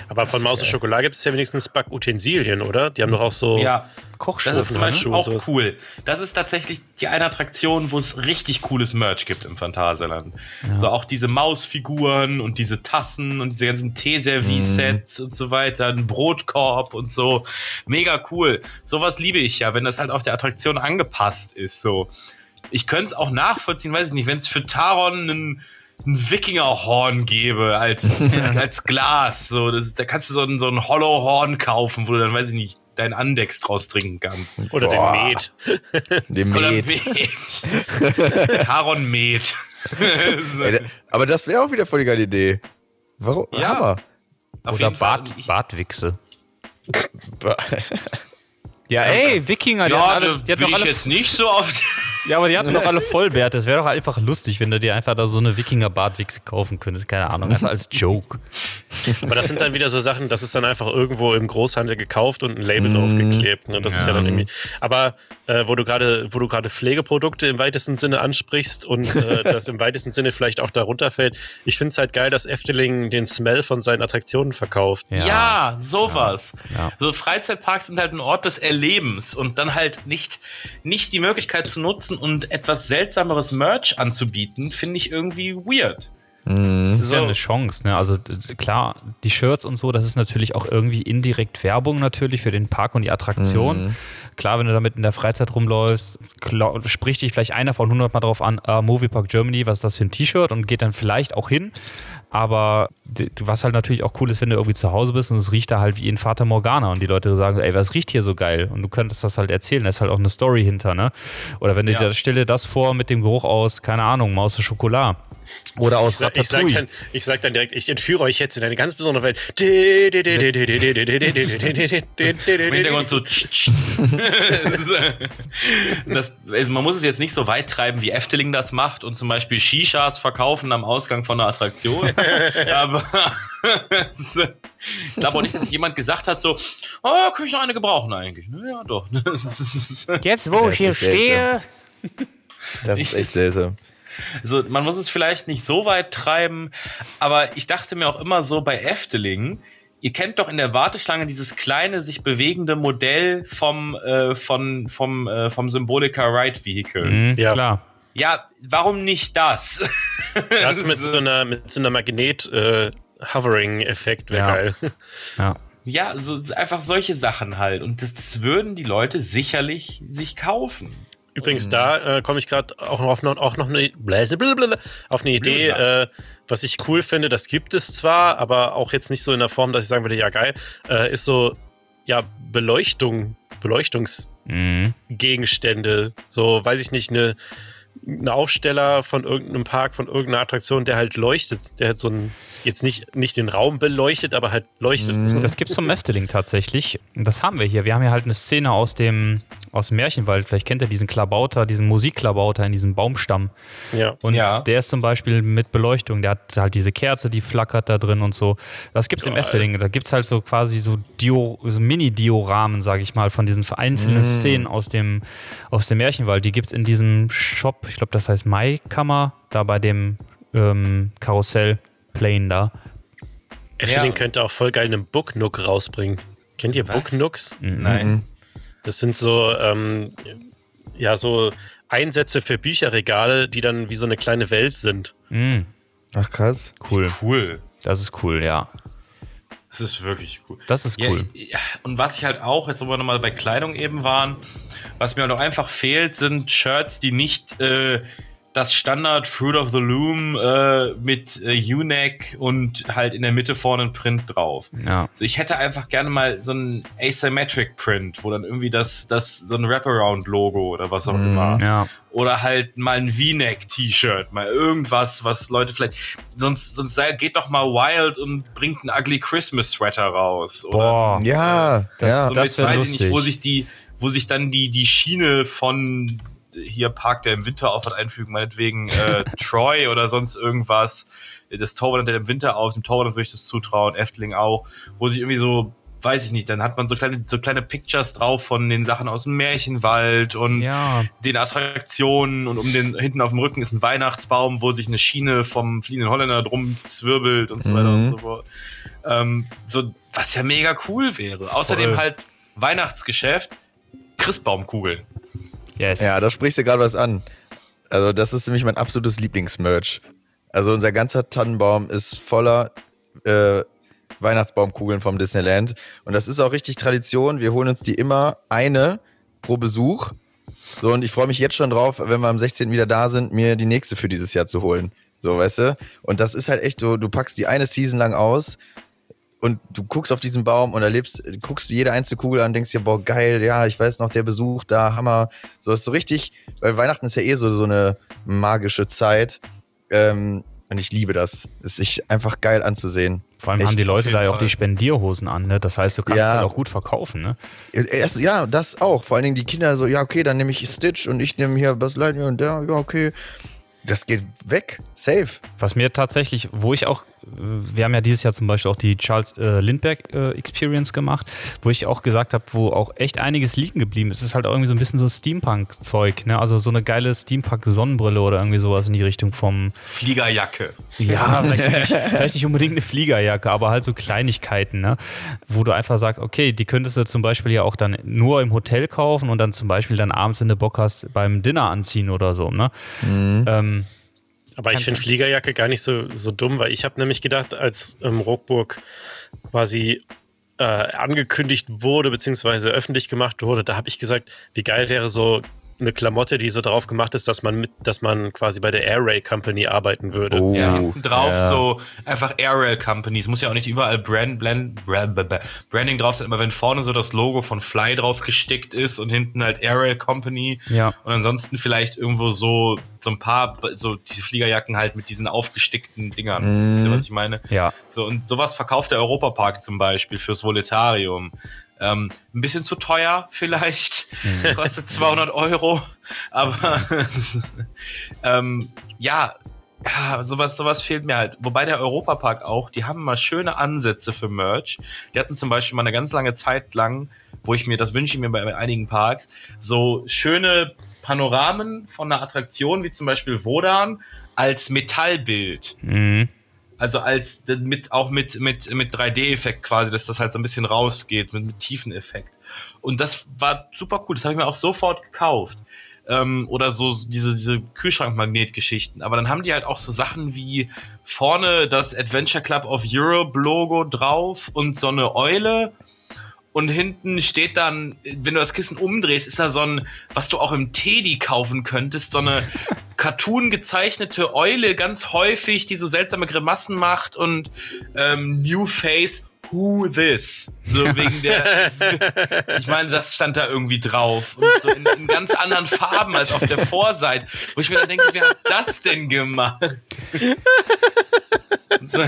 aber von Maus und Schokolade gibt es ja wenigstens Backutensilien, oder? Die haben doch auch so. Ja. Kochschuhe. Das ist zum Beispiel auch sowas. cool. Das ist tatsächlich die eine Attraktion, wo es richtig cooles Merch gibt im Phantasialand. So auch diese Mausfiguren und diese Tassen und diese ganzen Teeservice-Sets und so weiter, ein Brotkorb und so. Mega cool. Sowas liebe ich ja, wenn das halt auch der Attraktion angepasst ist. So. Ich könnte es auch nachvollziehen, weiß ich nicht, wenn es für Taron einen ein Wikingerhorn gebe als, als Glas. So, das, da kannst du so ein, so ein Hollow-Horn kaufen, wo du dann, weiß ich nicht, dein Andex draus trinken kannst. Oder Boah. den Met. Oder Met. Taron Met. Ey, da- Aber das wäre auch wieder voll die geile Idee. Warum? Ja. Hammer. Auf Oder. Bart, Ich- Bartwichse. Ba- Ja, ey, Wikinger, die Ja, hatten alle, da die bin doch ich alle, jetzt nicht so oft. Ja, aber die hatten doch alle Vollbärte. Es wäre doch einfach lustig, wenn du dir einfach da so eine Wikinger-Bartwichse kaufen könntest. Keine Ahnung, einfach als Joke. Aber das sind dann wieder so Sachen, das ist dann einfach irgendwo im Großhandel gekauft und ein Label draufgeklebt. Ne? Das ist ja dann irgendwie. Aber äh, wo du gerade, wo du gerade Pflegeprodukte im weitesten Sinne ansprichst und äh, das im weitesten Sinne vielleicht auch darunter fällt, ich finde es halt geil, dass Efteling den Smell von seinen Attraktionen verkauft. Ja, sowas. Ja. So Freizeitparks sind halt ein Ort des Erlebens und dann halt nicht, nicht die Möglichkeit zu nutzen und etwas seltsameres Merch anzubieten, finde ich irgendwie weird. Das ist ja eine Chance, ne? Also klar, die Shirts und so, das ist natürlich auch irgendwie indirekt Werbung natürlich für den Park und die Attraktion. Klar, wenn du damit in der Freizeit rumläufst, klar, spricht dich vielleicht einer von 100 Mal drauf an, äh, Moviepark Germany, was ist das für ein T-Shirt und geht dann vielleicht auch hin. Aber was halt natürlich auch cool ist, wenn du irgendwie zu Hause bist und es riecht da halt wie in Fata Morgana und die Leute sagen, ey, was riecht hier so geil? Und du könntest das halt erzählen, da ist halt auch eine Story hinter, ne? Oder wenn du Ja. dir, stell dir das vor mit dem Geruch aus, keine Ahnung, Maus Schokolade. Oder aus Ich sag, ich, sag Ratatouille. dann, ich sag dann direkt, ich entführe euch jetzt in eine ganz besondere Welt. Im Hintergrund so. das, also man muss es jetzt nicht so weit treiben, wie Efteling das macht und zum Beispiel Shishas verkaufen am Ausgang von einer Attraktion. Aber ich glaube auch nicht, dass sich jemand gesagt hat, so, oh, kann ich noch eine gebrauchen eigentlich? Ja, doch. Jetzt, wo ich hier stehe. Das ist echt seltsam. Also man muss es vielleicht nicht so weit treiben, aber ich dachte mir auch immer so bei Efteling, ihr kennt doch in der Warteschlange dieses kleine, sich bewegende Modell vom, äh, von, vom, äh, vom Symbolica Ride Vehicle. Mhm, Ja. Klar. Ja, warum nicht das? Das mit so einer, mit so einer Magnet-Hovering-Effekt wäre Ja. geil. Ja. ja, so, so einfach solche Sachen halt. Und das, das würden die Leute sicherlich sich kaufen. Übrigens, da äh, komme ich gerade auch noch auf, auch noch eine, blablabla, auf eine Idee, äh, was ich cool finde. Das gibt es zwar, aber auch jetzt nicht so in der Form, dass ich sagen würde, ja geil, äh, ist so, ja, Beleuchtung, Beleuchtungsgegenstände. Mhm. So, weiß ich nicht, eine, ein Aufsteller von irgendeinem Park, von irgendeiner Attraktion, der halt leuchtet. Der hat so ein, jetzt nicht, nicht den Raum beleuchtet, aber halt leuchtet. So. Das gibt's zum Efteling tatsächlich. Das haben wir hier. Wir haben hier halt eine Szene aus dem, aus dem Märchenwald. Vielleicht kennt ihr diesen Klabauter, diesen Musikklabauter in diesem Baumstamm. Ja. Und Ja. der ist zum Beispiel mit Beleuchtung. Der hat halt diese Kerze, die flackert da drin und so. Das gibt's im Efteling. Da gibt's halt so quasi so, Dio, so Mini-Dioramen, sage ich mal, von diesen vereinzelten Szenen aus dem, aus dem Märchenwald. Die gibt's in diesem Shop, ich glaube, das heißt Maikammer, da bei dem ähm, Karussell Plane da. Efteling Ja. könnte auch voll geil einen Book Nook rausbringen. Kennt ihr Was? Book Nooks? Nein. Das sind so, ähm, ja, so Einsätze für Bücherregale, die dann wie so eine kleine Welt sind. Mhm. Ach krass. Cool. Cool. Das ist cool, ja. Das ist wirklich cool. Das ist cool. Ja, ja, und was ich halt auch, jetzt wo wir nochmal bei Kleidung eben waren, was mir halt auch einfach fehlt, sind Shirts, die nicht äh, das Standard Fruit of the Loom äh, mit äh, U-Neck und halt in der Mitte vorne ein Print drauf. Ja. Also ich hätte einfach gerne mal so ein Asymmetric Print, wo dann irgendwie das, das so ein Wraparound-Logo oder was auch immer. Ja. Oder halt mal ein V-Neck-T-Shirt, mal irgendwas, was Leute vielleicht. Sonst, sonst sei- geht doch mal wild und bringt ein Ugly Christmas Sweater raus. Oder Boah. Ja, Das- ja. so das mit, weiß ich lustig. nicht, wo sich die, wo sich dann die, die Schiene von hier Park, der im Winter auf hat einfügen, meinetwegen äh, Troy oder sonst irgendwas. Das Torwand der im Winter auf, dem Torwand würde ich das zutrauen, Efteling auch, wo sich irgendwie so, weiß ich nicht, dann hat man so kleine, so kleine Pictures drauf von den Sachen aus dem Märchenwald und Ja. den Attraktionen und um den hinten auf dem Rücken ist ein Weihnachtsbaum, wo sich eine Schiene vom fliegenden Holländer drum zwirbelt und so weiter und so fort. Ähm, so, was ja mega cool wäre. Außerdem Voll. halt Weihnachtsgeschäft. Christbaumkugeln. Yes. Ja, da sprichst du gerade was an. Also, das ist nämlich mein absolutes Lieblingsmerch. Also, unser ganzer Tannenbaum ist voller äh, Weihnachtsbaumkugeln vom Disneyland. Und das ist auch richtig Tradition. Wir holen uns die immer eine pro Besuch. So, und ich freue mich jetzt schon drauf, wenn wir am 16. wieder da sind, mir die nächste für dieses Jahr zu holen. So, weißt du? Und das ist halt echt so, du packst die eine Season lang aus und du guckst auf diesen Baum und erlebst, guckst jede einzelne Kugel an, denkst dir, boah, geil, ja, ich weiß noch, der Besuch da, Hammer. So ist so richtig, weil Weihnachten ist ja eh so, so eine magische Zeit. Ähm, und ich liebe das. Es ist einfach geil anzusehen. Vor allem Echt, haben die Leute da ja auch die Spendierhosen an, ne? Das heißt, du kannst Ja. halt auch gut verkaufen, ne? Erst, ja, das auch. Vor allen Dingen die Kinder so, ja, okay, dann nehme ich Stitch und ich nehme hier Buzz Lightyear und der, ja, okay. Das geht weg. Safe. Was mir tatsächlich, wo ich auch, wir haben ja dieses Jahr zum Beispiel auch die Charles äh, Lindbergh äh, Experience gemacht, wo ich auch gesagt habe, wo auch echt einiges liegen geblieben ist. Es ist halt auch irgendwie so ein bisschen so Steampunk-Zeug, ne? Also so eine geile Steampunk-Sonnenbrille oder irgendwie sowas in die Richtung vom, Fliegerjacke. ja, vielleicht nicht, vielleicht nicht unbedingt eine Fliegerjacke, aber halt so Kleinigkeiten, ne? Wo du einfach sagst, okay, die könntest du zum Beispiel ja auch dann nur im Hotel kaufen und dann zum Beispiel dann abends, wenn du Bock hast, beim Dinner anziehen oder so, ne? Ähm, Aber ich finde Fliegerjacke gar nicht so, so dumm, weil ich habe nämlich gedacht, als ähm, Rockburg quasi äh, angekündigt wurde, beziehungsweise öffentlich gemacht wurde, da habe ich gesagt, wie geil wäre so eine Klamotte, die so drauf gemacht ist, dass man mit, dass man quasi bei der Air Ray Company arbeiten würde. Oh, Ja, hinten drauf ja. so einfach Airrail Companies. Muss ja auch nicht überall Brand, Blend, Brand, Branding drauf sein, aber wenn vorne so das Logo von Fly drauf gestickt ist und hinten halt Airrail Company Ja. und ansonsten vielleicht irgendwo so so ein paar so diese Fliegerjacken halt mit diesen aufgestickten Dingern. Wisst ihr, was ich meine? ja. So, und sowas verkauft der Europapark zum Beispiel fürs Voletarium. Ähm, ein bisschen zu teuer vielleicht, kostet 200 Euro, aber ähm, ja, ja, sowas, sowas fehlt mir halt. Wobei der Europapark auch, die haben mal schöne Ansätze für Merch. Die hatten zum Beispiel mal eine ganz lange Zeit lang, wo ich mir, das wünsche ich mir bei einigen Parks, so schöne Panoramen von einer Attraktion, wie zum Beispiel Wodan, als Metallbild. Mhm. Also als mit auch mit mit mit 3D-Effekt quasi, dass das halt so ein bisschen rausgeht mit, mit Tiefeneffekt. Und das war super cool. Das habe ich mir auch sofort gekauft. Ähm, oder so diese diese Kühlschrankmagnetgeschichten. Aber dann haben die halt auch so Sachen wie vorne das Adventure Club of Europe Logo drauf und so eine Eule. Und hinten steht dann, wenn du das Kissen umdrehst, ist da so ein, was du auch im Teddy kaufen könntest, so eine Cartoon gezeichnete Eule, ganz häufig, die so seltsame Grimassen macht und ähm, New Face, Who This? So wegen der, ich meine, das stand da irgendwie drauf. Und so in, in ganz anderen Farben als auf der Vorseite. Wo ich mir dann denke, wer hat das denn gemacht? So.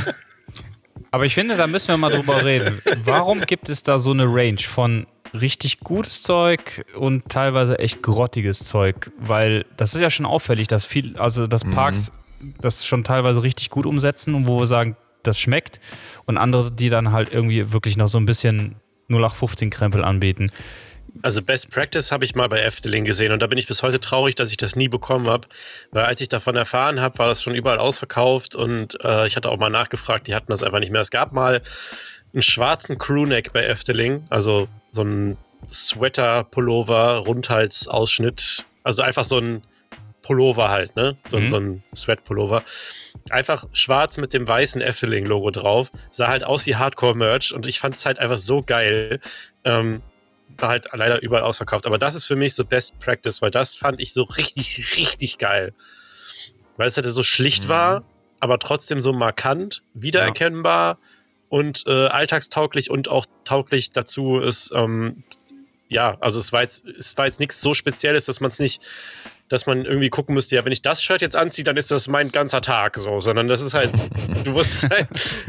Aber ich finde, da müssen wir mal drüber reden. Warum gibt es da so eine Range von richtig gutes Zeug und teilweise echt grottiges Zeug? Weil das ist ja schon auffällig, dass viel, also dass Parks das schon teilweise richtig gut umsetzen und wo wir sagen, das schmeckt und andere, die dann halt irgendwie wirklich noch so ein bisschen 0815 Krempel anbieten. Also Best Practice habe ich mal bei Efteling gesehen und da bin ich bis heute traurig, dass ich das nie bekommen habe, weil als ich davon erfahren habe, war das schon überall ausverkauft und äh, ich hatte auch mal nachgefragt, die hatten das einfach nicht mehr. Es gab mal einen schwarzen Crewneck bei Efteling, also so ein Sweater-Pullover, Rundhalsausschnitt, also einfach so ein Pullover halt, ne? So, ein Mhm. so ein Sweat-Pullover. Einfach schwarz mit dem weißen Efteling-Logo drauf. Sah halt aus wie Hardcore-Merch und ich fand es halt einfach so geil. Ähm, war halt leider überall ausverkauft. Aber das ist für mich so Best Practice, weil das fand ich so richtig, richtig geil. Weil es halt so schlicht war, aber trotzdem so markant, wiedererkennbar und äh, alltagstauglich und auch tauglich dazu ist, ähm, ja, also es war jetzt, es war jetzt nichts so Spezielles, dass man es nicht, dass man irgendwie gucken müsste, ja, wenn ich das Shirt jetzt anziehe, dann ist das mein ganzer Tag so, sondern das ist halt, du musst halt,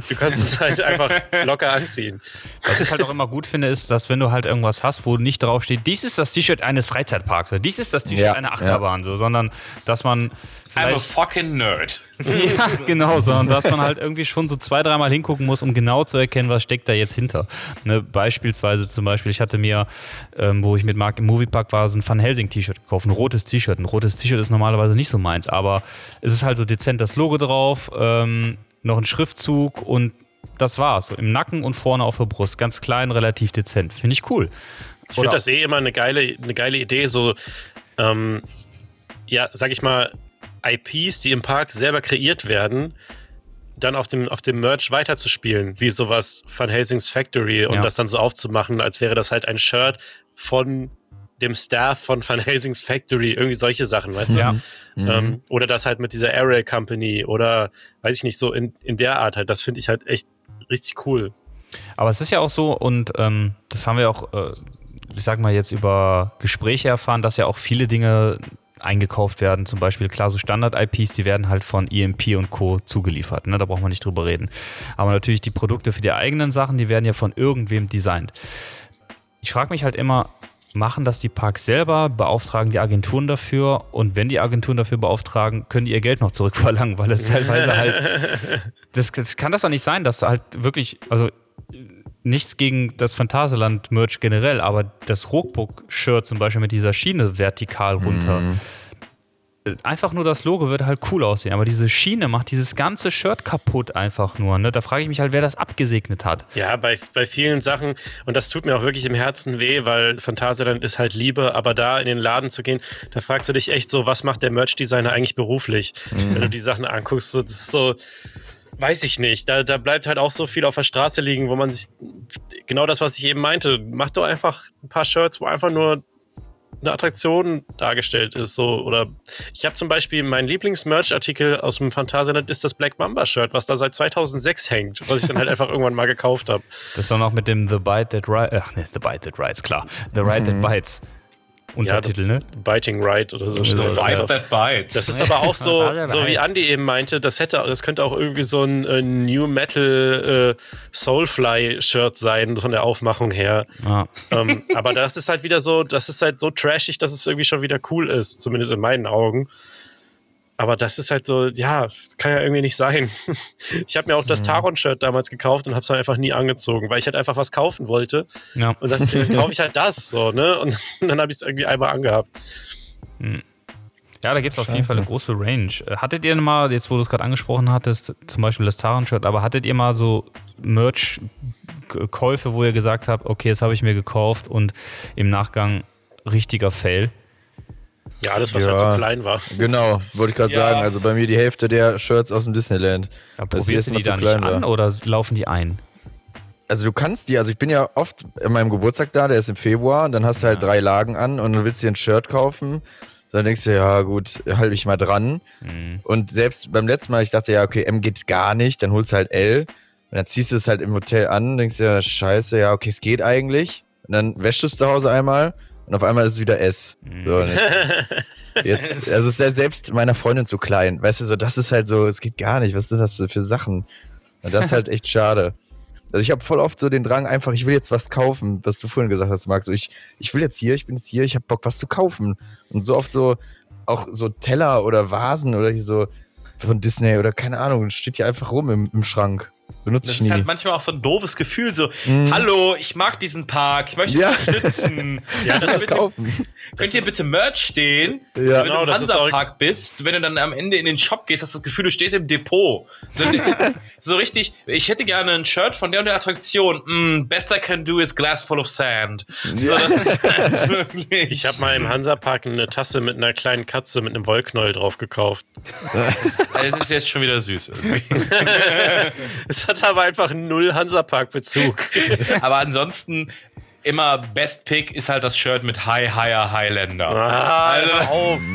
du kannst es halt einfach locker anziehen. Was ich halt auch immer gut finde, ist, dass wenn du halt irgendwas hast, wo nicht draufsteht, dies ist das T-Shirt eines Freizeitparks oder dies ist das T-Shirt Ja, einer Achterbahn, so, sondern dass man I'm a vielleicht fucking nerd. Ja, genau, sondern dass man halt irgendwie schon so zwei, dreimal hingucken muss, um genau zu erkennen, was steckt da jetzt hinter. Ne, beispielsweise zum Beispiel, ich hatte mir, ähm, wo ich mit Marc im Moviepark war, so ein Van Helsing-T-Shirt gekauft, ein rotes T-Shirt. Ein rotes T-Shirt ist normalerweise nicht so meins, aber es ist halt so dezent das Logo drauf, ähm, noch ein Schriftzug und das war's. So im Nacken und vorne auf der Brust. Ganz klein, relativ dezent. Finde ich cool. Ich finde das eh immer eine geile, eine geile Idee, so, ähm, ja, sag ich mal, IPs, die im Park selber kreiert werden, dann auf dem, auf dem Merch weiterzuspielen, wie sowas Van Helsing's Factory und Ja. das dann so aufzumachen, als wäre das halt ein Shirt von dem Staff von Van Helsing's Factory, irgendwie solche Sachen, weißt du? Ja. Mhm. Ähm, oder das halt mit dieser Aerial Company oder weiß ich nicht, so in, in der Art halt. Das finde ich halt echt richtig cool. Aber es ist ja auch so, und ähm, das haben wir auch, äh, ich sag mal, jetzt über Gespräche erfahren, dass ja auch viele Dinge eingekauft werden. Zum Beispiel, klar, so Standard-IPs, die werden halt von EMP und Co. zugeliefert. Ne? Da braucht man nicht drüber reden. Aber natürlich die Produkte für die eigenen Sachen, die werden ja von irgendwem designt. Ich frage mich halt immer, machen das die Parks selber, beauftragen die Agenturen dafür und wenn die Agenturen dafür beauftragen, können die ihr Geld noch zurückverlangen, weil es teilweise halt das, das kann das doch nicht sein, dass halt wirklich, also nichts gegen das Phantasialand-Merch generell, aber das Rookbook-Shirt zum Beispiel mit dieser Schiene vertikal runter. Äh, Einfach nur das Logo würde halt cool aussehen, aber diese Schiene macht dieses ganze Shirt kaputt einfach nur. Ne? Da frage ich mich halt, wer das abgesegnet hat. Ja, bei, bei vielen Sachen, und das tut mir auch wirklich im Herzen weh, weil Phantasialand ist halt Liebe, aber da in den Laden zu gehen, da fragst du dich echt so, was macht der Merch-Designer eigentlich beruflich? Wenn du die Sachen anguckst, so, das ist so, weiß ich nicht, da, da bleibt halt auch so viel auf der Straße liegen, wo man sich, genau das, was ich eben meinte, mach doch einfach ein paar Shirts, wo einfach nur eine Attraktion dargestellt ist. So. Oder ich habe zum Beispiel mein Lieblings-Merch-Artikel aus dem Phantasialand ist das Black Mamba-Shirt, was da seit 2006 hängt, was ich dann halt einfach irgendwann mal gekauft habe. Das ist doch noch mit dem The Bite That Rides, ach ne, The Bite That Rides, klar. The Ride That Bites. Untertitel, ne? Biting Right oder so. Bite that bites. Das ist aber auch so, so wie Andy eben meinte, das hätte, das könnte auch irgendwie so ein äh, New Metal äh, Soulfly-Shirt sein von der Aufmachung her. Ja. ähm, aber das ist halt wieder so, das ist halt so trashig, dass es irgendwie schon wieder cool ist, zumindest in meinen Augen. Aber das ist halt so, ja, kann ja irgendwie nicht sein. Ich habe mir auch das Mhm. Taron-Shirt damals gekauft und habe es dann einfach nie angezogen, weil ich halt einfach was kaufen wollte. ja. Und dann kaufe ich halt das so, ne? Und dann habe ich es irgendwie einmal angehabt. Ja, da gibt es auf jeden Fall eine große Range. Hattet ihr mal, jetzt wo du es gerade angesprochen hattest, zum Beispiel das Taran-Shirt, aber hattet ihr mal so Merch-Käufe, wo ihr gesagt habt, okay, das habe ich mir gekauft und im Nachgang richtiger Fail? Ja, alles, was Ja. halt so klein war. Genau, wollte ich gerade Ja. sagen. Also bei mir die Hälfte der Shirts aus dem Disneyland. Ja, probierst du die da nicht an war. oder laufen die ein? Also du kannst die, also ich bin ja oft an meinem Geburtstag da, der ist im Februar, und dann hast du halt drei Lagen an und dann willst du dir ein Shirt kaufen. Dann denkst du, ja gut, halte ich mal dran. Mhm. Und selbst beim letzten Mal, ich dachte, ja, okay, M geht gar nicht, dann holst du halt L. Und dann ziehst du es halt im Hotel an, denkst dir, scheiße, ja, okay, es geht eigentlich. Und dann wäschst du es zu Hause einmal und auf einmal ist es wieder S. So, und jetzt, jetzt, also ist ja selbst meiner Freundin zu klein. Weißt du, so, das ist halt so, es geht gar nicht. Was sind das für, Sachen? Und das ist halt echt schade. Also ich habe voll oft so den Drang, einfach, ich will jetzt was kaufen, was du vorhin gesagt hast, Marc. So, ich, ich will jetzt hier, ich bin jetzt hier, ich habe Bock, was zu kaufen. Und so oft so, auch so Teller oder Vasen oder so von Disney oder keine Ahnung, steht hier einfach rum im, im Schrank. Benutze Das ich ist nie. halt manchmal auch so ein doofes Gefühl, so, hallo, ich mag diesen Park, ich möchte Ja. ihn unterstützen. ja, Könnt ihr was bitte, kaufen. könnt ihr bitte Merch stehen? Ja. wenn Genau, du im das ist Hansapark bist, wenn du dann am Ende in den Shop gehst, hast du das Gefühl, du stehst im Depot. So, so richtig, ich hätte gerne ein Shirt von der und der Attraktion. Mm, best I can do is glass full of sand. So, das ist halt wirklich. Ich habe mal im Hansapark eine Tasse mit einer kleinen Katze mit einem Wollknäuel drauf gekauft. Es ist jetzt schon wieder süß. Irgendwie. Es hat aber einfach null Hansapark-Bezug. Aber ansonsten immer Best Pick ist halt das Shirt mit High Higher Highlander. Ah, Also- auf.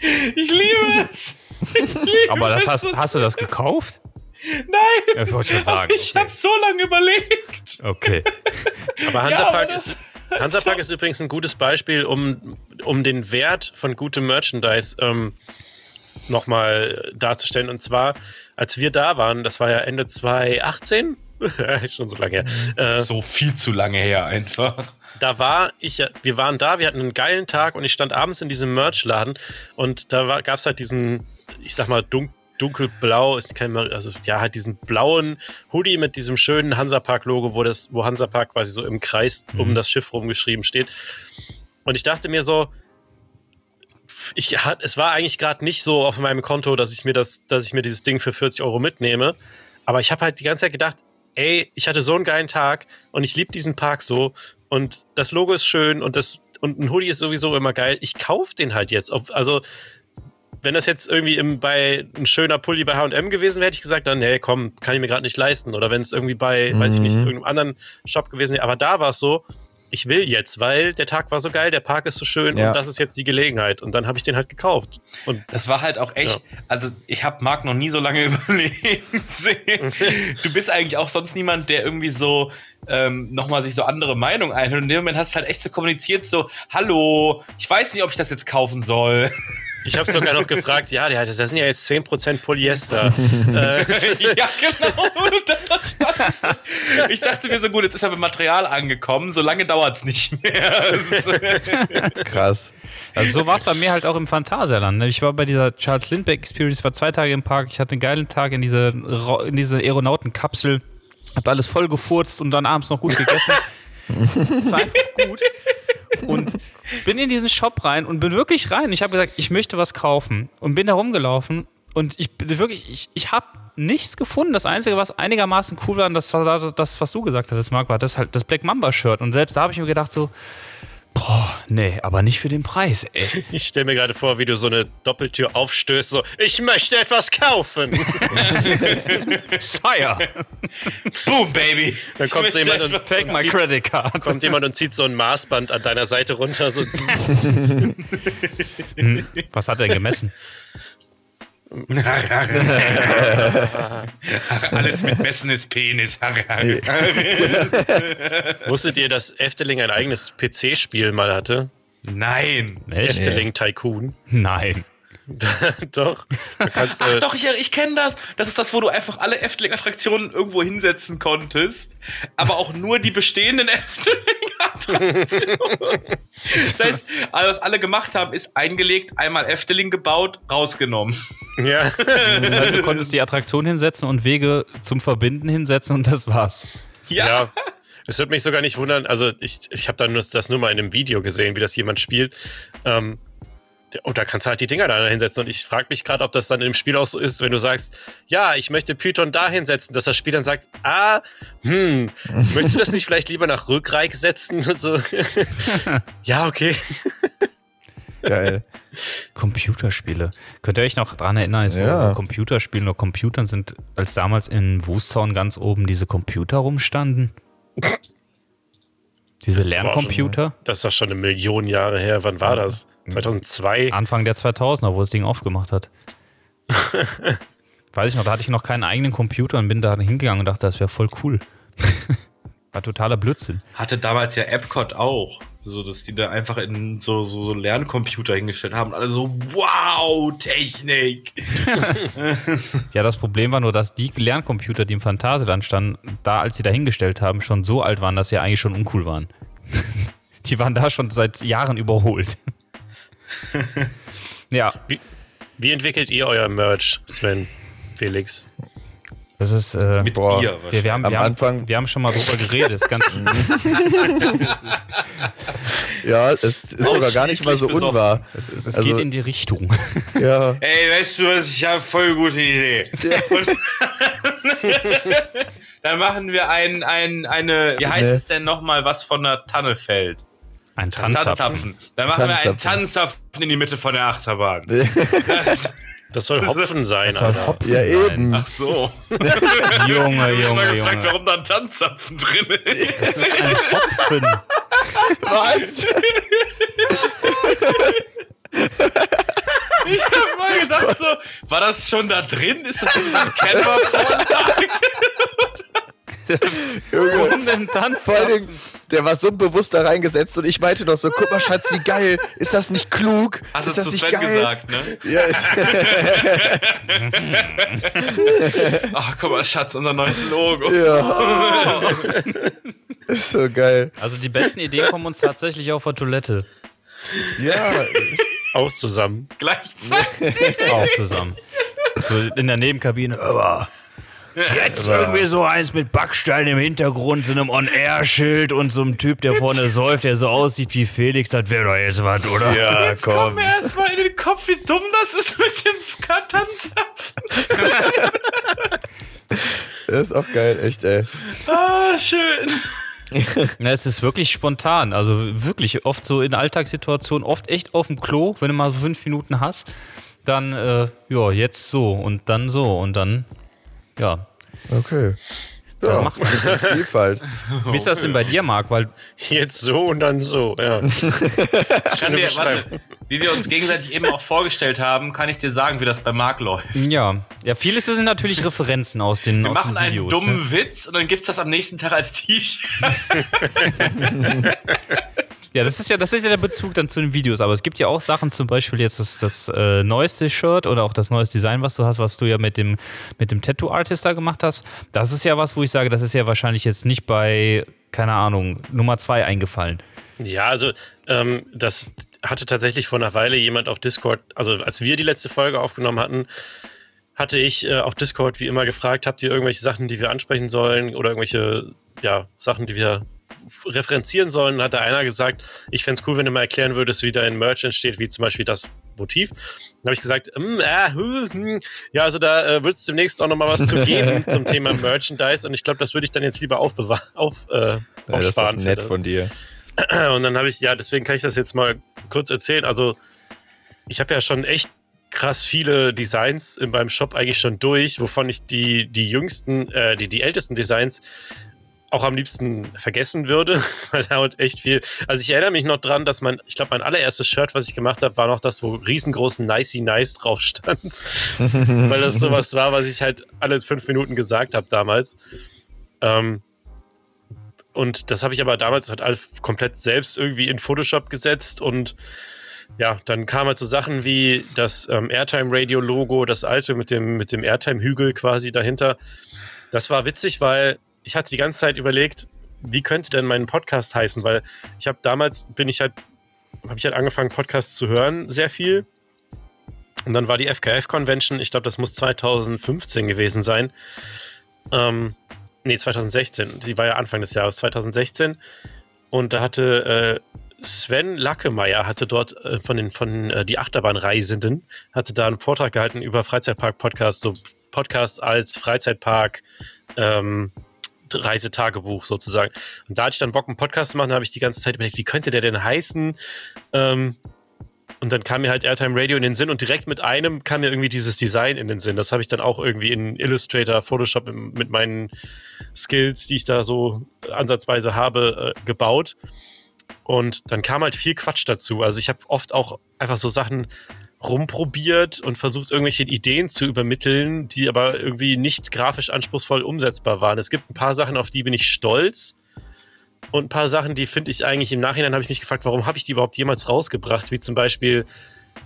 Ich liebe es. Ich liebe Aber das es hast, hast du das gekauft? Nein. Ja, ich wollte schon sagen. ich habe so lange überlegt. Okay. Aber Hansapark, aber ist, Hansapark ist übrigens ein gutes Beispiel, um, um den Wert von gutem Merchandise ähm, nochmal darzustellen. Und zwar, als wir da waren, das war ja Ende 2018, ist schon so lange her, äh, So viel zu lange her einfach. da war ich, ja- wir waren da, wir hatten einen geilen Tag und ich stand abends in diesem Merchladen und da gab es halt diesen, ich sag mal, dun dunkelblau, ist kein, also ja, halt diesen blauen Hoodie mit diesem schönen Hansapark-Logo, wo das, wo Hansapark quasi so im Kreis um das Schiff rumgeschrieben steht. Und ich dachte mir so, ich es war eigentlich gerade nicht so auf meinem Konto, dass ich mir das, dass ich mir dieses Ding für 40 Euro mitnehme. Aber ich habe halt die ganze Zeit gedacht, ey, ich hatte so einen geilen Tag und ich liebe diesen Park so und das Logo ist schön und das und ein Hoodie ist sowieso immer geil. Ich kaufe den halt jetzt. Ob, also wenn das jetzt irgendwie im, bei ein schöner Pulli bei H&M gewesen wäre, hätte ich gesagt, dann, nee, komm, kann ich mir gerade nicht leisten. Oder wenn es irgendwie bei, mhm. weiß ich nicht, Mhm. irgendeinem anderen Shop gewesen wäre. Aber da war es so, ich will jetzt, weil der Tag war so geil, der Park ist so schön Ja. und das ist jetzt die Gelegenheit. Und dann habe ich den halt gekauft. Und Das war halt auch echt, also ich habe Marc noch nie so lange überlegen sehen. Du bist eigentlich auch sonst niemand, der irgendwie so ähm, nochmal sich so andere Meinungen einhört. Und in dem Moment hast du halt echt so kommuniziert, so, hallo, ich weiß nicht, ob ich das jetzt kaufen soll. Ich habe sogar noch gefragt, ja, das sind ja jetzt 10% Polyester. äh, ja, genau. Standst du- Ich dachte mir so, gut, jetzt ist er mit Material angekommen, so lange dauert's nicht mehr. Krass. Also so war es bei mir halt auch im Phantasialand. ne? Ich war bei dieser Charles Lindbergh Experience, war zwei Tage im Park. Ich hatte einen geilen Tag in dieser, Ra- in dieser Aeronautenkapsel. Hab alles voll gefurzt und dann abends noch gut gegessen. Es war einfach gut. Und bin in diesen Shop rein und bin wirklich rein. Ich habe gesagt, ich möchte was kaufen. Und bin da rumgelaufen und ich bin wirklich, ich, ich habe nichts gefunden. Das Einzige, was einigermaßen cool war, das war das, das was du gesagt hattest, Marc, war das halt das Black Mamba Shirt. Und selbst da habe ich mir gedacht so, boah, nee, aber nicht für den Preis, ey. ich stelle mir gerade vor, wie du so eine Doppeltür aufstößt, so, ich möchte etwas kaufen. Sire, Boom, Baby. Dann kommt so jemand und- take my credit card. Kommt jemand und zieht so ein Maßband an deiner Seite runter. So, Was hat er gemessen? Alles mit Messen ist Penis. wusstet ihr, dass Efteling ein eigenes PC-Spiel mal hatte? Nein. Echt? Efteling Tycoon. Nein. Doch. Kannst, Ach äh, doch, ich, ich kenne das. Das ist das, wo du einfach alle Efteling-Attraktionen irgendwo hinsetzen konntest, aber auch nur die bestehenden Efteling-Attraktionen. Das heißt, also was alle gemacht haben, ist eingelegt, einmal Efteling gebaut, rausgenommen. Ja. Das heißt, du konntest die Attraktion hinsetzen und Wege zum Verbinden hinsetzen und das war's. Ja. ja. Es würde mich sogar nicht wundern, also ich, ich habe dann nur, das nur mal in einem Video gesehen, wie das jemand spielt. Ähm, der- oh, da kannst du halt die Dinger da hinsetzen. Und ich frage mich gerade, ob das dann im Spiel auch so ist, wenn du sagst, ja, ich möchte Python da hinsetzen, dass das Spiel dann sagt, ah, hm, möchtest du das nicht vielleicht lieber nach Rückreich setzen? Und so. ja, okay. Geil. Computerspiele. Könnt ihr euch noch dran erinnern, als Ja. wir Computerspielen oder Computern sind, als damals in Wustown ganz oben diese Computer rumstanden? Diese Das Lerncomputer? Das ist doch schon eine Million Jahre her. Wann war das? 2002? Anfang der 2000er, wo das Ding aufgemacht hat. Weiß ich noch, da hatte ich noch keinen eigenen Computer und bin da hingegangen und dachte, das wäre voll cool. War totaler Blödsinn. Hatte damals ja Epcot auch. So, dass die da einfach in so, so, so Lerncomputer hingestellt haben. Und alle so, wow, Technik. Ja, das Problem war nur, dass die Lerncomputer, die im Phantasialand standen, da, als sie da hingestellt haben, schon so alt waren, dass sie eigentlich schon uncool waren. die waren da schon seit Jahren überholt. ja, Wie, wie entwickelt ihr euer Merch, Sven, Felix? das ist. Äh, Mit Boah. Bier wir, wir, haben, Am wir, haben, Anfang- wir haben schon mal drüber geredet. Das ist ganz, Ja, es ist sogar gar nicht mal so Ausschließlich unwahr. es, es, es Also- geht in die Richtung. Ja. Ey, weißt du was, ich habe voll gute Idee. Dann machen wir ein, ein, eine, wie heißt Nee. es denn nochmal, was von der Tanne fällt? Ein Tanzapfen. Tanzapfen. Dann machen wir einen Tanzapfen. Tanzapfen in die Mitte von der Achterbahn. Das soll Hopfen sein, Das soll Alter. Hopfen Ja, sein. eben. Ach so. Junge, Ich hab Junge, gefragt, Junge. warum da ein Tanzapfen drin ist. Das ist ein Hopfen. Was? Ich hab mal gedacht so, war das schon da drin? Ist das so ein Canva-Vorlage? Junge. Warum denn dann? Vor der war so bewusst da reingesetzt und ich meinte doch so, guck mal, Schatz, wie geil. Ist das nicht klug? Hast ist du das zu nicht Sven geil? gesagt, ne? Ja, ist, Ach, guck mal, Schatz, unser neues Logo. ja. Ist so geil. Also die besten Ideen kommen uns tatsächlich auf der Toilette. Ja, Auch zusammen. Gleichzeitig. Auch zusammen. So in der Nebenkabine. Aber jetzt irgendwie so eins mit Backstein im Hintergrund, so einem On-Air-Schild und so einem Typ, der vorne säuft, der so aussieht wie Felix. Das wäre doch jetzt was, oder? ja, Jetzt kommt komm. mir erstmal in den Kopf, wie dumm das ist mit dem Tanzapfen. Das ist auch geil, echt, ey. Ah, schön. Ja, es ist wirklich spontan. Also wirklich oft so in Alltagssituationen, oft echt auf dem Klo, wenn du mal so fünf Minuten hast, dann, äh, ja, jetzt so und dann so und dann, ja. Okay. Ja, Ja, macht man. Vielfalt. Wie ist das denn bei dir, Marc? Weil Jetzt so und dann so, ja. Kann Schöne dir, Beschreibung. Wie wir uns gegenseitig eben auch vorgestellt haben, kann ich dir sagen, wie das bei Marc läuft. Ja, ja, vieles sind natürlich Referenzen aus den, Wir aus machen den einen Videos. dummen ne? Witz und dann gibt's das am nächsten Tag als T-Shirt. Ja, das ist ja, das ist ja der Bezug dann zu den Videos. Aber es gibt ja auch Sachen, zum Beispiel jetzt das, das äh, neueste Shirt oder auch das neueste Design, was du hast, was du ja mit dem, mit dem Tattoo-Artist da gemacht hast. Das ist ja was, wo ich sage, das ist ja wahrscheinlich jetzt nicht bei, keine Ahnung, Nummer zwei eingefallen. Ja, also ähm, das hatte tatsächlich vor einer Weile jemand auf Discord, also als wir die letzte Folge aufgenommen hatten, hatte ich äh, auf Discord wie immer gefragt, habt ihr irgendwelche Sachen, die wir ansprechen sollen oder irgendwelche ja, Sachen, die wir referenzieren sollen? Hat da einer gesagt, ich fände es cool, wenn du mal erklären würdest, wie dein Merch entsteht, wie zum Beispiel das Motiv. Dann habe ich gesagt, hm, äh, hm, ja, also da äh, wird es demnächst auch nochmal was zu geben zum Thema Merchandise und ich glaube, das würde ich dann jetzt lieber aufbewahren, auf, äh, Ja, das ist aufsparen. nett von dir. Und dann habe ich, ja, deswegen kann ich das jetzt mal kurz erzählen. Also, ich habe ja schon echt krass viele Designs in meinem Shop eigentlich schon durch, wovon ich die, die jüngsten, äh, die, die ältesten Designs auch am liebsten vergessen würde, weil da halt echt viel. Also ich erinnere mich noch dran, dass mein, ich glaube, mein allererstes Shirt, was ich gemacht habe, war noch das, wo riesengroßen Nicey Nice drauf stand. weil das sowas war, was ich halt alle fünf Minuten gesagt habe damals. Ähm, und das habe ich aber damals halt alles komplett selbst irgendwie in Photoshop gesetzt und ja, dann kam halt so Sachen wie das ähm, Airtime-Radio-Logo, das alte mit dem, mit dem Airtime-Hügel quasi dahinter. Das war witzig, weil ich hatte die ganze Zeit überlegt, wie könnte denn mein Podcast heißen, weil ich habe damals, bin ich halt, habe ich halt angefangen, Podcasts zu hören, sehr viel. Und dann war die FKF-Convention, ich glaube, das muss 2015 gewesen sein. Ähm, nee, 2016. Die war ja Anfang des Jahres, 2016. Und da hatte äh, Sven Lackemeyer hatte dort äh, von den von äh, die Achterbahnreisenden hatte da einen Vortrag gehalten über Freizeitpark-Podcast, so Podcast als Freizeitpark ähm, Reisetagebuch sozusagen. Und da hatte ich dann Bock, einen Podcast zu machen, da habe ich die ganze Zeit überlegt, wie könnte der denn heißen? Ähm, und dann kam mir halt Airtime Radio in den Sinn und direkt mit einem kam mir irgendwie dieses Design in den Sinn. Das habe ich dann auch irgendwie in Illustrator, Photoshop mit meinen Skills, die ich da so ansatzweise habe, äh, gebaut. Und dann kam halt viel Quatsch dazu. Also ich habe oft auch einfach so Sachen rumprobiert und versucht, irgendwelche Ideen zu übermitteln, die aber irgendwie nicht grafisch anspruchsvoll umsetzbar waren. Es gibt ein paar Sachen, auf die bin ich stolz. Und ein paar Sachen, die finde ich eigentlich im Nachhinein, habe ich mich gefragt, warum habe ich die überhaupt jemals rausgebracht? Wie zum Beispiel,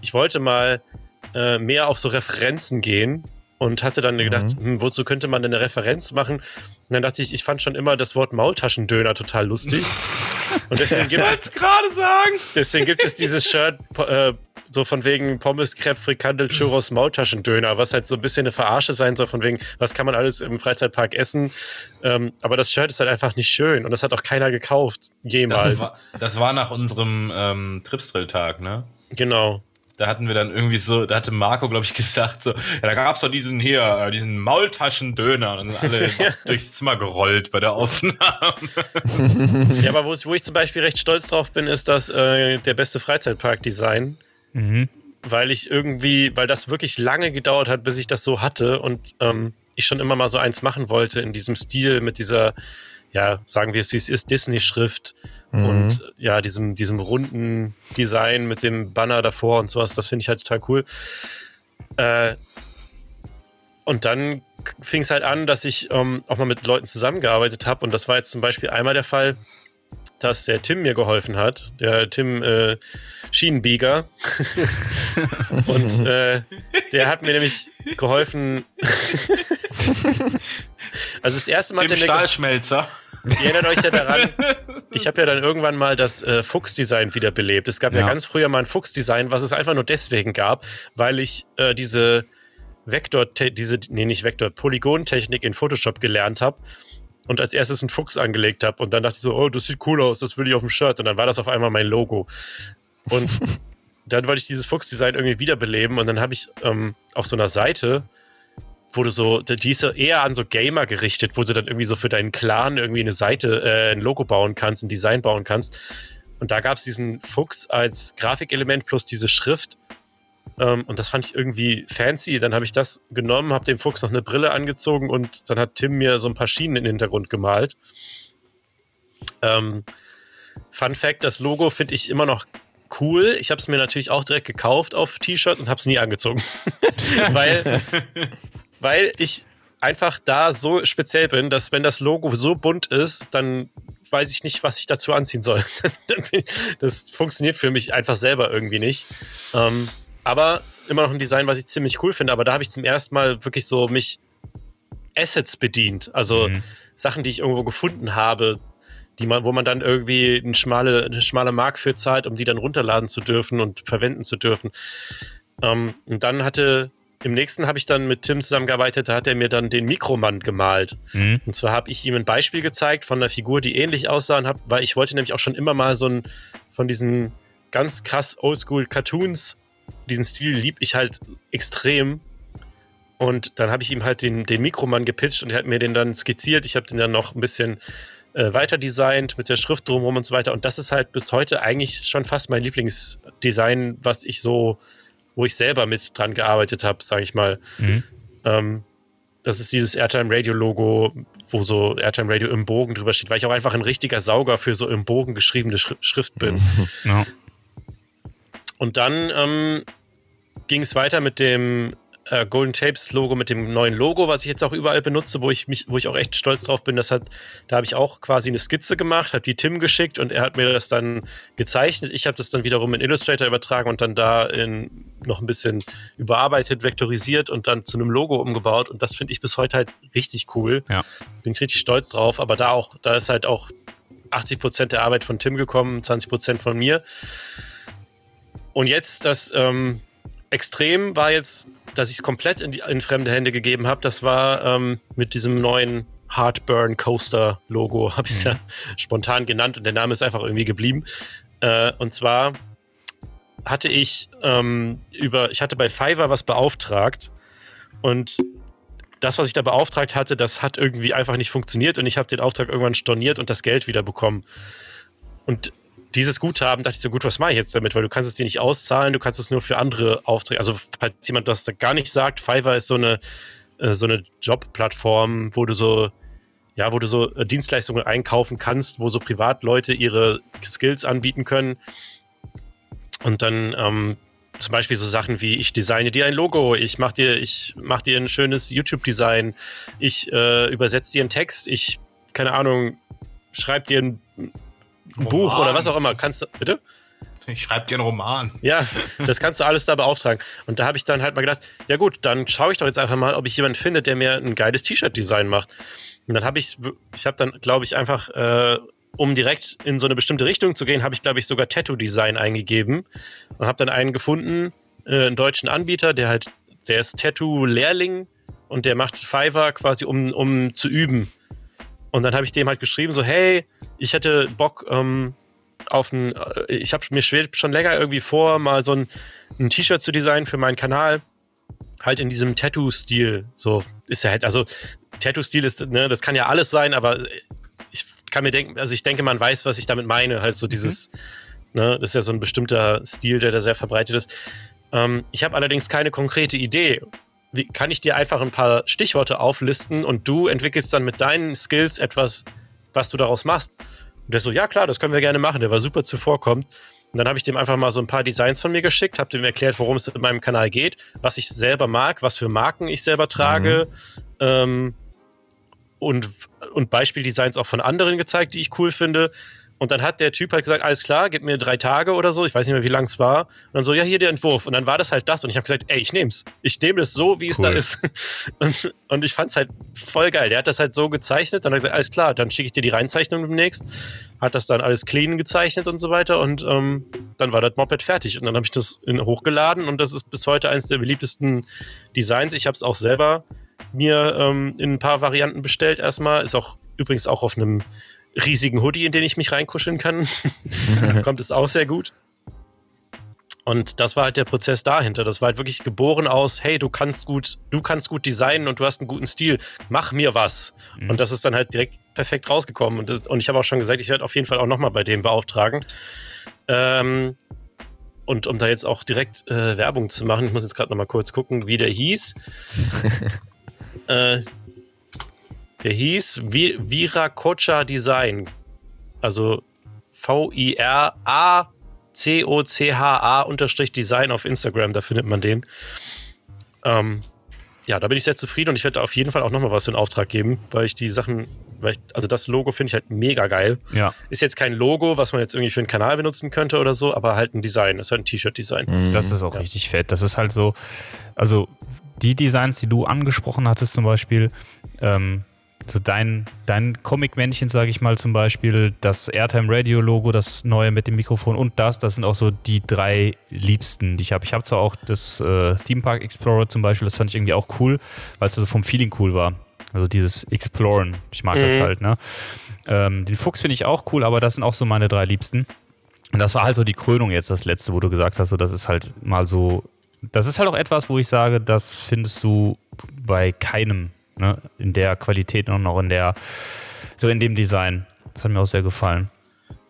ich wollte mal äh, mehr auf so Referenzen gehen und hatte dann gedacht, hm, wozu könnte man denn eine Referenz machen? Und dann dachte ich, ich fand schon immer das Wort Maultaschendöner total lustig. Und deswegen gibt, es, gerade sagen. deswegen gibt es dieses Shirt äh, so von wegen Pommes, Crepe, Frikandel, Churros, Maultaschendöner, was halt so ein bisschen eine Verarsche sein soll, von wegen, was kann man alles im Freizeitpark essen. Ähm, aber das Shirt ist halt einfach nicht schön und das hat auch keiner gekauft, jemals. Das war, das war nach unserem ähm, Tripsdrill-Tag, ne? genau. Da hatten wir dann irgendwie so, da hatte Marco, glaube ich, gesagt, so, ja, da gab's doch diesen hier, äh, diesen Maultaschendöner. Und dann sind alle durchs Zimmer gerollt bei der Aufnahme. Ja, aber wo, wo ich zum Beispiel recht stolz drauf bin, ist das äh, der beste Freizeitpark-Design. Mhm. Weil ich irgendwie, weil das wirklich lange gedauert hat, bis ich das so hatte und ähm, ich schon immer mal so eins machen wollte in diesem Stil mit dieser, ja, sagen wir es wie es ist, Disney-Schrift und äh, ja, diesem, diesem runden Design mit dem Banner davor und sowas, das finde ich halt total cool. Äh, und dann fing es halt an, dass ich ähm, auch mal mit Leuten zusammengearbeitet habe. Und das war jetzt zum Beispiel einmal der Fall, dass der Tim mir geholfen hat. Der Tim äh, Schienenbieger. und äh, der hat mir nämlich geholfen. also das erste Mal Tim hat er mir ge- Stahlschmelzer. Ihr erinnert euch ja daran, ich habe ja dann irgendwann mal das äh, Fuchsdesign wiederbelebt. Es gab ja. Ja. ganz früher mal ein Fuchsdesign, was es einfach nur deswegen gab, weil ich äh, diese Vektor, diese, nee, nicht Vektor, Polygontechnik in Photoshop gelernt habe und als erstes einen Fuchs angelegt habe. Und dann dachte ich so, oh, das sieht cool aus, das will ich auf dem Shirt. Und dann war das auf einmal mein Logo. Und dann wollte ich dieses Fuchsdesign irgendwie wiederbeleben und dann habe ich ähm, auf so einer Seite wo du so, die ist so eher an so Gamer gerichtet, wo du dann irgendwie so für deinen Clan irgendwie eine Seite, äh, ein Logo bauen kannst, ein Design bauen kannst. Und da gab es diesen Fuchs als Grafikelement plus diese Schrift. Ähm, und das fand ich irgendwie fancy. Dann habe ich das genommen, habe dem Fuchs noch eine Brille angezogen und dann hat Tim mir so ein paar Schienen in den Hintergrund gemalt. Ähm, Fun Fact: Das Logo finde ich immer noch cool. Ich habe es mir natürlich auch direkt gekauft auf T-Shirt und habe es nie angezogen. weil, weil ich einfach da so speziell bin, dass wenn das Logo so bunt ist, dann weiß ich nicht, was ich dazu anziehen soll. das funktioniert für mich einfach selber irgendwie nicht. Ähm, aber immer noch ein Design, was ich ziemlich cool finde. Aber da habe ich zum ersten Mal wirklich so mich Assets bedient. Also mhm. Sachen, die ich irgendwo gefunden habe, die man, wo man dann irgendwie eine schmale, eine schmale Mark für zahlt, um die dann runterladen zu dürfen und verwenden zu dürfen. Ähm, und dann hatte im nächsten habe ich dann mit Tim zusammengearbeitet, da hat er mir dann den Mikromann gemalt. Mhm. Und zwar habe ich ihm ein Beispiel gezeigt von einer Figur, die ähnlich aussah, und hab, weil ich wollte nämlich auch schon immer mal so ein von diesen ganz krass Oldschool Cartoons, diesen Stil lieb ich halt extrem. Und dann habe ich ihm halt den, den Mikromann gepitcht und er hat mir den dann skizziert. Ich habe den dann noch ein bisschen äh, weiter designt mit der Schrift drumherum und so weiter. Und das ist halt bis heute eigentlich schon fast mein Lieblingsdesign, was ich so, wo ich selber mit dran gearbeitet habe, sage ich mal. Mhm. Ähm, das ist dieses Airtime Radio Logo, wo so Airtime Radio im Bogen drüber steht, weil ich auch einfach ein richtiger Sauger für so im Bogen geschriebene Schrift bin. Ja. Und dann ähm, ging es weiter mit dem äh, Golden Tapes Logo mit dem neuen Logo, was ich jetzt auch überall benutze, wo ich mich, wo ich auch echt stolz drauf bin. Das hat, da habe ich auch quasi eine Skizze gemacht, habe die Tim geschickt und er hat mir das dann gezeichnet. Ich habe das dann wiederum in Illustrator übertragen und dann da in, noch ein bisschen überarbeitet, vektorisiert und dann zu einem Logo umgebaut. Und das finde ich bis heute halt richtig cool. Ja. Bin ich richtig stolz drauf. Aber da auch, da ist halt auch 80 Prozent der Arbeit von Tim gekommen, 20 Prozent von mir. Und jetzt das ähm, Extrem war jetzt dass ich es komplett in, die, in, fremde Hände gegeben habe, das war ähm, mit diesem neuen Heartburn Coaster Logo, habe ich es mhm. ja spontan genannt und der Name ist einfach irgendwie geblieben. Äh, und zwar hatte ich ähm, über, ich hatte bei Fiverr was beauftragt und das, was ich da beauftragt hatte, das hat irgendwie einfach nicht funktioniert und ich habe den Auftrag irgendwann storniert und das Geld wieder bekommen. Und dieses Guthaben dachte ich so, gut, was mache ich jetzt damit? Weil du kannst es dir nicht auszahlen, du kannst es nur für andere Aufträge. Also, falls jemand das da gar nicht sagt, Fiverr ist so eine, äh, so eine Jobplattform, wo du so, ja, wo du so äh, Dienstleistungen einkaufen kannst, wo so Privatleute ihre Skills anbieten können. Und dann ähm, zum Beispiel so Sachen wie ich designe dir ein Logo, ich mach dir, ich mach dir ein schönes YouTube-Design, ich äh, übersetze dir einen Text, ich, keine Ahnung, schreib dir ein ein Buch oder was auch immer. Kannst du, bitte? Ich schreibe dir einen Roman. Ja, das kannst du alles da beauftragen. Und da habe ich dann halt mal gedacht, ja gut, dann schaue ich doch jetzt einfach mal, ob ich jemanden finde, der mir ein geiles T-Shirt-Design macht. Und dann habe ich, ich habe dann, glaube ich, einfach, äh, um direkt in so eine bestimmte Richtung zu gehen, habe ich, glaube ich, sogar Tattoo-Design eingegeben und habe dann einen gefunden, äh, einen deutschen Anbieter, der halt, der ist Tattoo-Lehrling und der macht Fiverr quasi, um, um zu üben. Und dann habe ich dem halt geschrieben, so, hey, ich hätte Bock ähm, auf ein, äh, ich habe mir schwebt schon länger irgendwie vor, mal so ein, ein T-Shirt zu designen für meinen Kanal. Halt in diesem Tattoo-Stil. So ist ja halt, also Tattoo-Stil ist, ne, das kann ja alles sein, aber ich kann mir denken, also ich denke, man weiß, was ich damit meine. Halt so dieses, mhm. ne, das ist ja so ein bestimmter Stil, der da sehr verbreitet ist. Ähm, ich habe allerdings keine konkrete Idee. Wie, kann ich dir einfach ein paar Stichworte auflisten und du entwickelst dann mit deinen Skills etwas, was du daraus machst. Und der so, ja klar, das können wir gerne machen. Der war super zuvorkommend. Und dann habe ich dem einfach mal so ein paar Designs von mir geschickt, habe dem erklärt, worum es in meinem Kanal geht, was ich selber mag, was für Marken ich selber trage. Mhm. Ähm, und, und Beispieldesigns auch von anderen gezeigt, die ich cool finde. Und dann hat der Typ halt gesagt, alles klar, gib mir drei Tage oder so, ich weiß nicht mehr, wie lang es war. Und dann so, ja, hier der Entwurf. Und dann war das halt das. Und ich habe gesagt, ey, ich nehm's. Ich nehme es so, wie es da ist. Und, und ich fand's halt voll geil. Der hat das halt so gezeichnet. Dann hat er gesagt, alles klar, dann schicke ich dir die Reinzeichnung demnächst. Hat das dann alles clean gezeichnet und so weiter. Und ähm, dann war das Moped fertig. Und dann habe ich das in, hochgeladen. Und das ist bis heute eines der beliebtesten Designs. Ich habe es auch selber mir ähm, in ein paar Varianten bestellt erstmal. Ist auch übrigens auch auf einem riesigen Hoodie, in den ich mich reinkuscheln kann. Kommt es auch sehr gut. Und das war halt der Prozess dahinter. Das war halt wirklich geboren aus, hey, du kannst gut, du kannst gut designen und du hast einen guten Stil. Mach mir was. Mhm. Und das ist dann halt direkt perfekt rausgekommen. Und, das, und ich habe auch schon gesagt, ich werde auf jeden Fall auch nochmal bei dem beauftragen. Ähm, und um da jetzt auch direkt äh, Werbung zu machen, ich muss jetzt gerade nochmal kurz gucken, wie der hieß. äh, der hieß Viracocha Design. Also V-I-R-A C-O-C-H-A unterstrich Design auf Instagram, da findet man den. Ähm, ja, da bin ich sehr zufrieden und ich werde auf jeden Fall auch nochmal was in Auftrag geben, weil ich die Sachen, weil ich, also das Logo finde ich halt mega geil. Ja. Ist jetzt kein Logo, was man jetzt irgendwie für einen Kanal benutzen könnte oder so, aber halt ein Design, ist halt ein T-Shirt-Design. Mhm. Das ist auch ja. richtig fett. Das ist halt so, also die Designs, die du angesprochen hattest zum Beispiel, ähm, so dein, dein Comic-Männchen, sage ich mal zum Beispiel, das Airtime Radio Logo, das neue mit dem Mikrofon und das, das sind auch so die drei liebsten, die ich habe. Ich habe zwar auch das äh, Theme Park Explorer zum Beispiel, das fand ich irgendwie auch cool, weil es also vom Feeling cool war. Also dieses Exploren, ich mag mhm. das halt, ne? Ähm, den Fuchs finde ich auch cool, aber das sind auch so meine drei liebsten. Und das war halt so die Krönung jetzt, das letzte, wo du gesagt hast, so, das ist halt mal so. Das ist halt auch etwas, wo ich sage, das findest du bei keinem Ne? In der Qualität und auch in der, so in dem Design. Das hat mir auch sehr gefallen.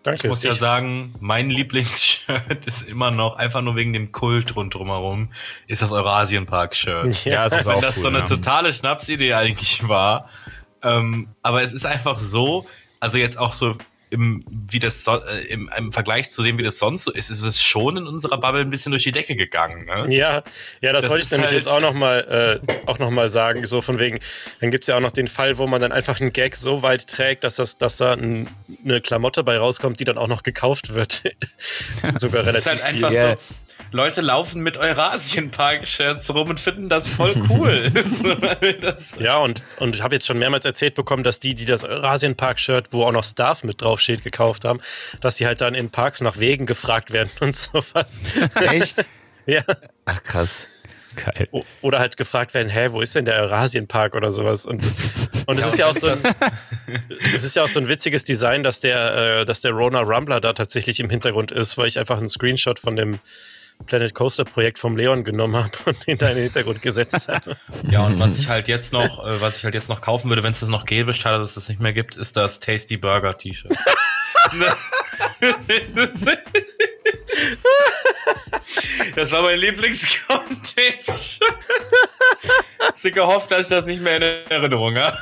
Danke. Ich muss ja sagen, mein Lieblingsshirt ist immer noch, einfach nur wegen dem Kult rundherum, ist das Eurasienpark-Shirt. Ja, das ist Wenn auch das cool, so eine ja. totale Schnapsidee eigentlich war. Ähm, aber es ist einfach so, also jetzt auch so im, wie das so, äh, im, im, Vergleich zu dem, wie das sonst so ist, ist es schon in unserer Bubble ein bisschen durch die Decke gegangen. Ne? Ja, ja, das, das wollte ich nämlich halt jetzt auch nochmal äh, auch noch mal sagen, so von wegen, dann gibt es ja auch noch den Fall, wo man dann einfach einen Gag so weit trägt, dass, das, dass da ein, eine Klamotte bei rauskommt, die dann auch noch gekauft wird. Sogar das relativ ist halt einfach viel. so, Leute laufen mit Eurasien-Park-Shirts rum und finden das voll cool. das ja, und, und ich habe jetzt schon mehrmals erzählt bekommen, dass die, die das Eurasien-Park-Shirt, wo auch noch Staff mit draufsteht, gekauft haben, dass die halt dann in Parks nach Wegen gefragt werden und sowas. Echt? ja. Ach, krass. Geil. Oder halt gefragt werden, hä, wo ist denn der Eurasienpark oder sowas? Und, und es ist ja auch so ein, es ist ja auch so ein witziges Design, dass der, äh, dass der Rona Rumbler da tatsächlich im Hintergrund ist, weil ich einfach einen Screenshot von dem Planet Coaster Projekt vom Leon genommen habe und in deinen Hintergrund gesetzt habe. Ja, und was ich halt jetzt noch, äh, was ich halt jetzt noch kaufen würde, wenn es das noch gäbe, schade, dass es das nicht mehr gibt, ist das Tasty Burger T-Shirt. das war mein lieblings content Hast du gehofft, dass ich das nicht mehr in Erinnerung habe?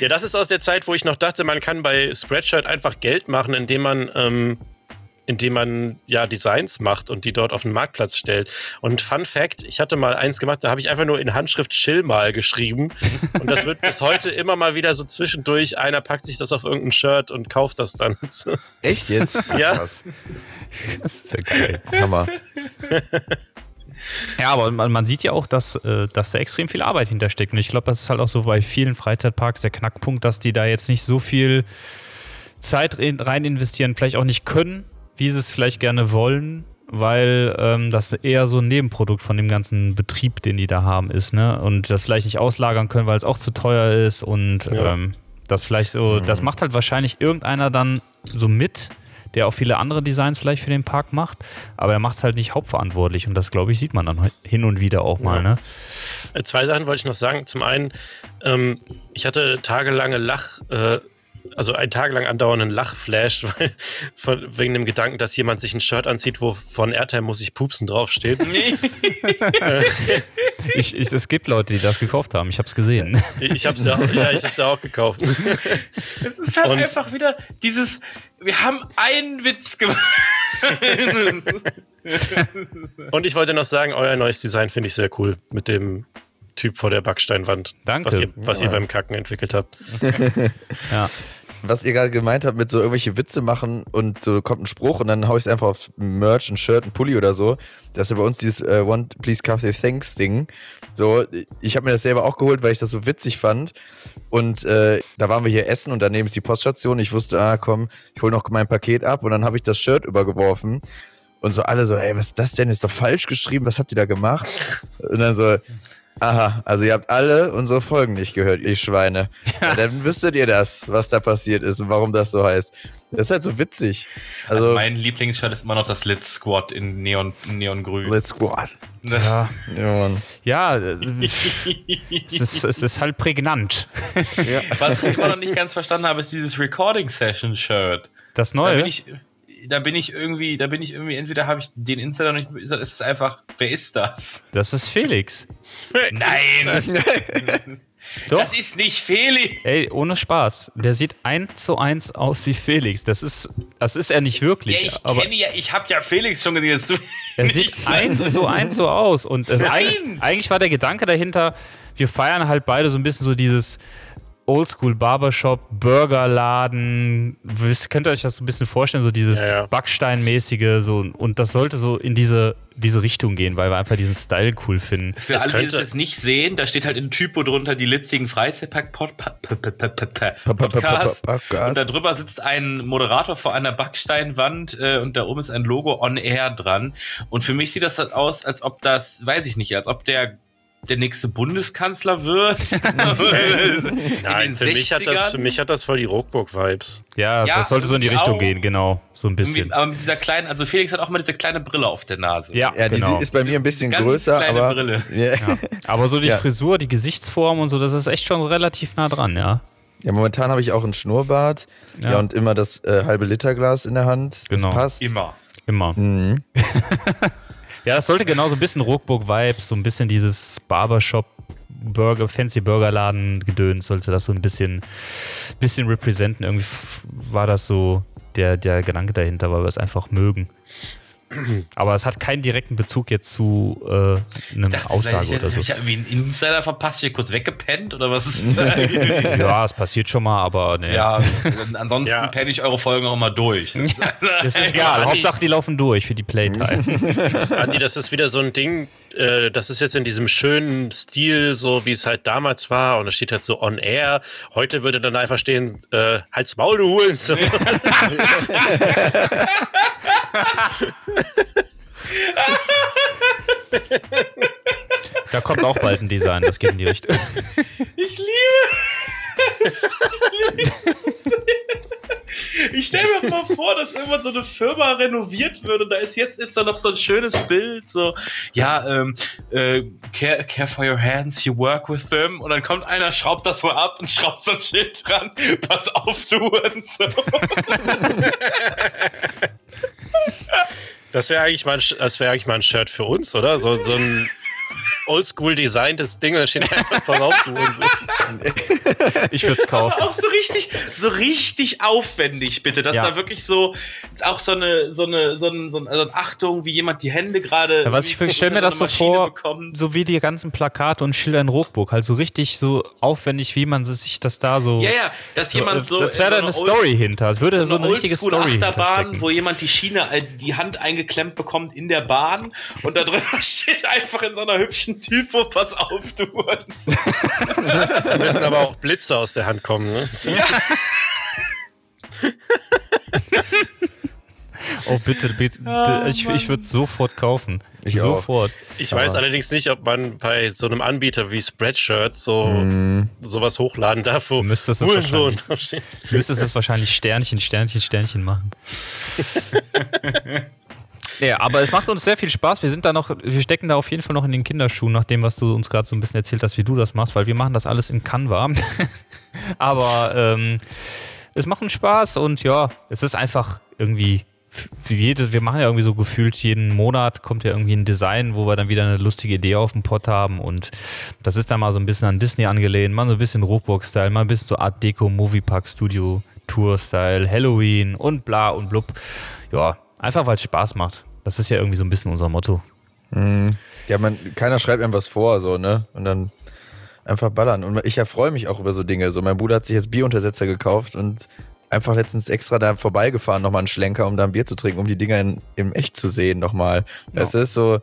ja, das ist aus der Zeit, wo ich noch dachte, man kann bei Spreadshirt einfach Geld machen, indem man ähm, indem man ja Designs macht und die dort auf den Marktplatz stellt. Und Fun Fact, ich hatte mal eins gemacht, da habe ich einfach nur in Handschrift Chill mal geschrieben. Und das wird bis heute immer mal wieder so zwischendurch, einer packt sich das auf irgendein Shirt und kauft das dann. Echt jetzt? Ja. Krass. Das ist ja geil. Hammer. Ja, aber man, man, sieht ja auch, dass, äh, dass da extrem viel Arbeit hintersteckt. Und ich glaube, das ist halt auch so bei vielen Freizeitparks der Knackpunkt, dass die da jetzt nicht so viel Zeit rein investieren, vielleicht auch nicht können, wie sie es vielleicht gerne wollen, weil ähm, das eher so ein Nebenprodukt von dem ganzen Betrieb, den die da haben, ist, ne? Und das vielleicht nicht auslagern können, weil es auch zu teuer ist und ja. ähm, das vielleicht so, mhm. das macht halt wahrscheinlich irgendeiner dann so mit, der auch viele andere Designs vielleicht für den Park macht, aber er macht es halt nicht hauptverantwortlich und das, glaube ich, sieht man dann hin und wieder auch mal, ja. ne? Äh, zwei Sachen wollte ich noch sagen. Zum einen, ähm, ich hatte tagelange Lach, äh, also einen Tag lang andauernden Lachflash, weil, von, wegen dem Gedanken, dass jemand sich ein Shirt anzieht, wo von Airtime muss ich pupsen draufsteht. ich, ich, es gibt Leute, die das gekauft haben. Ich habe es gesehen. Ich habe es ja, ja, ich hab's ja auch gekauft. Es ist halt Und einfach wieder dieses, wir haben einen Witz gemacht. Und ich wollte noch sagen, euer neues Design finde ich sehr cool mit dem Typ vor der Backsteinwand. Danke. Was ihr, was ja. ihr beim Kacken entwickelt habt. ja. Was ihr gerade gemeint habt mit so irgendwelche Witze machen und so kommt ein Spruch und dann hau ich es einfach auf Merch, ein Shirt, ein Pulli oder so. Das ist ja bei uns dieses uh, One Please Coffee Thanks Ding. So, ich habe mir das selber auch geholt, weil ich das so witzig fand. Und äh, da waren wir hier essen und daneben ist die Poststation. Ich wusste, ah komm, ich hole noch mein Paket ab und dann habe ich das Shirt übergeworfen. Und so alle so, ey, was ist das denn? Ist doch falsch geschrieben, was habt ihr da gemacht? Und dann so, Aha, also ihr habt alle unsere Folgen nicht gehört, ihr Schweine. Ja. Dann wüsstet ihr das, was da passiert ist und warum das so heißt. Das ist halt so witzig. Also, Also, mein Lieblingsshirt ist immer noch das Lit Squad in Neon, Neongrün. Let's Squad. Ja, Ja, ja es, ist, es ist halt prägnant. Was ich immer noch nicht ganz verstanden habe, ist dieses Recording Session Shirt. Das Da Neue. bin ich, da bin ich irgendwie, da bin ich irgendwie, entweder habe ich den Insider noch nicht, ist es einfach, wer ist das? das ist Felix. Nein, Doch. das ist nicht Felix. Ey, ohne Spaß. Der sieht eins zu eins aus wie Felix. Das ist, das ist er nicht wirklich. Ja, ich aber kenne ja, ich habe ja Felix schon gesehen. er sieht eins zu eins so aus. Und eigentlich, eigentlich war der Gedanke dahinter, wir feiern halt beide so ein bisschen so dieses Oldschool Barbershop, Burgerladen. Wisst- Könnt ihr euch das so ein bisschen vorstellen, so dieses Ja, ja. Backsteinmäßige so und das sollte so in diese, diese Richtung gehen, weil wir einfach diesen Style cool finden. Für Das alle, die es nicht sehen, da steht halt in Typo drunter die litzigen Freizeitpark-Podcast. Podcast. Und da drüber sitzt ein Moderator vor einer Backsteinwand äh, und da oben ist ein Logo On Air dran. Und für mich sieht das halt aus, als ob das, weiß ich nicht, als ob der der nächste Bundeskanzler wird. Nein, für mich, hat das, für mich hat das voll die Rockburg-Vibes. Ja, Ja, das sollte so in die Richtung auch. gehen, genau. So ein bisschen. Aber mit dieser kleinen, also Felix hat auch mal diese kleine Brille auf der Nase. Ja, Ja, die genau. ist bei mir ein bisschen Ganz größer, kleine aber. Brille. Ja. Aber so die Ja. Frisur, die Gesichtsform und so, das ist echt schon relativ nah dran, ja. ja, momentan habe ich auch einen Schnurrbart. Ja, Ja. und immer das äh, halbe Literglas in der Hand. Genau. Das passt. Immer. Immer. Mhm. Ja, das sollte genau so ein bisschen Ruckburg-Vibes, so ein bisschen dieses Barbershop, Burger, Fancy Burgerladen gedöns, sollte das so ein bisschen, bisschen representen. Irgendwie war das so der, der Gedanke dahinter, weil wir es einfach mögen. Aber es hat keinen direkten Bezug jetzt zu äh, einem Ich dachte, Aussage vielleicht, oder so. ich habe wie einen Insider verpasst, wir kurz weggepennt oder was ist das? Ja, es passiert schon mal, aber ne. Ja, ansonsten Ja. penne ich eure Folgen auch immer durch. Das ist, Das ist egal. Andi- Hauptsache, die laufen durch für die Playtime. Andi, das ist wieder so ein Ding, äh, das ist jetzt in diesem schönen Stil, so wie es halt damals war. Und da steht halt so on air. Heute würde dann einfach stehen, äh, halt's Maul, du Hurensohn. Da kommt auch bald ein Design, das geht in die Richtung. Ich liebe es. Ich liebe es. Ich stelle mir mal vor, dass irgendwann so eine Firma renoviert wird und da ist jetzt ist da noch so ein schönes Bild, so, ja, ähm, äh, care, care for your hands, you work with them und dann kommt einer, schraubt das so ab und schraubt so ein Schild dran, pass auf, du und so. Das wäre eigentlich, mal ein Sch- das wär eigentlich mal ein Shirt für uns, oder? So, so ein oldschool designtes Ding, da steht einfach drauf. Ich würde es kaufen. auch so richtig, so richtig aufwendig, bitte, dass Ja. da wirklich so, auch so eine, so eine, so ein, so ein, also Achtung, wie jemand die Hände gerade. Ja, was ich, ich stelle mir das so vor, so wie die ganzen Plakate und Schilder in Rockburg, halt so richtig so aufwendig, wie man sich das da so. Ja, ja, dass jemand so. Das wäre da in eine so eine Story hinter. Es würde so eine richtige Story Achterbahn, wo jemand die Schiene, äh, die Hand eingeklemmt bekommt in der Bahn und da drüber steht einfach in so einer hübschen Typo, pass auf, du Hurensohn. Da müssen aber auch Blitze aus der Hand kommen, ne? Oh, bitte, bitte. Ah, ich ich würde es sofort kaufen. Ich auch. sofort. Ich weiß allerdings nicht, ob man bei so einem Anbieter wie Spreadshirt so sowas hochladen darf, wo Du müsstest es Hurensohn wahrscheinlich- draufsteht. Du müsstest es wahrscheinlich Sternchen, Sternchen, Sternchen machen. ja, aber es macht uns sehr viel Spaß. Wir sind da noch, wir stecken da auf jeden Fall noch in den Kinderschuhen, nach dem, was du uns gerade so ein bisschen erzählt hast, wie du das machst, weil wir machen das alles in Canva. aber ähm, es macht uns Spaß und ja, es ist einfach irgendwie. Jede, wir machen ja irgendwie so gefühlt jeden Monat kommt ja irgendwie ein Design, wo wir dann wieder eine lustige Idee auf dem Pott haben und das ist dann mal so ein bisschen an Disney angelehnt, mal so ein bisschen Rockburg-Style, mal ein bisschen so Art Deco, Moviepark Studio, Tour-Style, Halloween und bla und blub. Ja, einfach weil es Spaß macht. Das ist ja irgendwie so ein bisschen unser Motto. Ja, man, keiner schreibt einem was vor, so, ne? Und dann einfach ballern. Und ich erfreue mich auch über so Dinge. So, mein Bruder hat sich jetzt Bieruntersetzer gekauft und einfach letztens extra da vorbeigefahren, nochmal einen Schlenker, um da ein Bier zu trinken, um die Dinger in, im echt zu sehen nochmal. Das ist so,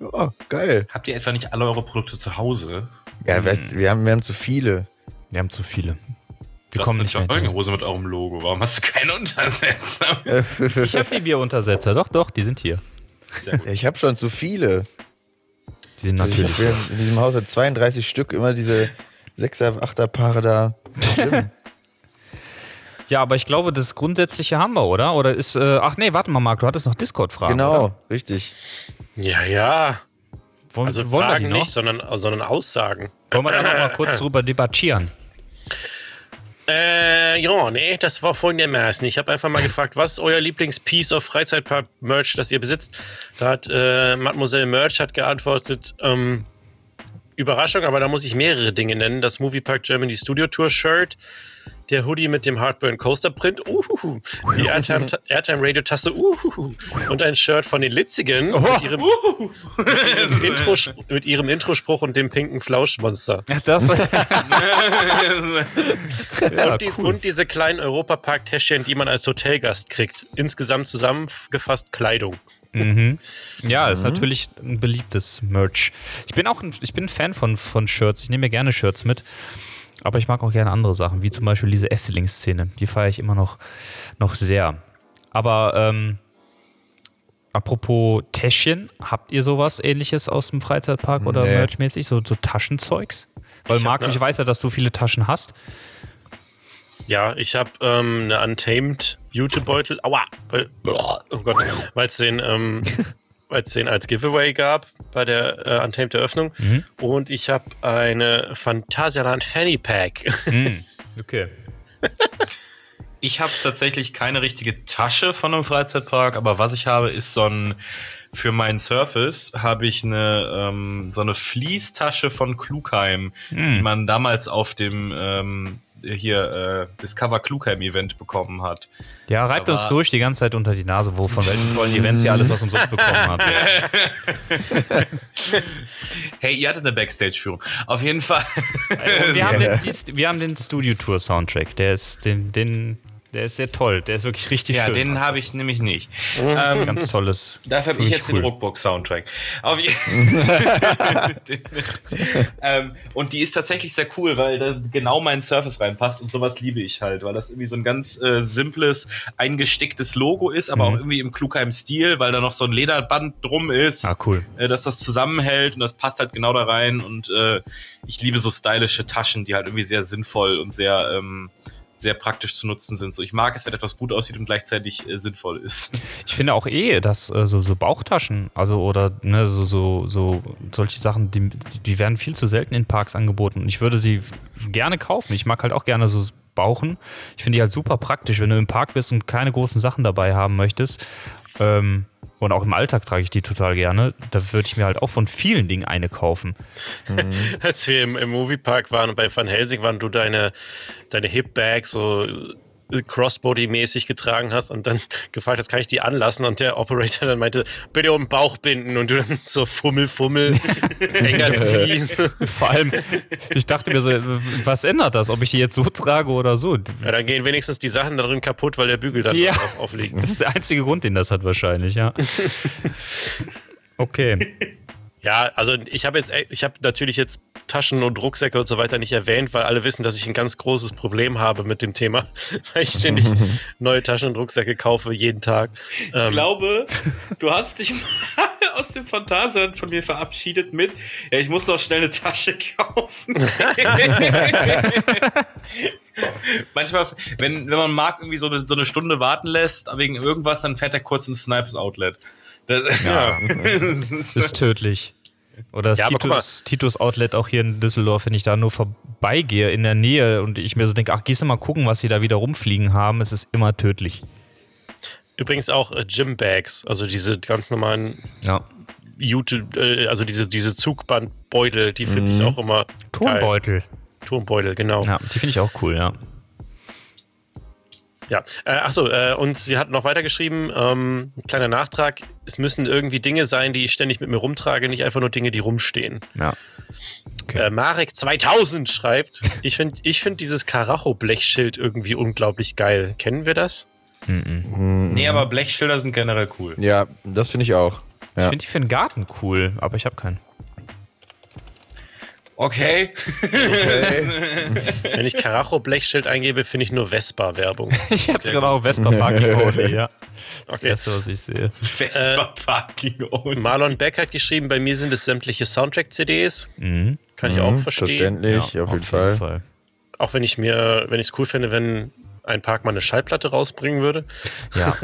ja, geil. Habt ihr etwa nicht alle eure Produkte zu Hause? Ja, weißt, wir, haben, wir haben zu viele. Wir haben zu viele. Wir Du kommen nicht eine. Jogginghose mit eurem Logo. Warum hast du keinen Untersetzer? Ich habe die Bieruntersetzer. Doch, doch, die sind hier. Ja, ich habe schon zu viele. Die sind Also ich natürlich. hab in diesem Haus hat 32 Stück immer diese 6er, 8er Paare da. Ja, aber ich glaube, das Grundsätzliche haben wir, oder? Oder ist, äh, ach nee, warte mal, Marc, du hattest noch Discord-Fragen. genau, Oder? richtig. Ja, ja. Wollen, Also wollen wir die Fragen noch? nicht, sondern, sondern Aussagen. Wollen wir da noch mal kurz drüber debattieren? Äh, ja, nee, das war folgendermaßen. Ich habe einfach mal gefragt, was ist euer Lieblings-Piece of Freizeitpark-Merch, das ihr besitzt? Da hat äh, Mademoiselle Merch hat geantwortet, ähm, Überraschung, aber da muss ich mehrere Dinge nennen. Das Moviepark Germany Studio Tour Shirt, der Hoodie mit dem Heartburn Coaster Print, uhuhu, die Airtime, Airtime Radio Tasse, uhuhu, und ein Shirt von den Litzigen mit, ihrem, mit, ihrem Intro, mit ihrem Introspruch und dem pinken Flauschmonster. Ja, das. ja, und, dies, cool. und diese kleinen Europapark-Täschchen, die man als Hotelgast kriegt. Insgesamt zusammengefasst Kleidung. Ja, ist natürlich ein beliebtes Merch. Ich bin auch ein, ich bin ein Fan von, von Shirts. Ich nehme mir gerne Shirts mit. Aber ich mag auch gerne andere Sachen, wie zum Beispiel diese Efteling-Szene. Die feiere ich immer noch, noch sehr. Aber ähm, apropos Täschchen, habt ihr sowas ähnliches aus dem Freizeitpark oder Nee. Merchmäßig? So, so Taschenzeugs? Weil Ich Marc, ne- ich weiß ja, dass du viele Taschen hast. Ja, ich habe ähm, eine Untamed Jutebeutel. Aua! Weil, oh Gott, weil es den, ähm, weil's den als Giveaway gab bei der äh, Untamed Eröffnung. Und ich habe eine Phantasialand Fanny Pack. Okay. Ich habe tatsächlich keine richtige Tasche von einem Freizeitpark, aber was ich habe, ist so ein für meinen Surface habe ich eine ähm, so eine Fließtasche von Klugheim, die man damals auf dem ähm, hier äh, Discover Klugheim Event bekommen hat. Ja, reibt uns ruhig die ganze Zeit unter die Nase, wo von welchen tollen Events ihr alles was umsonst bekommen habt. Hey, ihr hattet eine Backstage-Führung. Auf jeden Fall. Wir, haben den, wir haben den Studio Tour Soundtrack. Der ist, den, den, der ist sehr toll. Der ist wirklich richtig ja, schön. den habe ich nämlich nicht. Ganz tolles. Dafür habe ich jetzt cool. den je- ähm, und die ist tatsächlich sehr cool, weil da genau mein Surface reinpasst und sowas liebe ich halt, weil das irgendwie so ein ganz äh, simples, eingesticktes Logo ist, aber Mhm. auch irgendwie im Klugheim-Stil, weil da noch so ein Lederband drum ist, Ah, cool. äh, dass das zusammenhält und das passt halt genau da rein und äh, ich liebe so stylische Taschen, die halt irgendwie sehr sinnvoll und sehr ähm, sehr praktisch zu nutzen sind. So, ich mag es, wenn etwas gut aussieht und gleichzeitig äh, sinnvoll ist. Ich finde auch eh, dass äh, so, so Bauchtaschen, also oder ne, so, so, so solche Sachen, die, die werden viel zu selten in Parks angeboten. Ich würde sie gerne kaufen. Ich mag halt auch gerne so Bauchen. Ich finde die halt super praktisch, wenn du im Park bist und keine großen Sachen dabei haben möchtest. Ähm, und auch im Alltag trage ich die total gerne. Da würde ich mir halt auch von vielen Dingen eine kaufen. Als wir im, im Moviepark waren bei Van Helsing waren, du deine, deine Hip-Bag so Crossbody-mäßig getragen hast und dann gefragt hast, kann ich die anlassen? Und der Operator dann meinte, bitte um den Bauch binden und du dann so Fummel, Fummel, enger ziehen. Vor allem, ich dachte mir so, was ändert das, ob ich die jetzt so trage oder so? Ja, dann gehen wenigstens die Sachen darin kaputt, weil der Bügel dann Ja. auf, aufliegt. Das ist der einzige Grund, den das hat wahrscheinlich, ja. Okay. Ja, also ich habe jetzt, ich habe natürlich jetzt Taschen und Rucksäcke und so weiter nicht erwähnt, weil alle wissen, dass ich ein ganz großes Problem habe mit dem Thema, weil ich ständig neue Taschen und Rucksäcke kaufe jeden Tag. Ich Ähm, glaube, du hast dich mal aus dem Phantasialand von mir verabschiedet mit, ja, ich muss doch schnell eine Tasche kaufen. Manchmal, wenn, wenn man mag, irgendwie so eine, so eine Stunde warten lässt, wegen irgendwas, dann fährt er kurz ins Snipes Outlet. Das, ja. das ist, ist tödlich. Oder das Ja, Titus, Titus Outlet auch hier in Düsseldorf, wenn ich da nur vorbeigehe in der Nähe und ich mir so denke, ach, gehst du mal gucken, was sie da wieder rumfliegen haben, es ist immer tödlich. Übrigens auch äh, Gym-Bags, also diese ganz normalen Ja. Jute, äh, also diese, diese Zugbandbeutel, die finde ich auch immer geil. Turmbeutel. Turmbeutel, genau. Ja, die finde ich auch cool, ja. Ja, äh, achso, äh, und sie hat noch weitergeschrieben, ähm, kleiner Nachtrag, es müssen irgendwie Dinge sein, die ich ständig mit mir rumtrage, nicht einfach nur Dinge, die rumstehen. Ja. Okay. Äh, Marek 2000 schreibt, ich finde ich find dieses Karacho-Blechschild irgendwie unglaublich geil. Kennen wir das? nee, aber Blechschilder sind generell cool. Ja, das finde ich auch. Ich Ja. finde die für den Garten cool, aber ich habe keinen. Okay. Wenn ich Karacho Blechschild eingebe, finde ich nur Vespa-Werbung. Ich hab's gerade auch Vespa Parking Only, ja. Das Okay. erste, was ich sehe. Vespa Parking Only. Marlon Beck hat geschrieben, bei mir sind es sämtliche Soundtrack-CDs. Mhm. Kann ich auch verstehen. Verständlich, auf, jeden, Fall. Auch wenn ich mir, wenn ich es cool fände, wenn ein Park mal eine Schallplatte rausbringen würde. Ja.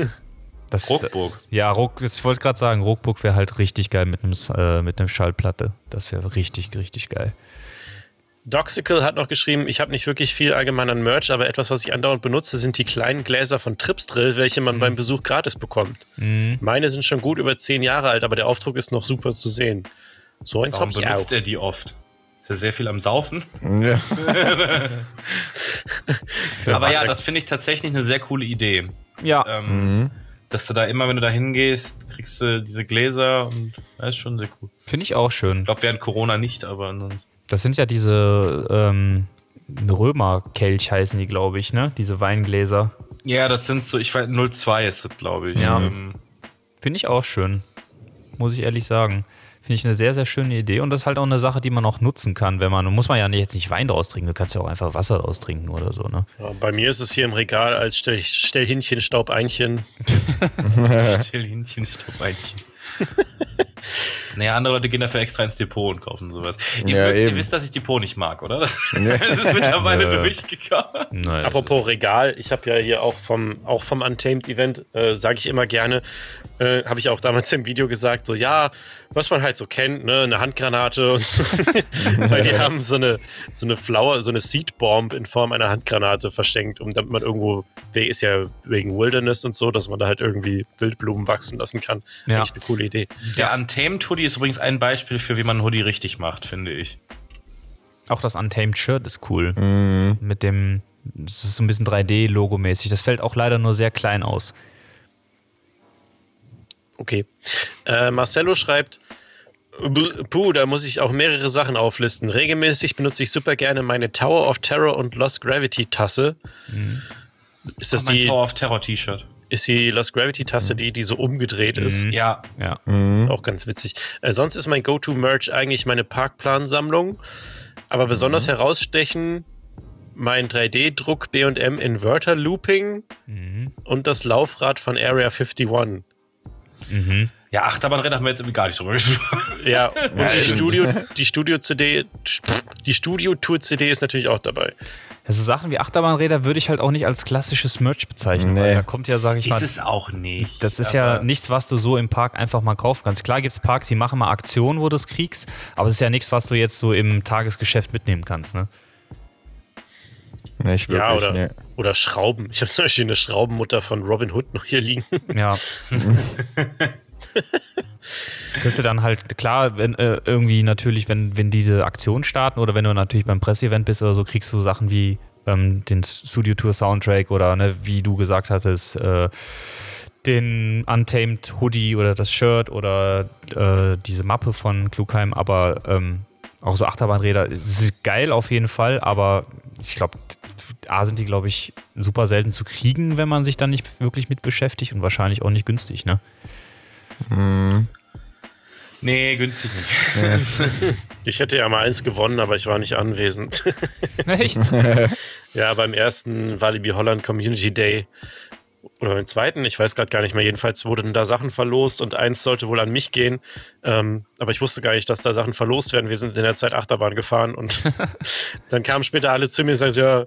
Das, Ruckburg. Das, ja, Ruck, das- ich wollte gerade sagen, Ruckburg wäre halt richtig geil mit einem, äh, mit einem Schallplatte. Das wäre richtig, richtig geil. Doxical hat noch geschrieben, ich habe nicht wirklich viel allgemein an Merch, aber etwas, was ich andauernd benutze, sind die kleinen Gläser von Tripsdrill, welche man beim Besuch gratis bekommt. Meine sind schon gut über zehn Jahre alt, aber der Aufdruck ist noch super zu sehen. So eins habe ich auch. benutzt er die oft? Ist er sehr viel am Saufen? Ja. Aber ja, das finde ich tatsächlich eine sehr coole Idee. Ja, Ähm, Dass du da immer, wenn du da hingehst, kriegst du diese Gläser und das ist schon sehr cool. finde ich auch schön. Ich glaube, während Corona nicht, aber dann- Das sind ja diese ähm, Römerkelch heißen die, glaube ich, ne? Diese Weingläser. ja, das sind so, ich weiß, 02 ist das, glaube ich. Ja. Ähm, Finde ich auch schön. Muss ich ehrlich sagen. Finde ich eine sehr, sehr schöne Idee. Und das ist halt auch eine Sache, die man auch nutzen kann, wenn man, muss man ja nicht- jetzt nicht Wein draus trinken, du kannst ja auch einfach Wasser draus trinken oder so, ne? Ja, bei mir ist es hier im Regal als Stell Stellhähnchen, Staubeinchen. Stellhähnchen, Staubeinchen. naja, andere Leute gehen dafür extra ins Depot und kaufen sowas. Ihr, Ja, mögt- ihr wisst, dass ich Depot nicht mag, oder? Das, das ist mittlerweile durchgekommen. Naja, Apropos Regal, ich habe ja hier auch vom, auch vom Untamed Event, äh, sage ich immer gerne, äh, habe ich auch damals im Video gesagt, so ja, was man halt so kennt, ne, eine Handgranate und so. Weil die haben so eine, so eine Flower, so eine Seed Bomb in Form einer Handgranate verschenkt, um damit man irgendwo, ist ja wegen Wilderness und so, dass man da halt irgendwie Wildblumen wachsen lassen kann. Ja. Eigentlich eine coole Idee. Der Untamed Hoodie ist übrigens ein Beispiel für, wie man einen Hoodie richtig macht, finde ich. Auch das Untamed Shirt ist cool. Mit dem, das ist so ein bisschen 3D-Logo-mäßig. Das fällt auch leider nur sehr klein aus. Okay. Äh, Marcello schreibt, Puh, da muss ich auch mehrere Sachen auflisten. Regelmäßig benutze ich super gerne meine Tower of Terror und Lost Gravity Tasse. Ist das mein die, Tower of Terror T-Shirt. Ist die Lost Gravity Tasse die, die so umgedreht ist? Ja, Ja. Auch ganz witzig. Äh, sonst ist mein Go-To-Merch eigentlich meine Parkplansammlung. Aber besonders herausstechen mein 3D-Druck B&M Inverter Looping und das Laufrad von Area 51. ja, Achterbahnräder haben wir jetzt irgendwie gar nicht drüber gesprochen. Ja, und die Studio, die Studio-CD, die Studio-Tour-CD ist natürlich auch dabei. Also Sachen wie Achterbahnräder würde ich halt auch nicht als klassisches Merch bezeichnen. Nee. Weil da kommt ja, sage ich mal, Ist es auch nicht. das ist ja nichts, was du so im Park einfach mal kaufen kannst. Klar gibt es Parks, die machen mal Aktionen, wo du es kriegst, aber es ist ja nichts, was du jetzt so im Tagesgeschäft mitnehmen kannst. Ne? Nicht wirklich, Ja, oder, nee. oder Schrauben. Ich habe zum Beispiel eine Schraubenmutter von Robin Hood noch hier liegen. Ja. Kriegst du dann halt, klar, wenn äh, irgendwie natürlich, wenn, wenn diese Aktionen starten oder wenn du natürlich beim Presseevent bist oder so, kriegst du Sachen wie ähm, den Studio Tour Soundtrack oder ne, wie du gesagt hattest, äh, den Untamed Hoodie oder das Shirt oder äh, diese Mappe von Klugheim, aber ähm, auch so Achterbahnräder, geil auf jeden Fall, aber ich glaube, A sind die, glaube ich, super selten zu kriegen, wenn man sich dann nicht wirklich mit beschäftigt und wahrscheinlich auch nicht günstig, ne? Nee, günstig nicht. Ich hätte ja mal eins gewonnen, aber ich war nicht anwesend. Echt? ja, beim ersten Walibi Holland Community Day oder beim zweiten, ich weiß gerade gar nicht mehr. Jedenfalls wurden da Sachen verlost und eins sollte wohl an mich gehen. Ähm, aber ich wusste gar nicht, dass da Sachen verlost werden. Wir sind in der Zeit Achterbahn gefahren und dann kamen später alle zu mir und sagten, ja,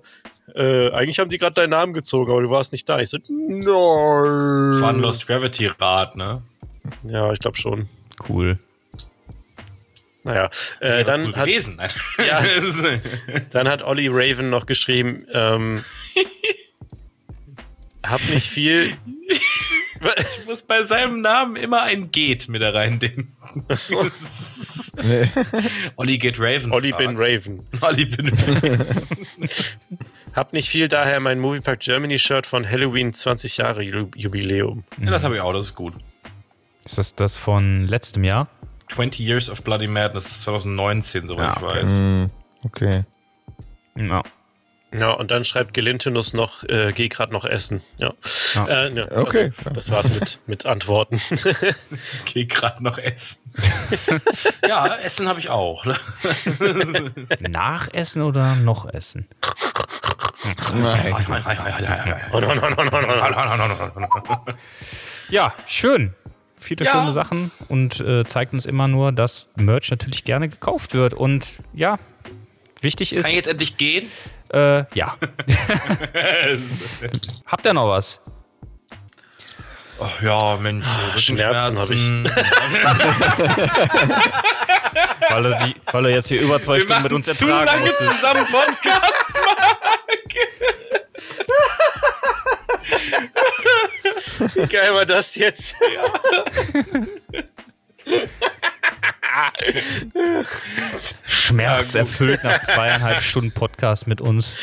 äh, eigentlich haben die gerade deinen Namen gezogen, aber du warst nicht da. Ich so, nein. Das war ein Lost Gravity Rad, ne? Ja, ich glaube schon. Cool. Naja, äh, dann, cool hat, gewesen. Ja. dann hat Olli Raven noch geschrieben, ähm, hab nicht viel. ich muss bei seinem Namen immer ein Geht mit da reindenken. Achso, Nee. Olli geht Raven. Olli bin Raven. Olli bin Raven. Hab nicht viel, daher mein Moviepark Germany Shirt von Halloween 20 Jahre Ju- Jubiläum. ja, das habe ich auch, das ist gut. Ist das das von letztem Jahr? 20 Years of Bloody Madness, das ist 2019, soweit Ja, ich okay. weiß. Hm, okay. Ja. Ja, und dann schreibt Gelintinus noch, äh, geh grad noch essen. Ja. Ja. Äh, ja, Okay. Also, das war's mit, mit Antworten. Geh gerade noch essen. ja, Essen habe ich auch. Ne? Nachessen oder noch essen? Nein. Oh. Ja, schön. Viele Ja. schöne Sachen und äh, zeigt uns immer nur, dass Merch natürlich gerne gekauft wird. Und ja, wichtig ist, Kann ich jetzt endlich gehen? äh, ja. Habt ihr noch was? Ach ja, Mensch, Schmerzen hab ich. Weil er, die, weil er jetzt hier über zwei Wir Stunden mit uns zu ertragen lange musste. zusammen Podcast. Wie geil war das jetzt? Schmerzerfüllt nach zweieinhalb Stunden Podcast mit uns.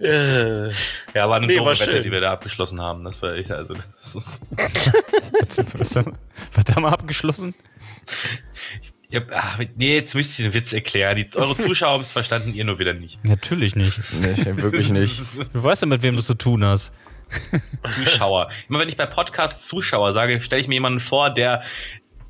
Ja, war eine Nee, doofe war Wette, schön. die wir da abgeschlossen haben. Das war echt, also das ist, Was haben wir da mal abgeschlossen? ja, ach, nee, jetzt müsst ihr den Witz erklären. Die, eure Zuschauer haben es verstanden, ihr nur wieder nicht. Natürlich nicht. Nee, wirklich nicht. Du weißt ja, mit wem du es zu tun hast. Zuschauer. Immer wenn ich bei Podcasts Zuschauer sage, stelle ich mir jemanden vor, der,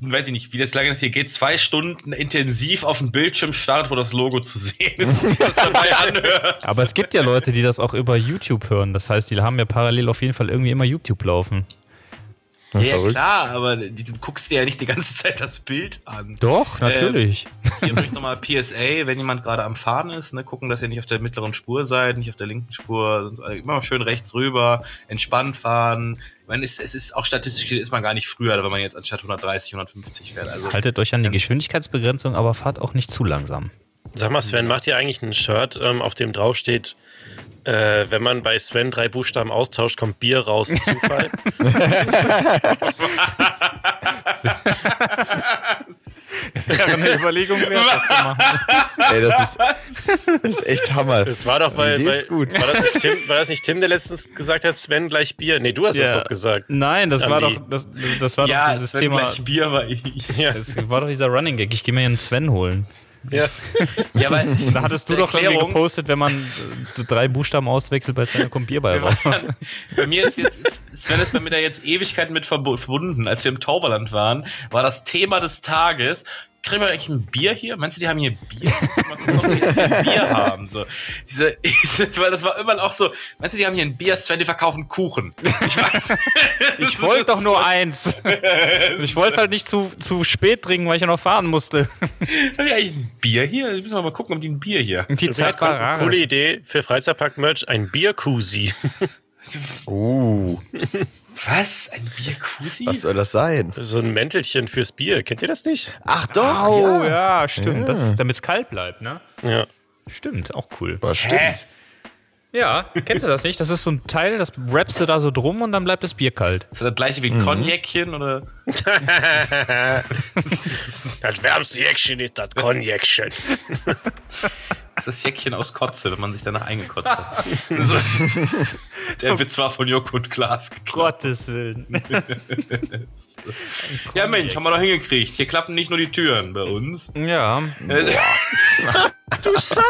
weiß ich nicht, wie das lange das hier geht, zwei Stunden intensiv auf dem Bildschirm startet, wo das Logo zu sehen ist und sich das dabei anhört. Aber es gibt ja Leute, die das auch über YouTube hören. Das heißt, die haben ja parallel auf jeden Fall irgendwie immer YouTube laufen. Ja, verrückt. klar, aber du guckst dir ja nicht die ganze Zeit das Bild an. Doch, natürlich. Hier übrigens nochmal PSA, wenn jemand gerade am Fahren ist, ne, gucken, dass ihr nicht auf der mittleren Spur seid, nicht auf der linken Spur, sonst immer schön rechts rüber, entspannt fahren. Ich meine, es, es ist auch statistisch gesehen ist man gar nicht früher, wenn man jetzt anstatt 130, 150 fährt. Also Haltet euch an die Geschwindigkeitsbegrenzung, aber fahrt auch nicht zu langsam. Sag mal, Sven, macht ihr eigentlich ein Shirt, ähm, auf dem drauf steht, äh, wenn man bei Sven drei Buchstaben austauscht, kommt Bier raus, Zufall? Wäre eine Überlegung wert, das zu machen. Ey, das ist, das ist echt Hammer. Das war doch, weil ist gut. War, das nicht Tim, war das nicht Tim, der letztens gesagt hat, Sven gleich Bier? Nee, du hast es doch gesagt. Nein, das war Andi. doch, das, das war ja, doch dieses Sven Thema. gleich Bier war ich. Ja, Das war doch dieser Running Gag. Ich gehe mir hier einen Sven holen. Ja. Ja, weil Da hattest du doch irgendwie Erklärung, gepostet, wenn man drei Buchstaben auswechselt, bei Sven kommt Bier bei raus. bei mir ist jetzt, ist, Sven ist bei mir da jetzt Ewigkeiten mit verbu- verbunden. Als wir im Tauberland waren, war das Thema des Tages, kriegen wir eigentlich ein Bier hier? Meinst du, die haben hier Bier? Mal gucken, ob die jetzt hier ein Bier haben. So. Diese, weil das war immer auch so, meinst du, die haben hier ein Bier, Sven, die verkaufen Kuchen. Ich weiß. Ich wollte doch nur eins. Ich wollte halt nicht zu, zu spät trinken, weil ich ja noch fahren musste. Haben die eigentlich ein Bier hier? Müssen wir mal gucken, ob die ein Bier hier. Die Zeit war rar. Coole Idee für Freizeitpark-Merch, ein Bierkusi. Uh, Was? Ein Bierkusi? was soll das sein? So ein Mäntelchen fürs Bier. Kennt ihr das nicht? Ach doch, Oh, ja. ja, stimmt. Das ist, damit es kalt bleibt, ne? Ja. Stimmt, auch cool. Was stimmt. Ja, kennst du das nicht? Das ist so ein Teil, das wrappst du da so drum und dann bleibt das Bier kalt. Ist das das gleiche wie ein Cognacchen oder? Das wärmste Jäckchen ist das Cognacchen. Das ist das Jäckchen aus Kotze, wenn man sich danach eingekotzt hat. so. Der Witz war von Joko und Klaas geklaut. Gottes Willen. Ja, Mensch, haben wir doch hingekriegt. Hier klappen nicht nur die Türen bei uns. Ja, Du Scheiße!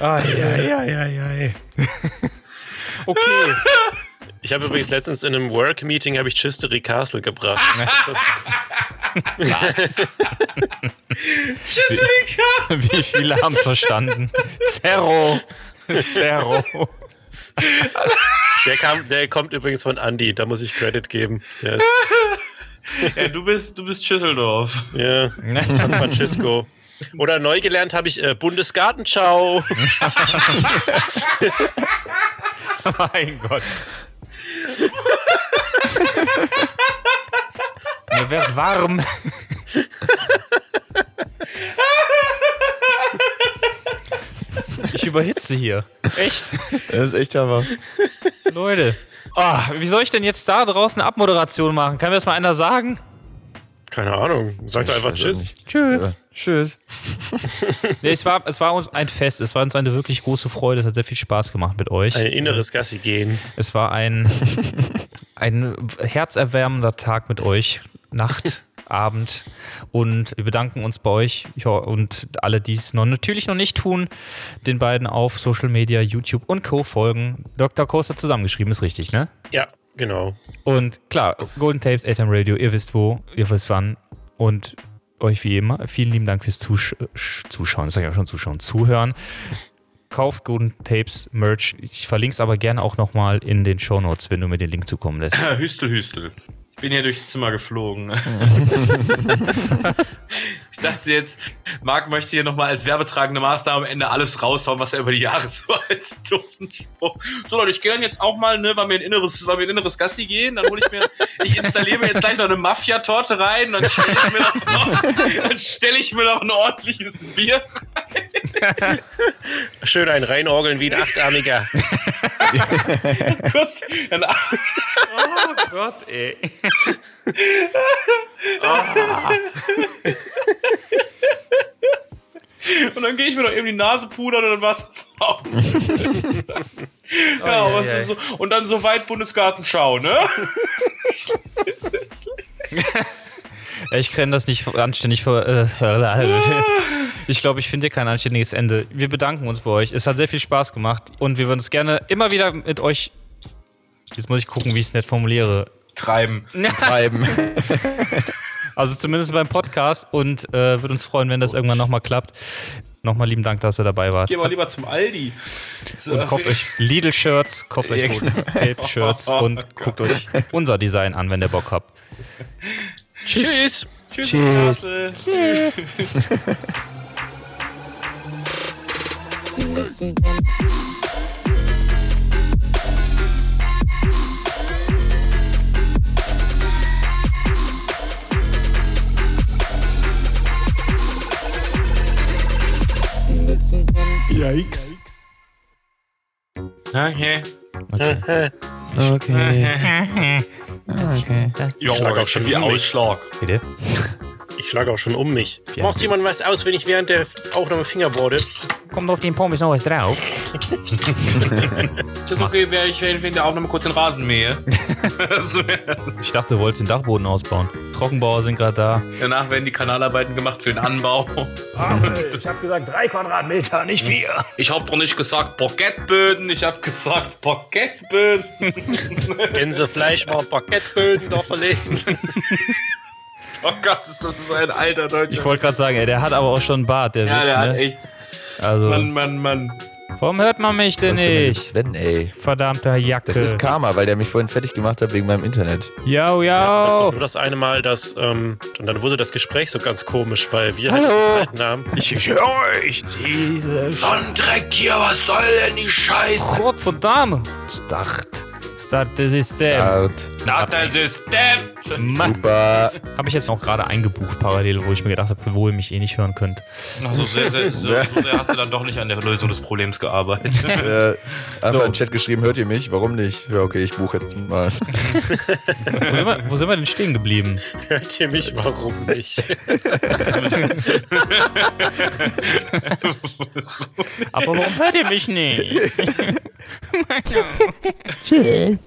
Ah, ja, ja, ja, ja. Okay. Ich habe übrigens letztens in einem Work-Meeting habe ich Chistery Castle gebracht. Wie viele haben es verstanden? Zerro. Zerro. Der, kam, der kommt übrigens von Andy, da muss ich Credit geben. Der ist, Ja, du bist, du bist Schüsseldorf. ja, San Francisco. Oder neu gelernt habe ich äh, Bundesgartenschau. Mein Gott. Mir wird warm. Ich überhitze hier. Echt? Das ist echt Hammer. Leute. Ah, wie soll ich denn jetzt da draußen eine Abmoderation machen? Kann mir das mal einer sagen? Keine Ahnung. Sag doch einfach Tschüss. Tschüss. Ja. Tschüss. Nee, es, war, es war uns ein Fest. Es war uns eine wirklich große Freude. Es hat sehr viel Spaß gemacht mit euch. Ein inneres Gassi gehen. Es war ein, ein herzerwärmender Tag mit euch. Nacht. Abend und wir bedanken uns bei euch und alle, die es noch natürlich noch nicht tun, den beiden auf Social Media, YouTube und Co. folgen. Dr. Coaster zusammengeschrieben, ist richtig, ne? Ja, genau. Und klar, Golden Tapes, ATM Radio, ihr wisst wo, ihr wisst wann. Und euch wie immer, vielen lieben Dank fürs Zusch Zuschauen, das sage ich auch schon Zuschauen, Zuhören. Kauft Golden Tapes Merch. Ich verlinke es aber gerne auch nochmal in den Show Notes, wenn du mir den Link zukommen lässt. Hüstel, Hüstel. Ich bin hier durchs Zimmer geflogen. ich dachte jetzt, Marc möchte hier nochmal als werbetragende Maßnahme am Ende alles raushauen, was er über die Jahre so als doofen Spruch. So Leute, ich gehe dann jetzt auch mal, ne, weil wir ein inneres, weil wir ein inneres Gassi gehen, dann hole ich mir, ich installiere mir jetzt gleich noch eine Mafia-Torte rein, dann stelle ich mir noch, dann stelle ich mir noch ein ordentliches Bier. Schön ein reinorgeln wie ein Achtarmiger. Kurz, dann, Oh Gott, ey. und dann gehe ich mir noch eben die Nase pudern und dann war es auch. ja, aber ist so, und dann so weit Bundesgartenschau, ne? Ich kann das nicht anständig vor. Äh, ich glaube, ich finde hier kein anständiges Ende. Wir bedanken uns bei euch. Es hat sehr viel Spaß gemacht und wir würden es gerne immer wieder mit euch. Jetzt muss ich gucken, wie ich es nett formuliere. Treiben. Treiben. Also zumindest beim Podcast und äh, würde uns freuen, wenn das irgendwann nochmal klappt. Nochmal lieben Dank, dass ihr dabei wart. Geh mal lieber zum Aldi. So, Und kauft euch Lidl-Shirts, kauft euch Tape-Shirts und guckt euch unser Design an, wenn ihr Bock habt. Tschüss. Tschüss. Tschüss. Tschüss. Yikes. Okay. Okay. Okay. Ja, schlag auch schon wie. Ausschlag. Bitte? Ich schlage auch schon um mich. Ja. Macht jemand was aus, wenn ich während der Aufnahme Fingerboarde? Kommt auf den Pommes noch was drauf? Ist das okay, wenn ich wegen der Aufnahme kurz den Rasen mähe? Ich dachte, du wolltest den Dachboden ausbauen. Trockenbauer sind gerade da. danach werden die Kanalarbeiten gemacht für den Anbau. Ich hab gesagt drei Quadratmeter, nicht vier. Ich habe doch nicht gesagt Parkettböden, ich habe gesagt Parkettböden. Gänsefleisch war Parkettböden da verlegt. Oh Gott, ist das ist ein alter Deutscher. Ich wollte gerade sagen, ey, der hat aber auch schon einen Bart, der ja, Witz, der hat ne? echt. Also, Mann, Mann, Mann. warum hört man mich denn Was ist denn mit nicht? Sven, ey? Verdammter Jacke. Das ist Karma, weil der mich vorhin fertig gemacht hat wegen meinem Internet. Jau, Das ist doch nur das eine Mal, dass, ähm, und dann wurde das Gespräch so ganz komisch, weil wir Hallo. halt diesen alten Namen. Ich, ich höre euch. Diese Dreck hier, was soll denn die Scheiße? Gott verdammt. Start. Start the System. Out. Na, das System. Super. Habe ich jetzt auch gerade eingebucht parallel, wo ich mir gedacht habe, wo ihr mich eh nicht hören könnt. Also sehr, sehr, so, so sehr hast du dann doch nicht an der Lösung des Problems gearbeitet. Äh, einfach So. in den Chat geschrieben, hört ihr mich? Warum nicht? Ja, okay, ich buche jetzt mal. Wo sind wir, wo sind wir denn stehen geblieben? Hört ihr mich? Warum nicht? Aber warum hört ihr mich nicht? Tschüss.